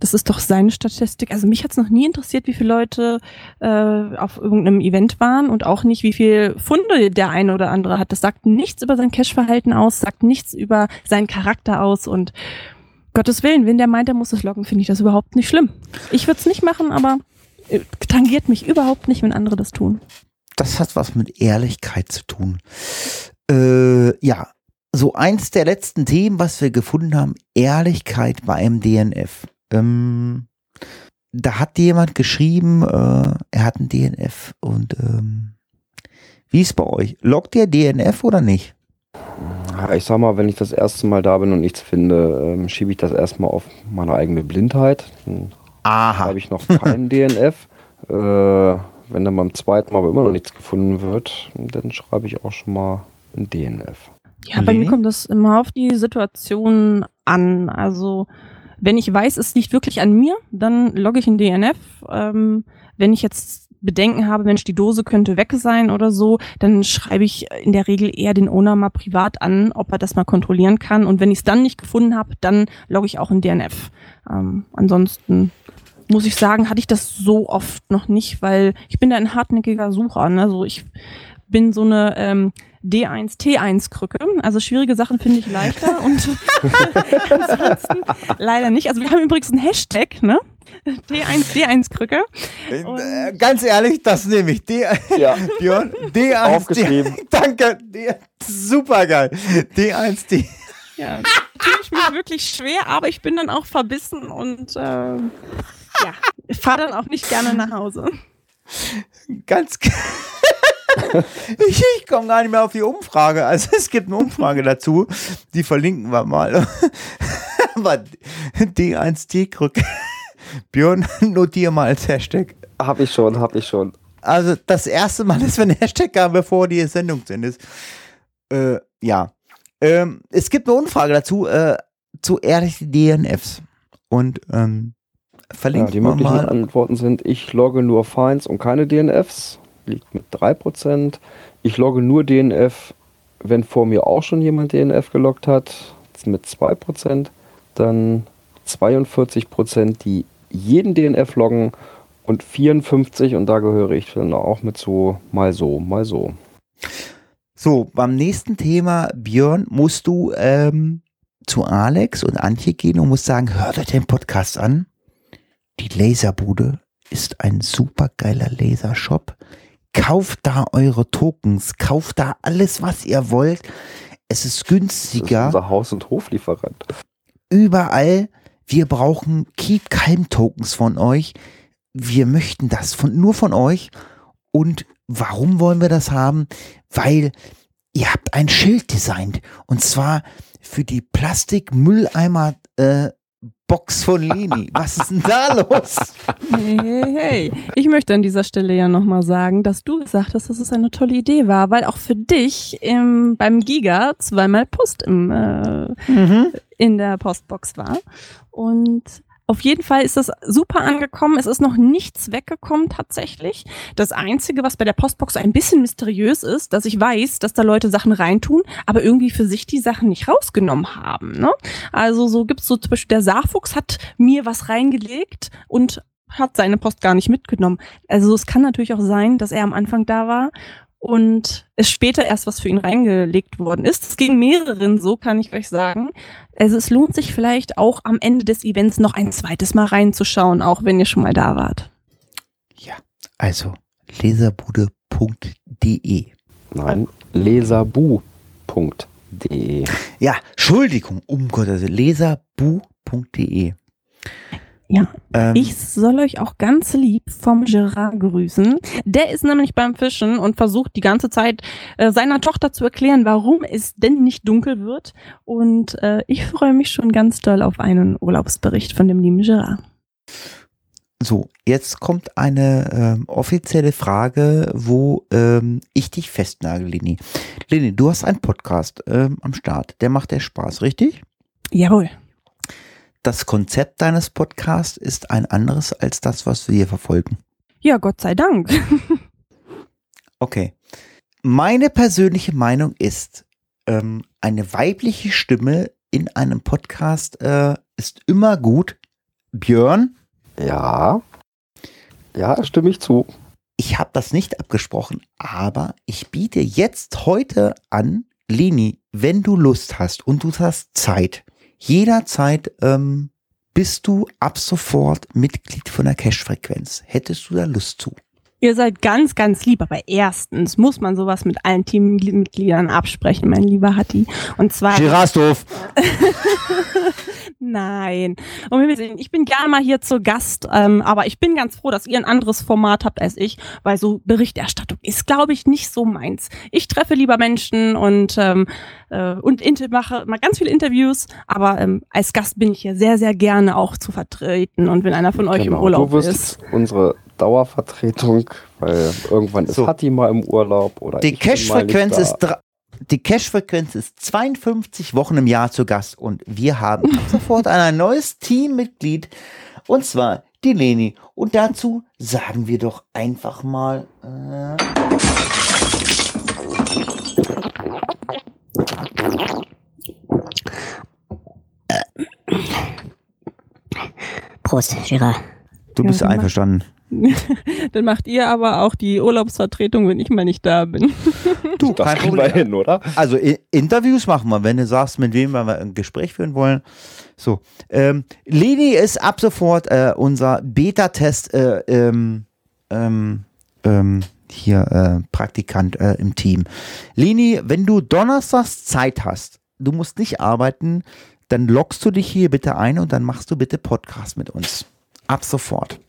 Speaker 2: das ist doch seine Statistik. Also mich hat's noch nie interessiert, wie viele Leute äh, auf irgendeinem Event waren und auch nicht, wie viel Funde der eine oder andere hat. Das sagt nichts über sein Cash-Verhalten aus, sagt nichts über seinen Charakter aus und Gottes Willen, wenn der meint, er muss es loggen, finde ich das überhaupt nicht schlimm. Ich würde es nicht machen, aber äh, tangiert mich überhaupt nicht, wenn andere das tun.
Speaker 4: Das hat was mit Ehrlichkeit zu tun. Äh, ja, so eins der letzten Themen, was wir gefunden haben, Ehrlichkeit bei einem DNF. Ähm, da hat jemand geschrieben, äh, er hat ein DNF und ähm, wie ist bei euch? Loggt ihr DNF oder nicht?
Speaker 5: Ich sag mal, wenn ich das erste Mal da bin und nichts finde, ähm, schiebe ich das erstmal auf meine eigene Blindheit. Dann
Speaker 4: Aha.
Speaker 5: habe ich noch keinen <laughs> DNF. Äh, wenn dann beim zweiten Mal aber immer noch nichts gefunden wird, dann schreibe ich auch schon mal ein DNF.
Speaker 2: Ja, bei mir kommt das immer auf die Situation an. Also, wenn ich weiß, es liegt wirklich an mir, dann logge ich ein DNF. Ähm, wenn ich jetzt Bedenken habe, Mensch, die Dose könnte weg sein oder so, dann schreibe ich in der Regel eher den Owner mal privat an, ob er das mal kontrollieren kann. Und wenn ich es dann nicht gefunden habe, dann logge ich auch ein DNF. Ähm, ansonsten muss ich sagen, hatte ich das so oft noch nicht, weil ich bin da ein hartnäckiger Sucher. Ne? Also ich bin so eine ähm, D1, T1-Krücke. Also schwierige Sachen finde ich leichter <laughs> und <laughs> ansonsten leider nicht. Also wir haben übrigens einen Hashtag, ne? D1, D1-Krücke. Und-
Speaker 4: Äh, Ganz ehrlich, das nehme ich. D
Speaker 5: Ja.
Speaker 4: Björn, D1.
Speaker 5: Aufgeschrieben.
Speaker 4: D Danke. D super geil. D1, D.
Speaker 2: Ja, tue ich mich wirklich schwer, aber ich bin dann auch verbissen und äh, ja, fahre dann auch nicht gerne nach Hause.
Speaker 4: Ganz. <laughs> <laughs> ich ich komme gar nicht mehr auf die Umfrage. Also es gibt eine Umfrage dazu. Die verlinken wir mal. <laughs> Aber D1D-Krück. <laughs> Björn, notier mal als Hashtag.
Speaker 5: Hab ich schon, hab ich schon.
Speaker 4: Also das erste Mal, dass wir einen Hashtag haben, bevor die Sendung zu Ende ist. Äh, ja. Ähm, es gibt eine Umfrage dazu, äh, zu ehrlichen DNFs. Und ähm,
Speaker 5: Ja,
Speaker 4: verlinkt
Speaker 5: die
Speaker 4: wir
Speaker 5: möglichen
Speaker 4: mal.
Speaker 5: Antworten sind, ich logge nur Fines und keine DNFs, liegt mit 3%. Ich logge nur DNF, wenn vor mir auch schon jemand DNF geloggt hat, mit 2%. Dann 42%, die jeden DNF loggen und 54, und da gehöre ich dann auch mit so, mal so, mal so.
Speaker 4: So, beim nächsten Thema, Björn, musst du ähm, zu Alex und Antje gehen und musst sagen, hört euch den Podcast an. Die Laserbude ist ein super geiler Lasershop. Kauft da eure Tokens, kauft da alles, was ihr wollt. Es ist
Speaker 5: Das ist
Speaker 4: günstiger.
Speaker 5: unser Haus- und Hoflieferant.
Speaker 4: Überall. Wir brauchen Keep Calm Tokens von euch. wir möchten das von, nur von euch. Und warum wollen wir das haben? Weil ihr habt ein Schild designt. Und zwar für die Plastikmülleimer äh, Box von Leni. Was ist denn da los?
Speaker 2: Hey, hey, hey. Ich möchte an dieser Stelle ja nochmal sagen, dass du gesagt hast, dass es eine tolle Idee war, weil auch für dich im, beim Giga zweimal Post im, äh,
Speaker 4: Mhm.
Speaker 2: in der Postbox war. Und auf jeden Fall ist das super angekommen. Es ist noch nichts weggekommen tatsächlich. Das Einzige, was bei der Postbox ein bisschen mysteriös ist, dass ich weiß, dass da Leute Sachen reintun, aber irgendwie für sich die Sachen nicht rausgenommen haben. Ne? Also so gibt's so zum Beispiel, der Saarfuchs hat mir was reingelegt und hat seine Post gar nicht mitgenommen. Also es kann natürlich auch sein, dass er am Anfang da war und es später erst was für ihn reingelegt worden ist. Es ging mehreren so, kann ich euch sagen. Also es lohnt sich vielleicht auch am Ende des Events noch ein zweites Mal reinzuschauen, auch wenn ihr schon mal da wart.
Speaker 4: Ja, also leserbude.de.
Speaker 5: Nein, leserbu.de.
Speaker 4: Ja, Entschuldigung, um Gottes Willen, leserbu.de.
Speaker 2: Ja.
Speaker 4: Ähm,
Speaker 2: Ich soll euch auch ganz lieb vom Gerard grüßen. Der ist nämlich beim Fischen und versucht die ganze Zeit äh, seiner Tochter zu erklären, warum es denn nicht dunkel wird. Und äh, ich freue mich schon ganz doll auf einen Urlaubsbericht von dem lieben Gerard.
Speaker 4: So, jetzt kommt eine ähm, offizielle Frage, wo ähm, ich dich festnagel, Leni. Leni, du hast einen Podcast ähm, am Start. Der macht dir Spaß, richtig?
Speaker 2: Jawohl.
Speaker 4: Das Konzept deines Podcasts ist ein anderes als das, was wir hier verfolgen.
Speaker 2: Ja, Gott sei Dank. <laughs>
Speaker 4: Okay. Meine persönliche Meinung ist, ähm, eine weibliche Stimme in einem Podcast äh, ist immer gut. Björn,
Speaker 5: Ja. Ja, stimme ich zu.
Speaker 4: ich habe das nicht abgesprochen, aber ich biete jetzt heute an, Leni, wenn du Lust hast und du hast Zeit, jederzeit ähm, bist du ab sofort Mitglied von der Cash-Frequenz. Hättest du da Lust zu?
Speaker 2: Ihr seid ganz, ganz lieb, aber erstens muss man sowas mit allen Teammitgliedern absprechen, mein lieber Hatti. Und zwar.
Speaker 4: Girasdorf. <laughs>
Speaker 2: Nein. Und wir sehen, ich bin gerne mal hier zu Gast, ähm, aber ich bin ganz froh, dass ihr ein anderes Format habt als ich, weil so Berichterstattung ist, glaube ich, nicht so meins. Ich treffe lieber Menschen und ähm, äh, und mache mal ganz viele Interviews, aber ähm, als Gast bin ich hier sehr, sehr gerne auch zu vertreten. Und wenn einer von euch im
Speaker 5: Genau,
Speaker 2: Urlaub
Speaker 5: du wirst
Speaker 2: ist.
Speaker 5: unsere Dauervertretung, weil irgendwann ist
Speaker 4: So.
Speaker 5: Hatti mal im Urlaub oder
Speaker 4: Die Cash-Frequenz ist die Cash-Frequenz ist 52 Wochen im Jahr zu Gast und wir haben ab <laughs> sofort ein neues Teammitglied und zwar die Leni. Und dazu sagen wir doch einfach mal. Äh,
Speaker 3: Prost, Gerard.
Speaker 4: du
Speaker 2: Ja,
Speaker 4: bist
Speaker 2: mach-
Speaker 4: einverstanden. <laughs>
Speaker 2: Dann macht ihr aber auch die Urlaubsvertretung, wenn ich mal nicht da bin.
Speaker 4: Du,
Speaker 5: Das
Speaker 4: kein
Speaker 5: kriegen wir
Speaker 4: Problem.
Speaker 5: hin, oder?
Speaker 4: Also I Interviews machen wir, wenn du sagst, mit wem wir ein Gespräch führen wollen. So, ähm, Leni ist ab sofort äh, unser Beta-Test äh, ähm, ähm, ähm, hier äh, Praktikant äh, im Team. Leni, wenn du donnerstags Zeit hast, du musst nicht arbeiten, dann loggst du dich hier bitte ein und dann machst du bitte Podcast mit uns. Ab sofort.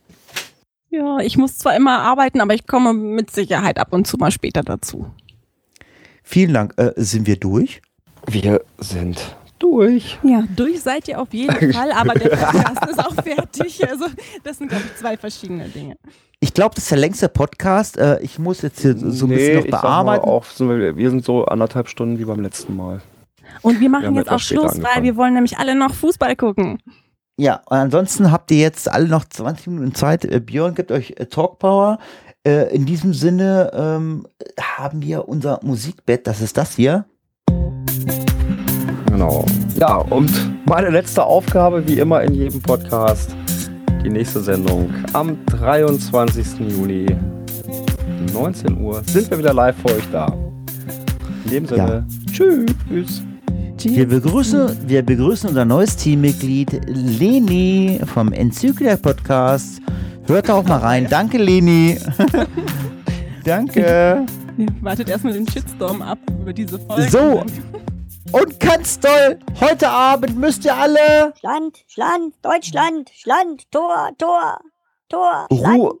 Speaker 2: Ja, ich muss zwar immer arbeiten, aber ich komme mit Sicherheit ab und zu mal später dazu.
Speaker 4: Vielen Dank. Äh, sind wir durch?
Speaker 5: Wir sind durch.
Speaker 2: Ja, durch seid ihr auf jeden Fall, aber der Podcast ist auch fertig. Also das sind, glaube ich, zwei verschiedene Dinge.
Speaker 4: Ich glaube, das ist der längste Podcast. Äh, ich muss jetzt hier so ein bisschen noch
Speaker 5: ich sag mal
Speaker 4: bearbeiten.
Speaker 5: Auch, sind wir, wir sind so anderthalb Stunden wie beim letzten Mal.
Speaker 2: Und wir machen
Speaker 5: haben
Speaker 2: jetzt auch Schluss, weil
Speaker 5: angefangen.
Speaker 2: wir wollen nämlich alle noch Fußball gucken.
Speaker 4: Ja, und ansonsten habt ihr jetzt alle noch 20 Minuten Zeit. Äh, Björn gibt euch äh, Talk Power. Äh, in diesem Sinne ähm, haben wir unser Musikbett, das ist das hier.
Speaker 5: Genau. Ja, und meine letzte Aufgabe, wie immer in jedem Podcast, die nächste Sendung am 23. Juni, 19 Uhr, sind wir wieder live für euch da. In dem Sinne, tschüss.
Speaker 4: Wir begrüßen, wir begrüßen unser neues Teammitglied Leni vom Enzyklia Podcast. Hört da auch mal rein. Danke, Leni. <laughs> Danke.
Speaker 2: Ihr wartet erstmal den Shitstorm ab über diese Folge.
Speaker 4: So. Und ganz toll, heute Abend müsst ihr alle
Speaker 3: Schland, Schland, Deutschland, Schland, Tor, Tor. Tor.
Speaker 4: Ru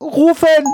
Speaker 4: rufen!